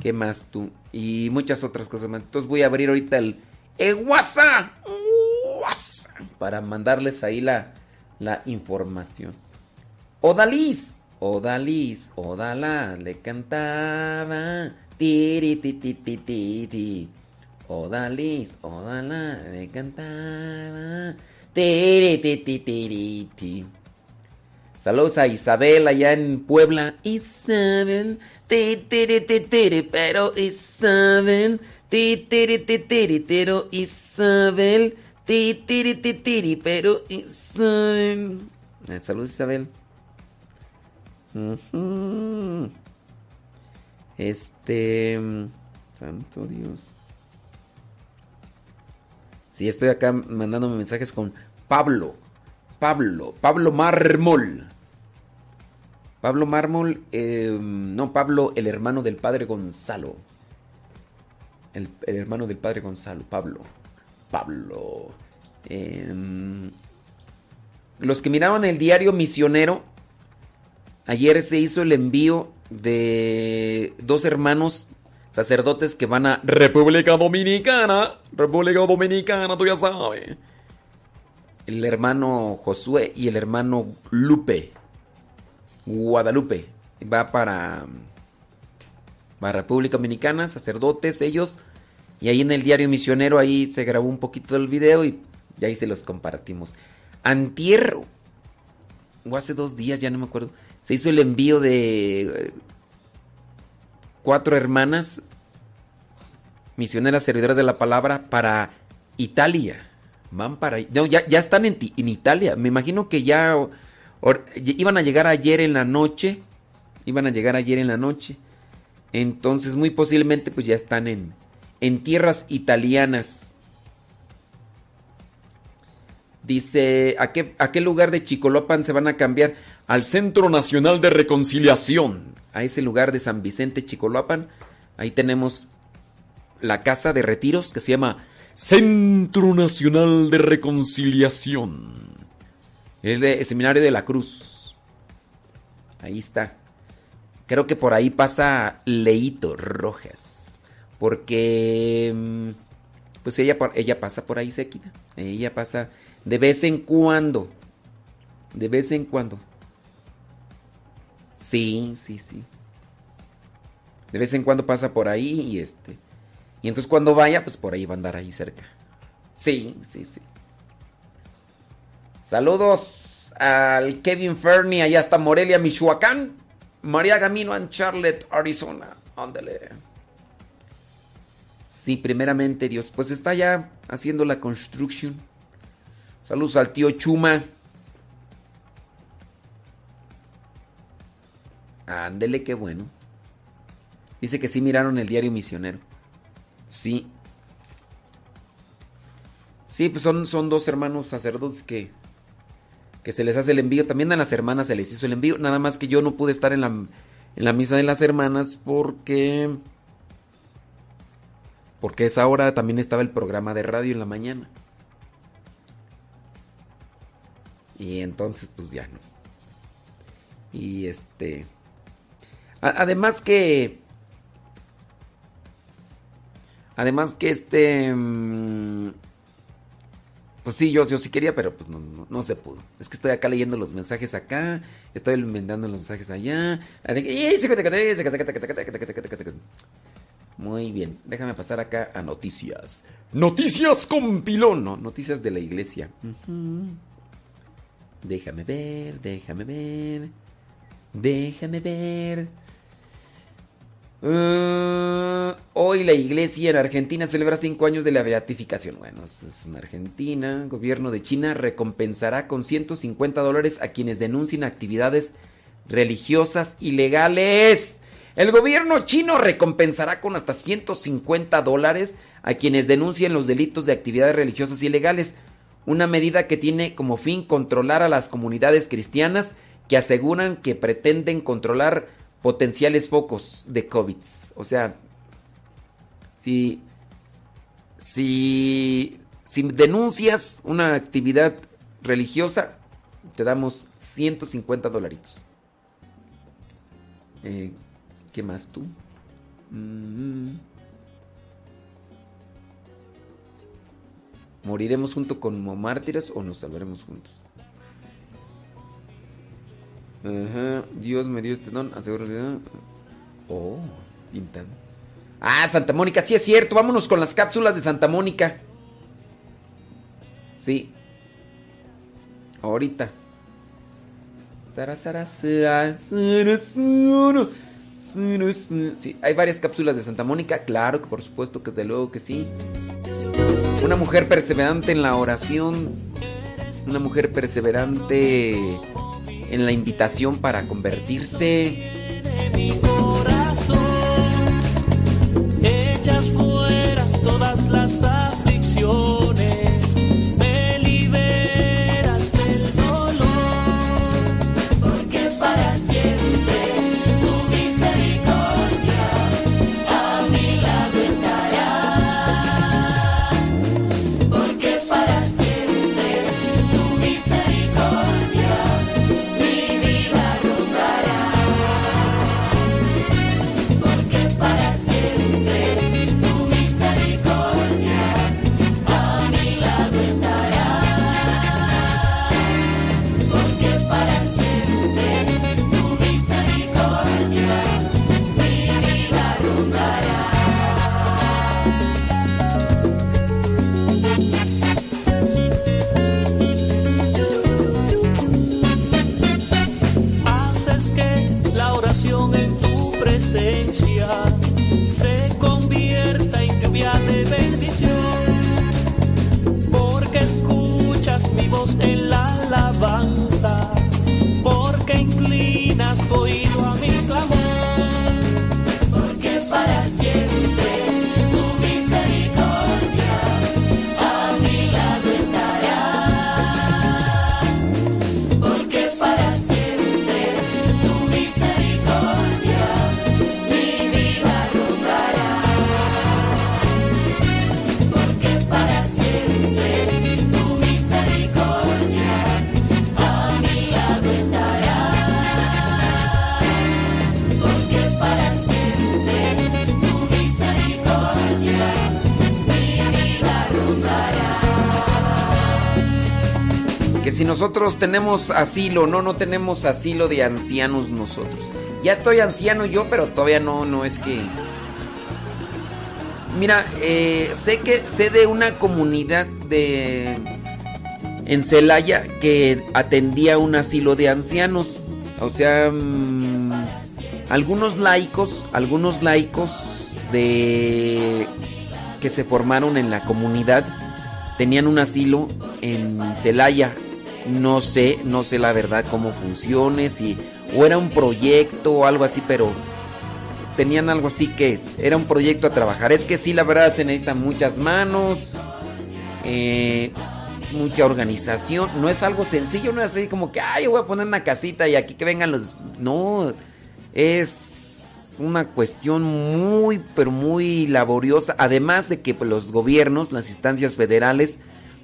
qué más tú y muchas otras cosas más. Entonces voy a abrir ahorita el el WhatsApp, WhatsApp para mandarles ahí la la información. Odalis, Odalis, Odala le cantaba. Tiri, ti, ti, ti, ti, ti. Odalis, Odala le cantaba. Tiri, ti, ti, tiri, ti. Saludos a Isabel allá en Puebla. Isabel, ti, tiri, ti, tiri, pero Isabel, ti, tiri, ti, tiri, pero Isabel, ti, tiri, ti, tiri, pero Isabel. Eh, Saludos Isabel. Este. Santo Dios. Sí, estoy acá mandándome mensajes con Pablo. Pablo. Pablo Mármol. Pablo Mármol. eh, no, Pablo, el hermano del padre Gonzalo. El, el hermano del padre Gonzalo. Pablo. Pablo. Em, los que miraban el diario Misionero. Ayer se hizo el envío de dos hermanos sacerdotes que van a República Dominicana. República Dominicana, tú ya sabes. El hermano Josué y el hermano Lupe. Guadalupe. Va para, para República Dominicana, sacerdotes ellos. Y ahí en el diario misionero, ahí se grabó un poquito del video y, y ahí se los compartimos. Antier, o hace dos días, ya no me acuerdo, se hizo el envío de eh, cuatro hermanas misioneras servidoras de la palabra para Italia. Van para no, ya, están en, en Italia. Me imagino que ya iban a llegar ayer en la noche. Iban a llegar ayer en la noche. Entonces, muy posiblemente, pues ya están en, en tierras italianas. Dice, ¿a qué, ¿a qué lugar de Chicolopan se van a cambiar? Al Centro Nacional de Reconciliación. A ese lugar de San Vicente, Chicolopan. Ahí tenemos la casa de retiros que se llama Centro Nacional de Reconciliación. Es de el Seminario de la Cruz. Ahí está. Creo que por ahí pasa Leito Rojas. Porque. mm, Pues ella, ella pasa por ahí sequita. Ella pasa de vez en cuando. De vez en cuando. Sí, sí, sí. De vez en cuando pasa por ahí y este. Y entonces cuando vaya, pues por ahí va a andar ahí cerca. Sí, sí, sí. Saludos al Kevin Fernie, allá hasta Morelia, Michoacán. María Gamino en Charlotte, Arizona. Ándale. Sí, primeramente Dios. Pues está ya haciendo la construction. Saludos al tío Chuma. Ándele, qué bueno. Dice que sí miraron el diario misionero. Sí. Sí, pues son, son dos hermanos sacerdotes que, que se les hace el envío. También a las hermanas se les hizo el envío. Nada más que yo no pude estar en la, en la misa de las hermanas porque... Porque esa hora también estaba el programa de radio en la mañana. Y entonces pues ya no. Y este... además que... Además que este... mm, Pues sí, yo, yo sí quería, pero pues no, no, se pudo. Es que estoy acá leyendo los mensajes acá, estoy inventando los mensajes allá. Muy bien, déjame pasar acá a noticias. Noticias con pilón, no, noticias de la iglesia. Déjame ver, déjame ver. Déjame ver. Eh, hoy la iglesia en Argentina celebra cinco años de la beatificación. Bueno, es en Argentina. Gobierno de China recompensará con 150 dólares a quienes denuncien actividades religiosas ilegales. El gobierno chino recompensará con hasta 150 dólares a quienes denuncien los delitos de actividades religiosas ilegales. Una medida que tiene como fin controlar a las comunidades cristianas que aseguran que pretenden controlar potenciales focos de COVID. O sea, si, si, denuncias una actividad religiosa, te damos 150 dolaritos. Eh, ¿Qué más tú? Mm. ¿Moriremos junto como mártires o nos salvaremos juntos? Ajá, Dios me dio este don, aseguro. Oh, pintan. Ah, Santa Mónica, sí es cierto. Vámonos con las cápsulas de Santa Mónica. Sí. Ahorita. Sí, hay varias cápsulas de Santa Mónica, claro que por supuesto que desde luego que sí. Una mujer perseverante en la oración, una mujer perseverante en la invitación para convertirse. Echas fuera todas las tenemos asilo, no, no tenemos asilo de ancianos nosotros. Ya estoy anciano yo, pero todavía no, no es que... Mira, eh, sé que sé de una comunidad de en Celaya que atendía un asilo de ancianos. O sea, mm, algunos laicos, algunos laicos de que se formaron en la comunidad tenían un asilo en Celaya. No sé, no sé la verdad cómo funcione, si o era un proyecto o algo así, pero tenían algo así que era un proyecto a trabajar. Es que sí, la verdad se necesitan muchas manos, eh, mucha organización. No es algo sencillo, no es así como que, ay, yo voy a poner una casita y aquí que vengan los... No, es una cuestión muy, pero muy laboriosa. Además de que pues, los gobiernos, las instancias federales,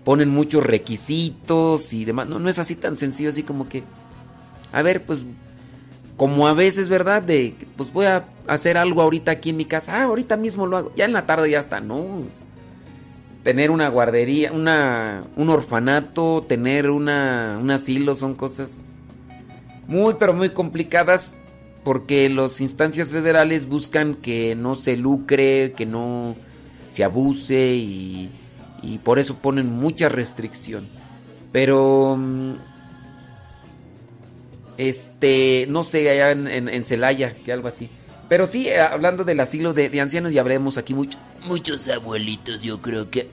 ponen muchos requisitos y demás. No, no es así tan sencillo, así como que... A ver, pues como a veces, ¿verdad? De, pues voy a hacer algo ahorita aquí en mi casa. Ah, ahorita mismo lo hago. Ya en la tarde ya está. No. Tener una guardería, una, un orfanato, tener una, un asilo, son cosas muy, pero muy complicadas porque las instancias federales buscan que no se lucre, que no se abuse y, y por eso ponen mucha restricción. Pero mm, este, no sé, allá en, en, en Celaya, que algo así. Pero sí, eh, hablando del asilo de, de ancianos, ya hablemos aquí mucho. Muchos abuelitos, yo creo que.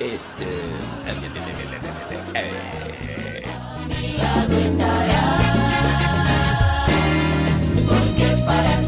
Este. Porque para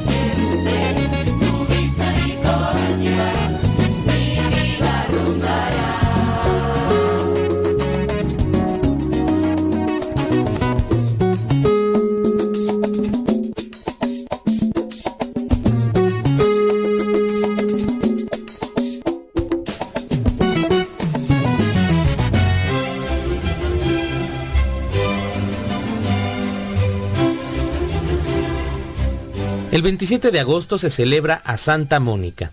El 27 de agosto se celebra a Santa Mónica.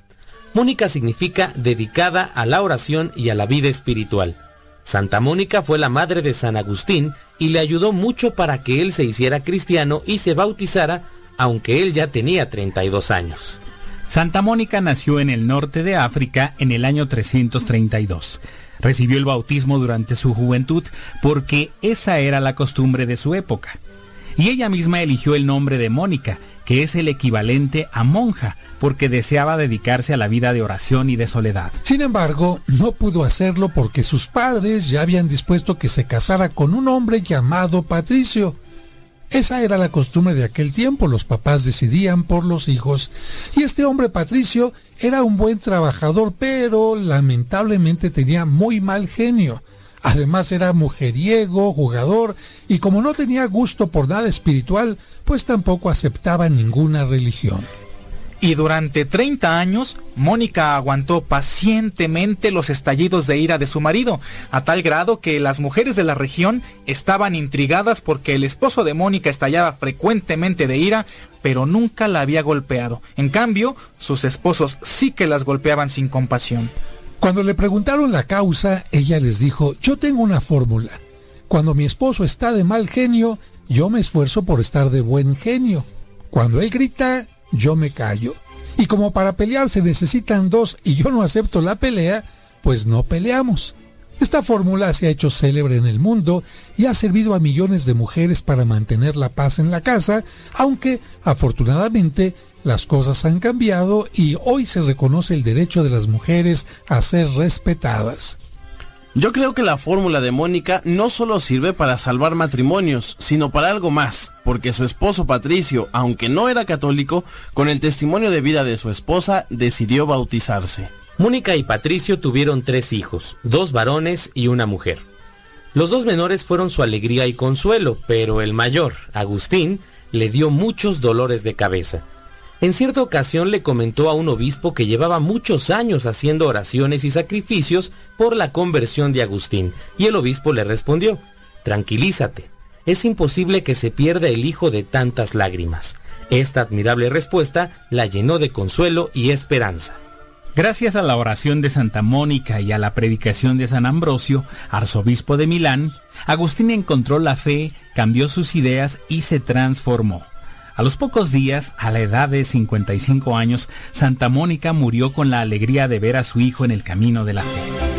Mónica significa dedicada a la oración y a la vida espiritual. Santa Mónica fue la madre de San Agustín y le ayudó mucho para que él se hiciera cristiano y se bautizara, aunque él ya tenía 32 años. Santa Mónica nació en el norte de África en el año 332. Recibió el bautismo durante su juventud porque esa era la costumbre de su época. Y ella misma eligió el nombre de Mónica, que es el equivalente a monja, porque deseaba dedicarse a la vida de oración y de soledad. Sin embargo, no pudo hacerlo porque sus padres ya habían dispuesto que se casara con un hombre llamado Patricio. Esa era la costumbre de aquel tiempo, los papás decidían por los hijos. Y este hombre Patricio era un buen trabajador, pero lamentablemente tenía muy mal genio. Además era mujeriego, jugador, y como no tenía gusto por nada espiritual, pues tampoco aceptaba ninguna religión. Y durante 30 años, Mónica aguantó pacientemente los estallidos de ira de su marido, a tal grado que las mujeres de la región estaban intrigadas porque el esposo de Mónica estallaba frecuentemente de ira, pero nunca la había golpeado. En cambio, sus esposos sí que las golpeaban sin compasión. Cuando le preguntaron la causa, ella les dijo, yo tengo una fórmula. Cuando mi esposo está de mal genio, yo me esfuerzo por estar de buen genio. Cuando él grita, yo me callo. Y como para pelear se necesitan dos y yo no acepto la pelea, pues no peleamos. Esta fórmula se ha hecho célebre en el mundo y ha servido a millones de mujeres para mantener la paz en la casa, aunque afortunadamente las cosas han cambiado y hoy se reconoce el derecho de las mujeres a ser respetadas. Yo creo que la fórmula de Mónica no solo sirve para salvar matrimonios, sino para algo más, porque su esposo Patricio, aunque no era católico, con el testimonio de vida de su esposa, decidió bautizarse. Mónica y Patricio tuvieron tres hijos, dos varones y una mujer. Los dos menores fueron su alegría y consuelo, pero el mayor, Agustín, le dio muchos dolores de cabeza. En cierta ocasión le comentó a un obispo que llevaba muchos años haciendo oraciones y sacrificios por la conversión de Agustín, y el obispo le respondió, Tranquilízate, es imposible que se pierda el hijo de tantas lágrimas. Esta admirable respuesta la llenó de consuelo y esperanza. Gracias a la oración de Santa Mónica y a la predicación de San Ambrosio, arzobispo de Milán, Agustín encontró la fe, cambió sus ideas y se transformó. A los pocos días, a la edad de 55 años, Santa Mónica murió con la alegría de ver a su hijo en el camino de la fe.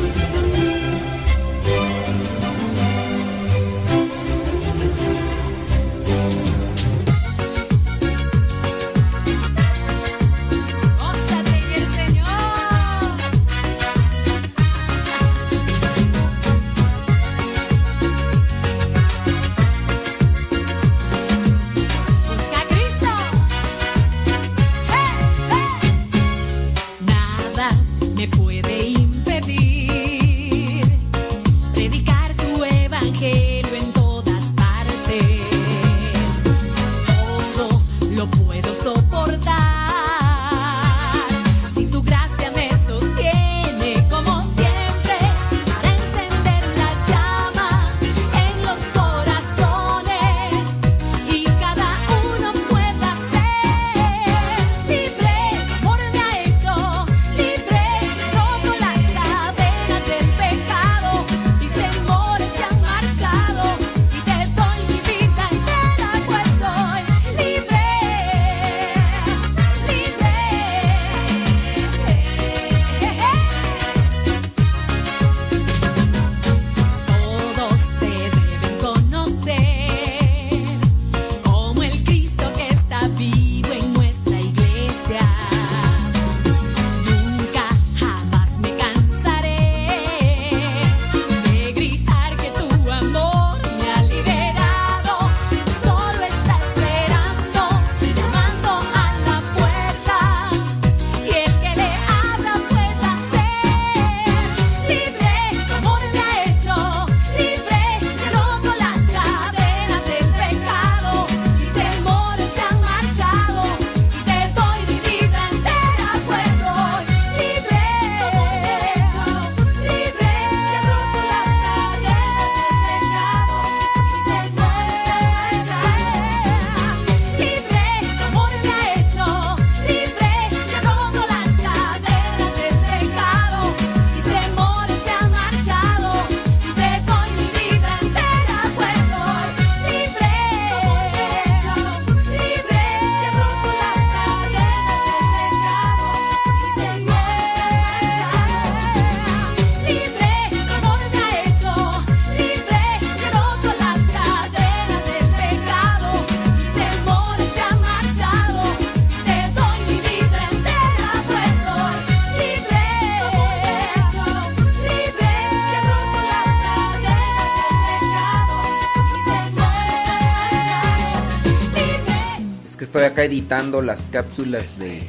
Las cápsulas de.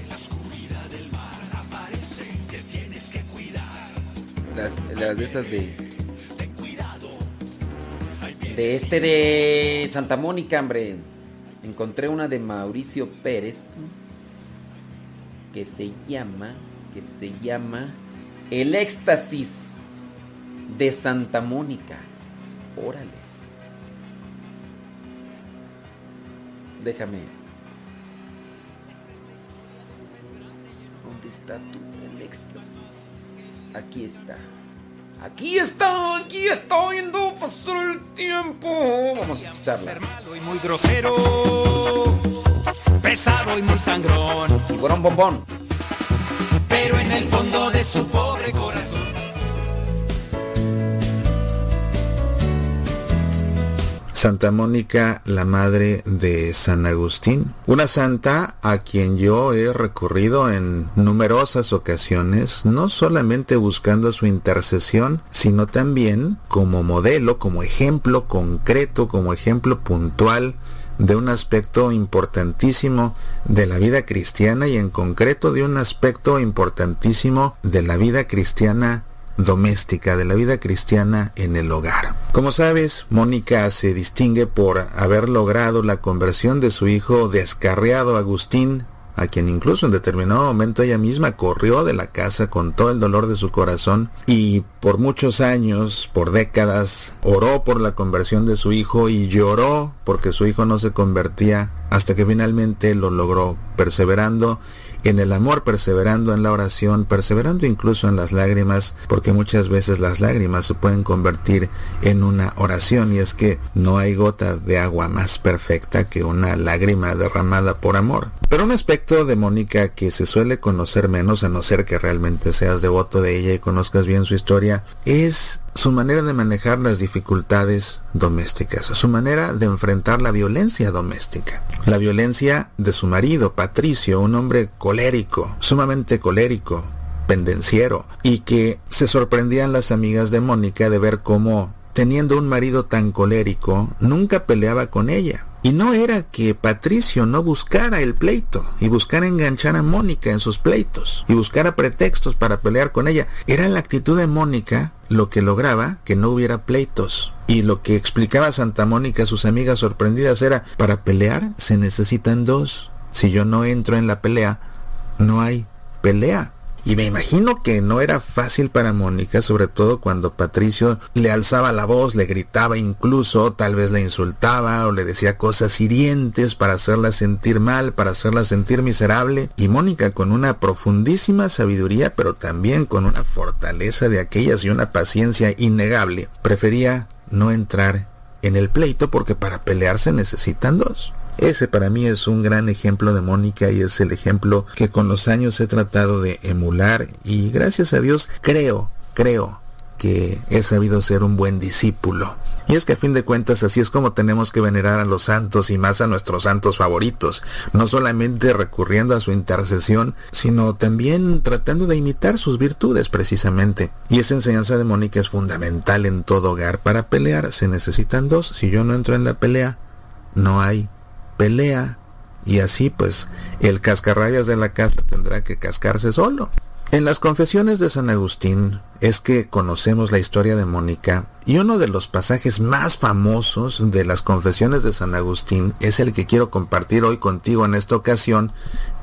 Las, las de estas de. De este de Santa Mónica, hombre. Encontré una de Mauricio Pérez. Que se llama. Que se llama. El éxtasis de Santa Mónica. Órale. Déjame. Está tu el éxtasis? Aquí está. Aquí está, aquí está viendo pasar el tiempo. Vamos a escucharla. y muy grosero, pesado y muy sangrón. Tiburón bombón. Pero en el fondo de su pobre corazón. Santa Mónica, la madre de San Agustín, una santa a quien yo he recurrido en numerosas ocasiones, no solamente buscando su intercesión, sino también como modelo, como ejemplo concreto, como ejemplo puntual de un aspecto importantísimo de la vida cristiana y en concreto de un aspecto importantísimo de la vida cristiana doméstica, de la vida cristiana en el hogar. Como sabes, Mónica se distingue por haber logrado la conversión de su hijo descarriado Agustín, a quien incluso en determinado momento ella misma corrió de la casa con todo el dolor de su corazón y por muchos años, por décadas, oró por la conversión de su hijo y lloró porque su hijo no se convertía hasta que finalmente lo logró perseverando en el amor, perseverando en la oración, perseverando incluso en las lágrimas, porque muchas veces las lágrimas se pueden convertir en una oración y es que no hay gota de agua más perfecta que una lágrima derramada por amor. Pero un aspecto de Mónica que se suele conocer menos, a no ser que realmente seas devoto de ella y conozcas bien su historia, es su manera de manejar las dificultades domésticas, su manera de enfrentar la violencia doméstica. La violencia de su marido, Patricio, un hombre colérico, sumamente colérico, pendenciero, y que se sorprendían las amigas de Mónica de ver cómo, teniendo un marido tan colérico, nunca peleaba con ella. Y no era que Patricio no buscara el pleito y buscara enganchar a Mónica en sus pleitos y buscara pretextos para pelear con ella. Era la actitud de Mónica lo que lograba que no hubiera pleitos. Y lo que explicaba Santa Mónica a sus amigas sorprendidas era, para pelear se necesitan dos. Si yo no entro en la pelea, no hay pelea. Y me imagino que no era fácil para Mónica, sobre todo cuando Patricio le alzaba la voz, le gritaba incluso, tal vez le insultaba o le decía cosas hirientes para hacerla sentir mal, para hacerla sentir miserable. Y Mónica con una profundísima sabiduría, pero también con una fortaleza de aquellas y una paciencia innegable, prefería no entrar en el pleito porque para pelear se necesitan dos. Ese para mí es un gran ejemplo de Mónica y es el ejemplo que con los años he tratado de emular y gracias a Dios creo, creo que he sabido ser un buen discípulo. Y es que a fin de cuentas así es como tenemos que venerar a los santos y más a nuestros santos favoritos, no solamente recurriendo a su intercesión, sino también tratando de imitar sus virtudes precisamente. Y esa enseñanza de Mónica es fundamental en todo hogar. Para pelear se necesitan dos, si yo no entro en la pelea, no hay pelea y así pues el cascarrabias de la casa tendrá que cascarse solo. En las confesiones de San Agustín es que conocemos la historia de Mónica y uno de los pasajes más famosos de las confesiones de San Agustín es el que quiero compartir hoy contigo en esta ocasión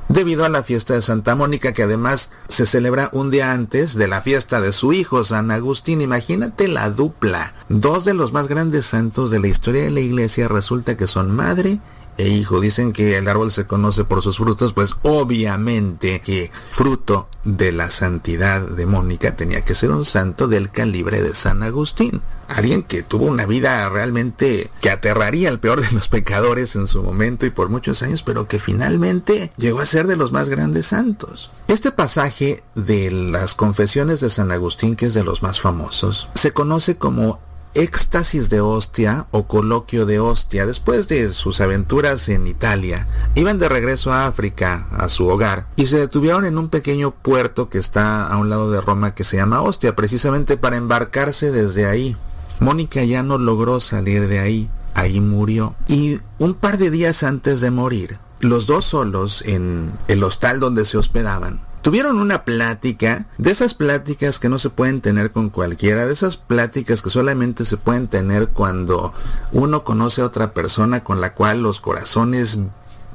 debido a la fiesta de Santa Mónica que además se celebra un día antes de la fiesta de su hijo San Agustín. Imagínate la dupla. Dos de los más grandes santos de la historia de la iglesia resulta que son madre e hijo. Dicen que el árbol se conoce por sus frutos, pues obviamente que fruto de la santidad de Mónica tenía que ser un santo del calibre de San Agustín. Alguien que tuvo una vida realmente que aterraría al peor de los pecadores en su momento y por muchos años, pero que finalmente llegó a ser de los más grandes santos. Este pasaje de las confesiones de San Agustín, que es de los más famosos, se conoce como éxtasis de hostia o coloquio de hostia después de sus aventuras en Italia. Iban de regreso a África, a su hogar, y se detuvieron en un pequeño puerto que está a un lado de Roma que se llama Ostia, precisamente para embarcarse desde ahí. Mónica ya no logró salir de ahí, ahí murió. Y un par de días antes de morir, los dos solos en el hostal donde se hospedaban, Tuvieron una plática, de esas pláticas que no se pueden tener con cualquiera, de esas pláticas que solamente se pueden tener cuando uno conoce a otra persona con la cual los corazones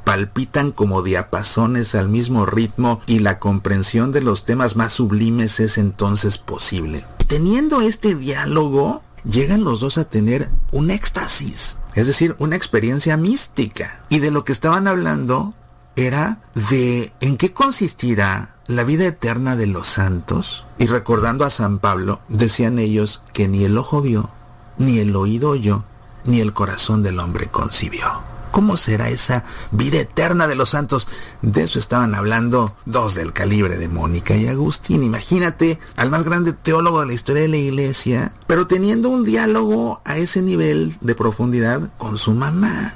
palpitan como diapasones al mismo ritmo y la comprensión de los temas más sublimes es entonces posible. Teniendo este diálogo, llegan los dos a tener un éxtasis, es decir, una experiencia mística. Y de lo que estaban hablando era de en qué consistirá la vida eterna de los santos. Y recordando a San Pablo, decían ellos que ni el ojo vio, ni el oído oyó, ni el corazón del hombre concibió. ¿Cómo será esa vida eterna de los santos? De eso estaban hablando dos del calibre de Mónica y Agustín. Imagínate al más grande teólogo de la historia de la iglesia, pero teniendo un diálogo a ese nivel de profundidad con su mamá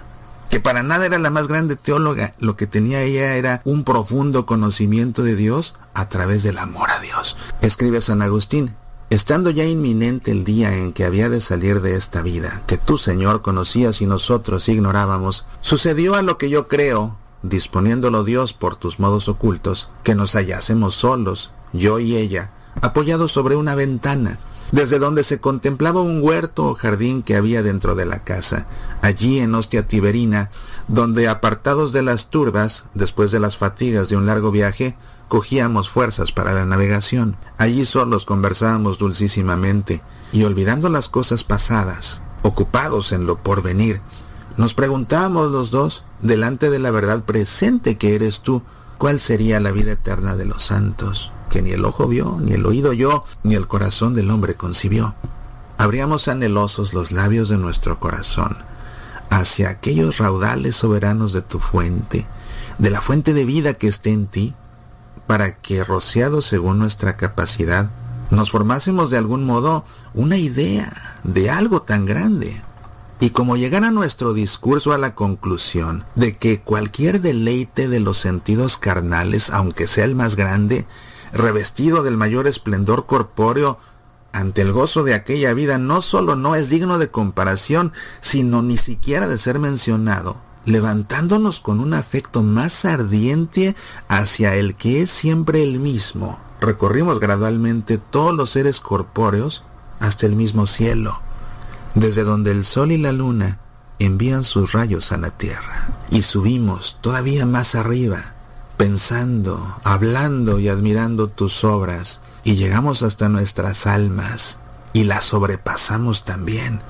que para nada era la más grande teóloga, lo que tenía ella era un profundo conocimiento de Dios a través del amor a Dios. Escribe San Agustín, estando ya inminente el día en que había de salir de esta vida, que tú, Señor, conocías y nosotros ignorábamos, sucedió a lo que yo creo, disponiéndolo Dios por tus modos ocultos, que nos hallásemos solos, yo y ella, apoyados sobre una ventana, desde donde se contemplaba un huerto o jardín que había dentro de la casa, allí en Ostia Tiberina, donde apartados de las turbas, después de las fatigas de un largo viaje, cogíamos fuerzas para la navegación. Allí solos conversábamos dulcísimamente, y olvidando las cosas pasadas, ocupados en lo porvenir, Nos preguntamos los dos, delante de la verdad presente que eres tú, cuál sería la vida eterna de los santos, que ni el ojo vio, ni el oído oyó, ni el corazón del hombre concibió. Abríamos anhelosos los labios de nuestro corazón hacia aquellos raudales soberanos de tu fuente, de la fuente de vida que esté en ti, para que, rociados según nuestra capacidad, nos formásemos de algún modo una idea de algo tan grande. Y como llegara nuestro discurso a la conclusión de que cualquier deleite de los sentidos carnales, aunque sea el más grande, revestido del mayor esplendor corpóreo, ante el gozo de aquella vida no solo no es digno de comparación, sino ni siquiera de ser mencionado, levantándonos con un afecto más ardiente hacia el que es siempre el mismo. Recorrimos gradualmente todos los seres corpóreos hasta el mismo cielo, desde donde el sol y la luna envían sus rayos a la tierra. Y subimos todavía más arriba, pensando, hablando y admirando tus obras, y llegamos hasta nuestras almas y las sobrepasamos también,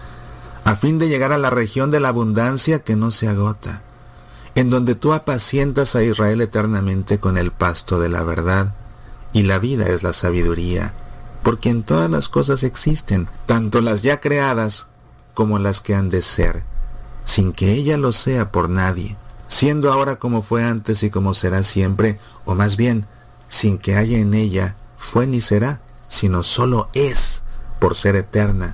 a fin de llegar a la región de la abundancia que no se agota, en donde tú apacientas a Israel eternamente con el pasto de la verdad, y la vida es la sabiduría, porque en todas las cosas existen, tanto las ya creadas como las que han de ser, sin que ella lo sea por nadie, siendo ahora como fue antes y como será siempre, o más bien, sin que haya en ella fue ni será, sino solo es por ser eterna,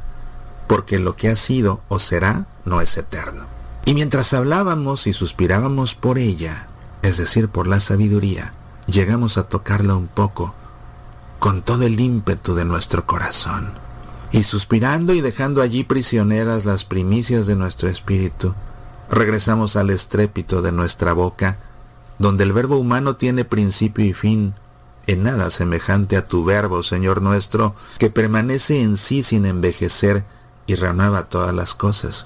porque lo que ha sido o será no es eterno. Y mientras hablábamos y suspirábamos por ella, es decir, por la sabiduría, llegamos a tocarla un poco, con todo el ímpetu de nuestro corazón. Y suspirando y dejando allí prisioneras las primicias de nuestro espíritu, regresamos al estrépito de nuestra boca, donde el verbo humano tiene principio y fin, en nada semejante a tu verbo, Señor nuestro, que permanece en sí sin envejecer y renueva todas las cosas.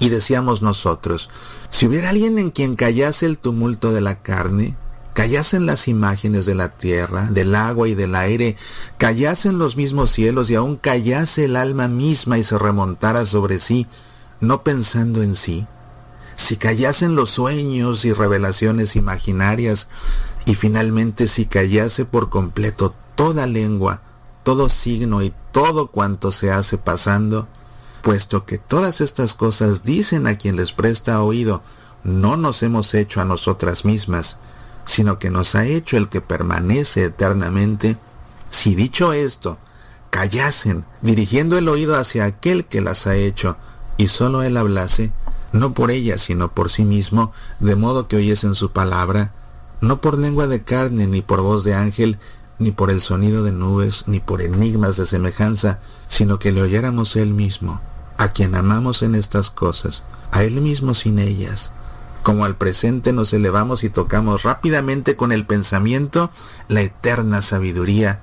Y decíamos nosotros, si hubiera alguien en quien callase el tumulto de la carne, callasen las imágenes de la tierra, del agua y del aire, callasen los mismos cielos y aún callase el alma misma y se remontara sobre sí, no pensando en sí, si callasen los sueños y revelaciones imaginarias, y finalmente si callase por completo toda lengua, todo signo y todo cuanto se hace pasando, puesto que todas estas cosas dicen a quien les presta oído, no nos hemos hecho a nosotras mismas, sino que nos ha hecho el que permanece eternamente, si dicho esto, callasen, dirigiendo el oído hacia aquel que las ha hecho, y sólo él hablase, no por ella, sino por sí mismo, de modo que oyesen su palabra, no por lengua de carne, ni por voz de ángel, ni por el sonido de nubes, ni por enigmas de semejanza, sino que le oyéramos él mismo, a quien amamos en estas cosas, a él mismo sin ellas. Como al presente nos elevamos y tocamos rápidamente con el pensamiento la eterna sabiduría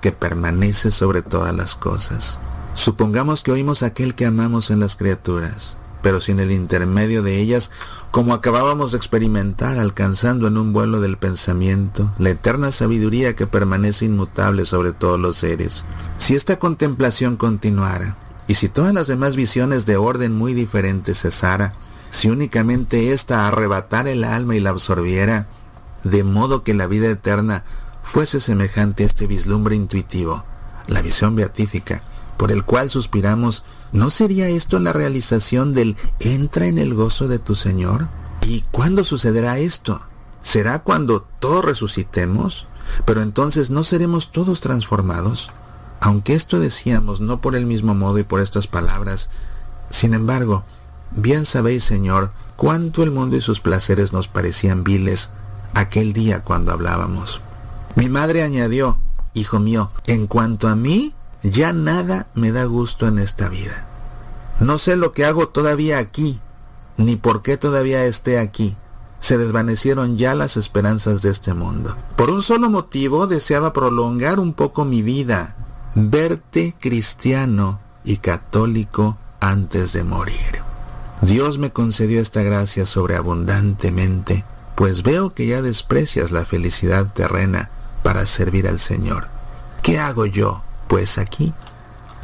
que permanece sobre todas las cosas. Supongamos que oímos aquel que amamos en las criaturas, pero sin el intermedio de ellas, como acabábamos de experimentar alcanzando en un vuelo del pensamiento la eterna sabiduría que permanece inmutable sobre todos los seres. Si esta contemplación continuara, y si todas las demás visiones de orden muy diferente cesara, si únicamente ésta arrebatara el alma y la absorbiera, de modo que la vida eterna fuese semejante a este vislumbre intuitivo, la visión beatífica, por el cual suspiramos, ¿no sería esto la realización del entra en el gozo de tu Señor? ¿Y cuándo sucederá esto? ¿Será cuando todos resucitemos? Pero entonces no seremos todos transformados. Aunque esto decíamos no por el mismo modo y por estas palabras, sin embargo, bien sabéis, Señor, cuánto el mundo y sus placeres nos parecían viles aquel día cuando hablábamos. Mi madre añadió, Hijo mío, en cuanto a mí, ya nada me da gusto en esta vida. No sé lo que hago todavía aquí, ni por qué todavía esté aquí. Se desvanecieron ya las esperanzas de este mundo. Por un solo motivo deseaba prolongar un poco mi vida, verte cristiano y católico antes de morir. Dios me concedió esta gracia sobreabundantemente, pues veo que ya desprecias la felicidad terrena para servir al Señor. ¿Qué hago yo? pues aquí,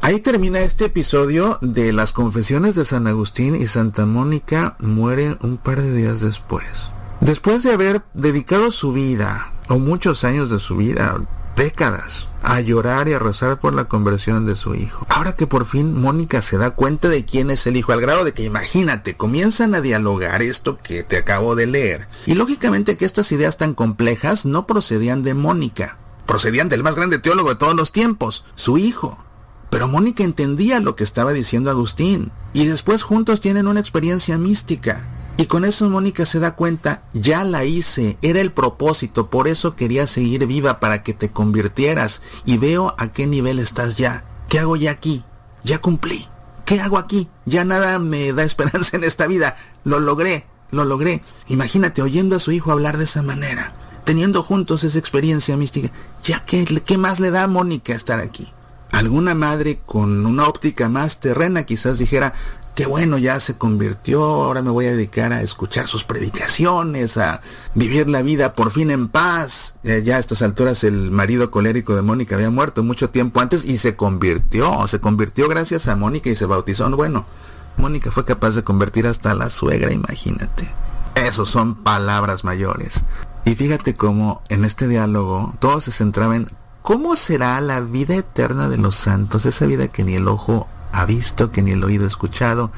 Ahí termina este episodio de las confesiones de San Agustín y Santa Mónica muere un par de días después. Después de haber dedicado su vida, o muchos años de su vida, décadas, a llorar y a rezar por la conversión de su hijo. Ahora que por fin Mónica se da cuenta de quién es el hijo, al grado de que imagínate, comienzan a dialogar esto que te acabo de leer. Y lógicamente que estas ideas tan complejas no procedían de Mónica, procedían del más grande teólogo de todos los tiempos, su hijo. Pero Mónica entendía lo que estaba diciendo Agustín. Y después juntos tienen una experiencia mística. Y con eso Mónica se da cuenta, ya la hice, era el propósito, por eso quería seguir viva para que te convirtieras. Y veo a qué nivel estás ya. ¿Qué hago ya aquí? Ya cumplí. ¿Qué hago aquí? Ya nada me da (laughs) esperanza en esta vida. Lo logré, lo logré. Imagínate oyendo a su hijo hablar de esa manera, teniendo juntos esa experiencia mística. ¿Ya qué, qué más le da a Mónica estar aquí? Alguna madre con una óptica más terrena quizás dijera, qué bueno, ya se convirtió, ahora me voy a dedicar a escuchar sus predicaciones, a vivir la vida por fin en paz. Eh, ya a estas alturas el marido colérico de Mónica había muerto mucho tiempo antes y se convirtió, se convirtió gracias a Mónica y se bautizó. Bueno, Mónica fue capaz de convertir hasta a la suegra, imagínate. Esos son palabras mayores. Y fíjate cómo en este diálogo todo se centraba en ¿Cómo será la vida eterna de los santos? Esa vida que ni el ojo ha visto, que ni el oído ha escuchado,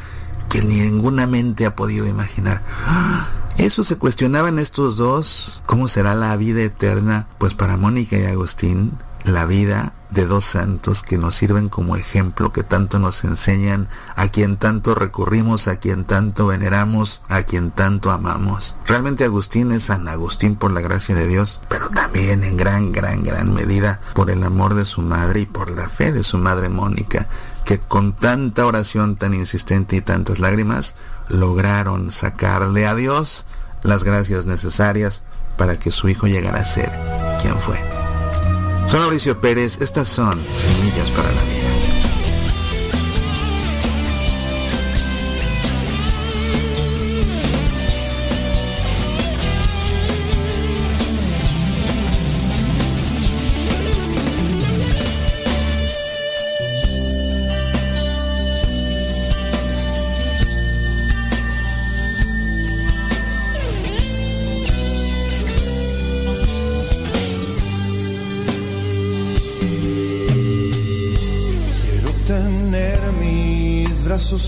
que ni ninguna mente ha podido imaginar. ¡Ah! Eso se cuestionaban estos dos. ¿Cómo será la vida eterna? Pues para Mónica y Agustín, la vida de dos santos que nos sirven como ejemplo, que tanto nos enseñan, a quien tanto recurrimos, a quien tanto veneramos, a quien tanto amamos. Realmente Agustín es San Agustín por la gracia de Dios, pero también en gran, gran, gran medida por el amor de su madre y por la fe de su madre Mónica, que con tanta oración tan insistente y tantas lágrimas lograron sacarle a Dios las gracias necesarias para que su hijo llegara a ser quien fue. Soy Mauricio Pérez, estas son Semillas para la Vida.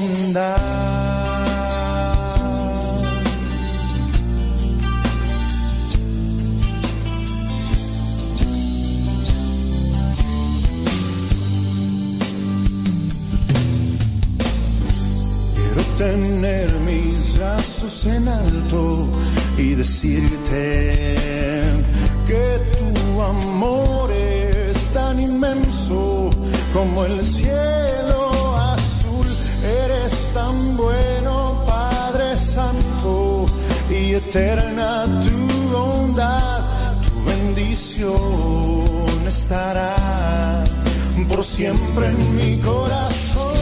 bondad. Quiero tener mis brazos en alto y decirte que tu amor es tan inmenso como el cielo tan bueno, Padre Santo, y eterna tu bondad, tu bendición estará por siempre en mi corazón,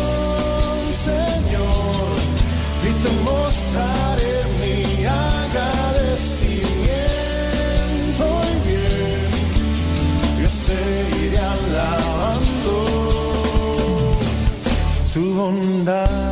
Señor, y te mostraré mi agradecimiento y bien, yo seguiré alabando tu bondad.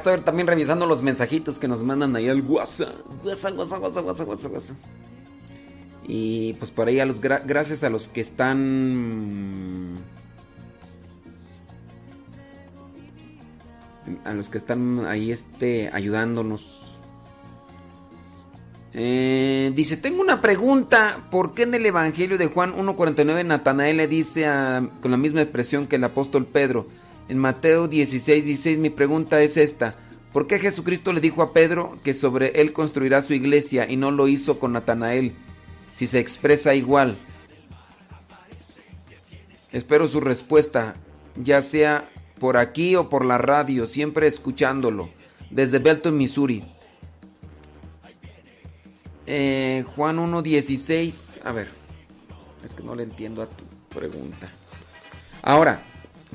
estoy también revisando los mensajitos que nos mandan ahí al WhatsApp. WhatsApp, WhatsApp, WhatsApp, WhatsApp, WhatsApp. Y pues por ahí a los gracias a los que están a los que están ahí este ayudándonos. Eh, dice, tengo una pregunta, ¿por qué en el Evangelio de Juan 1.49 Natanael le dice con la misma expresión que el apóstol Pedro? En Mateo 16, 16 mi pregunta es esta. ¿Por qué Jesucristo le dijo a Pedro que sobre él construirá su iglesia y no lo hizo con Natanael? Si se expresa igual. Espero su respuesta, ya sea por aquí o por la radio, siempre escuchándolo. Desde Belton, Missouri. Eh, Juan 1.16. A ver. Es que no le entiendo a tu pregunta. Ahora,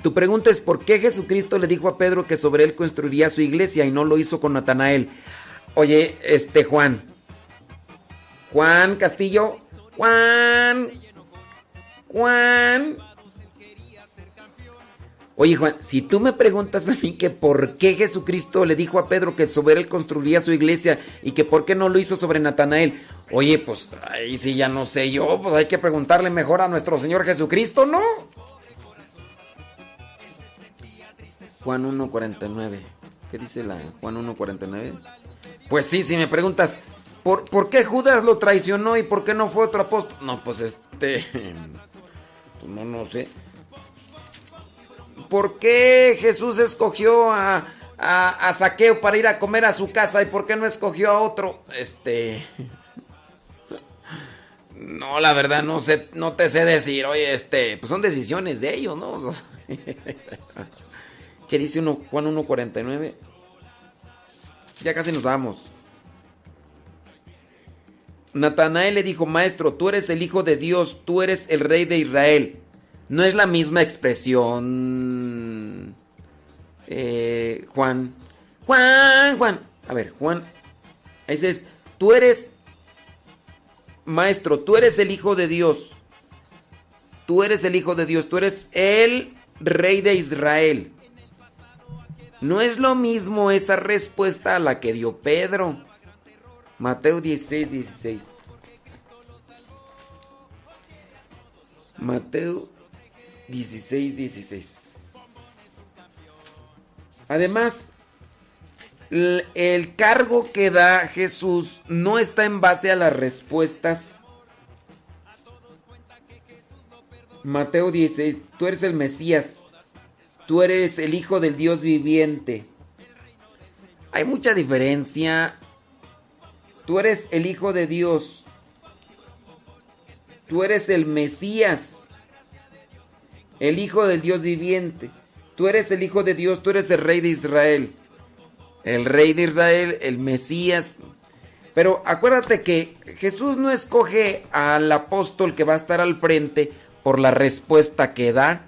tu pregunta es por qué Jesucristo le dijo a Pedro que sobre él construiría su iglesia y no lo hizo con Natanael. Oye, este Juan. Juan Castillo. Juan. Juan. Oye Juan, si tú me preguntas a mí que por qué Jesucristo le dijo a Pedro que sobre él construiría su iglesia y que por qué no lo hizo sobre Natanael, oye, pues ahí sí ya no sé yo, pues hay que preguntarle mejor a nuestro Señor Jesucristo, ¿no? Juan 1.49. ¿Qué dice la Juan 1.49? Pues sí, si me preguntas, ¿por, ¿por qué Judas lo traicionó y por qué no fue otro apóstol? No, pues este... (laughs) pues no, no sé. ¿Por qué Jesús escogió a, a, a Saqueo para ir a comer a su casa y por qué no escogió a otro? Este... (laughs) No, la verdad no sé, no te sé decir, oye, este, pues son decisiones de ellos, ¿no? (laughs) ¿Qué dice uno, Juan 1.49? Ya casi nos vamos. Natanael le dijo, maestro, tú eres el Hijo de Dios, tú eres el Rey de Israel. No es la misma expresión, eh, Juan. Juan, Juan. A ver, Juan. Ahí dices, tú eres, maestro, tú eres el Hijo de Dios. Tú eres el Hijo de Dios, tú eres el Rey de Israel. No es lo mismo esa respuesta a la que dio Pedro. Mateo 16, 16. Mateo 16, 16. Además, el cargo que da Jesús no está en base a las respuestas. Mateo 16, tú eres el Mesías, tú eres el Hijo del Dios viviente. Hay mucha diferencia. Tú eres el Hijo de Dios. Tú eres el Mesías, el Hijo del Dios viviente. Tú eres el Hijo de Dios, tú eres el Rey de Israel. El Rey de Israel, el Mesías. Pero acuérdate que Jesús no escoge al apóstol que va a estar al frente por la respuesta que da.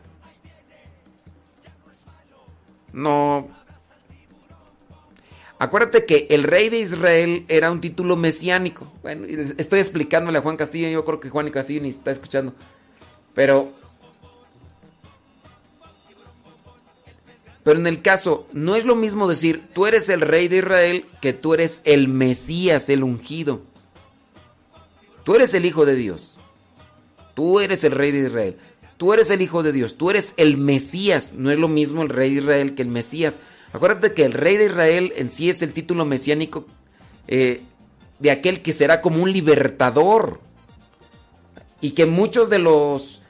No. Acuérdate que el rey de Israel era un título mesiánico. Bueno, estoy explicándole a Juan Castillo, yo creo que Juan Castillo ni está escuchando. Pero Pero en el caso, no es lo mismo decir, tú eres el rey de Israel, que tú eres el Mesías, el ungido. Tú eres el Hijo de Dios. Tú eres el rey de Israel. Tú eres el Hijo de Dios. Tú eres el Mesías. No es lo mismo el rey de Israel que el Mesías. Acuérdate que el rey de Israel en sí es el título mesiánico eh, de aquel que será como un libertador. Y que muchos de los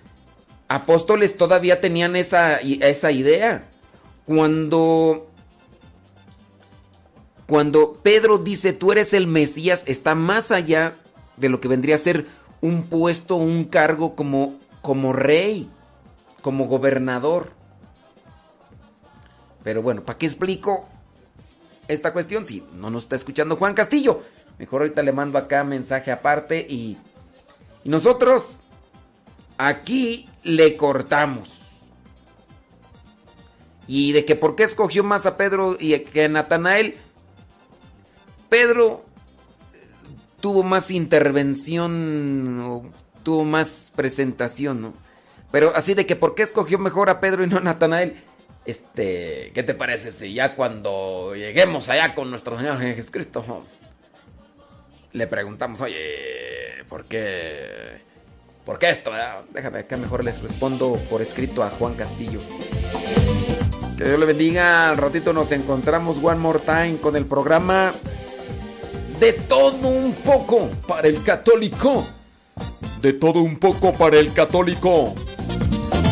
apóstoles todavía tenían esa, esa idea. Cuando, cuando Pedro dice tú eres el Mesías, está más allá de lo que vendría a ser un puesto, un cargo como, como rey, como gobernador. Pero bueno, ¿para qué explico esta cuestión si no nos está escuchando Juan Castillo? Mejor ahorita le mando acá mensaje aparte y, y nosotros aquí le cortamos. Y de que por qué escogió más a Pedro y que a Natanael. Pedro tuvo más intervención, tuvo más presentación, ¿no? Pero así de que por qué escogió mejor a Pedro y no a Natanael. Este, ¿qué te parece si ya cuando lleguemos allá con nuestro Señor Jesucristo le preguntamos, oye, ¿por qué? ¿Por qué esto? verdad? Déjame acá mejor les respondo por escrito a Juan Castillo. Que Dios le bendiga. Al ratito nos encontramos one more time con el programa De todo un poco para el católico. De todo un poco para el católico.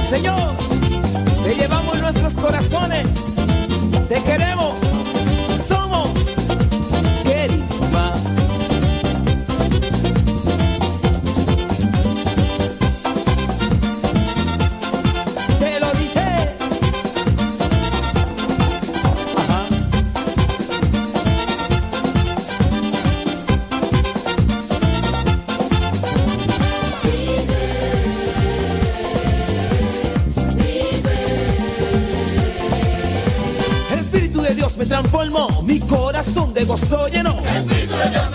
Señor, te llevamos nuestros corazones. Te queremos. Corazón de gozo llenó. El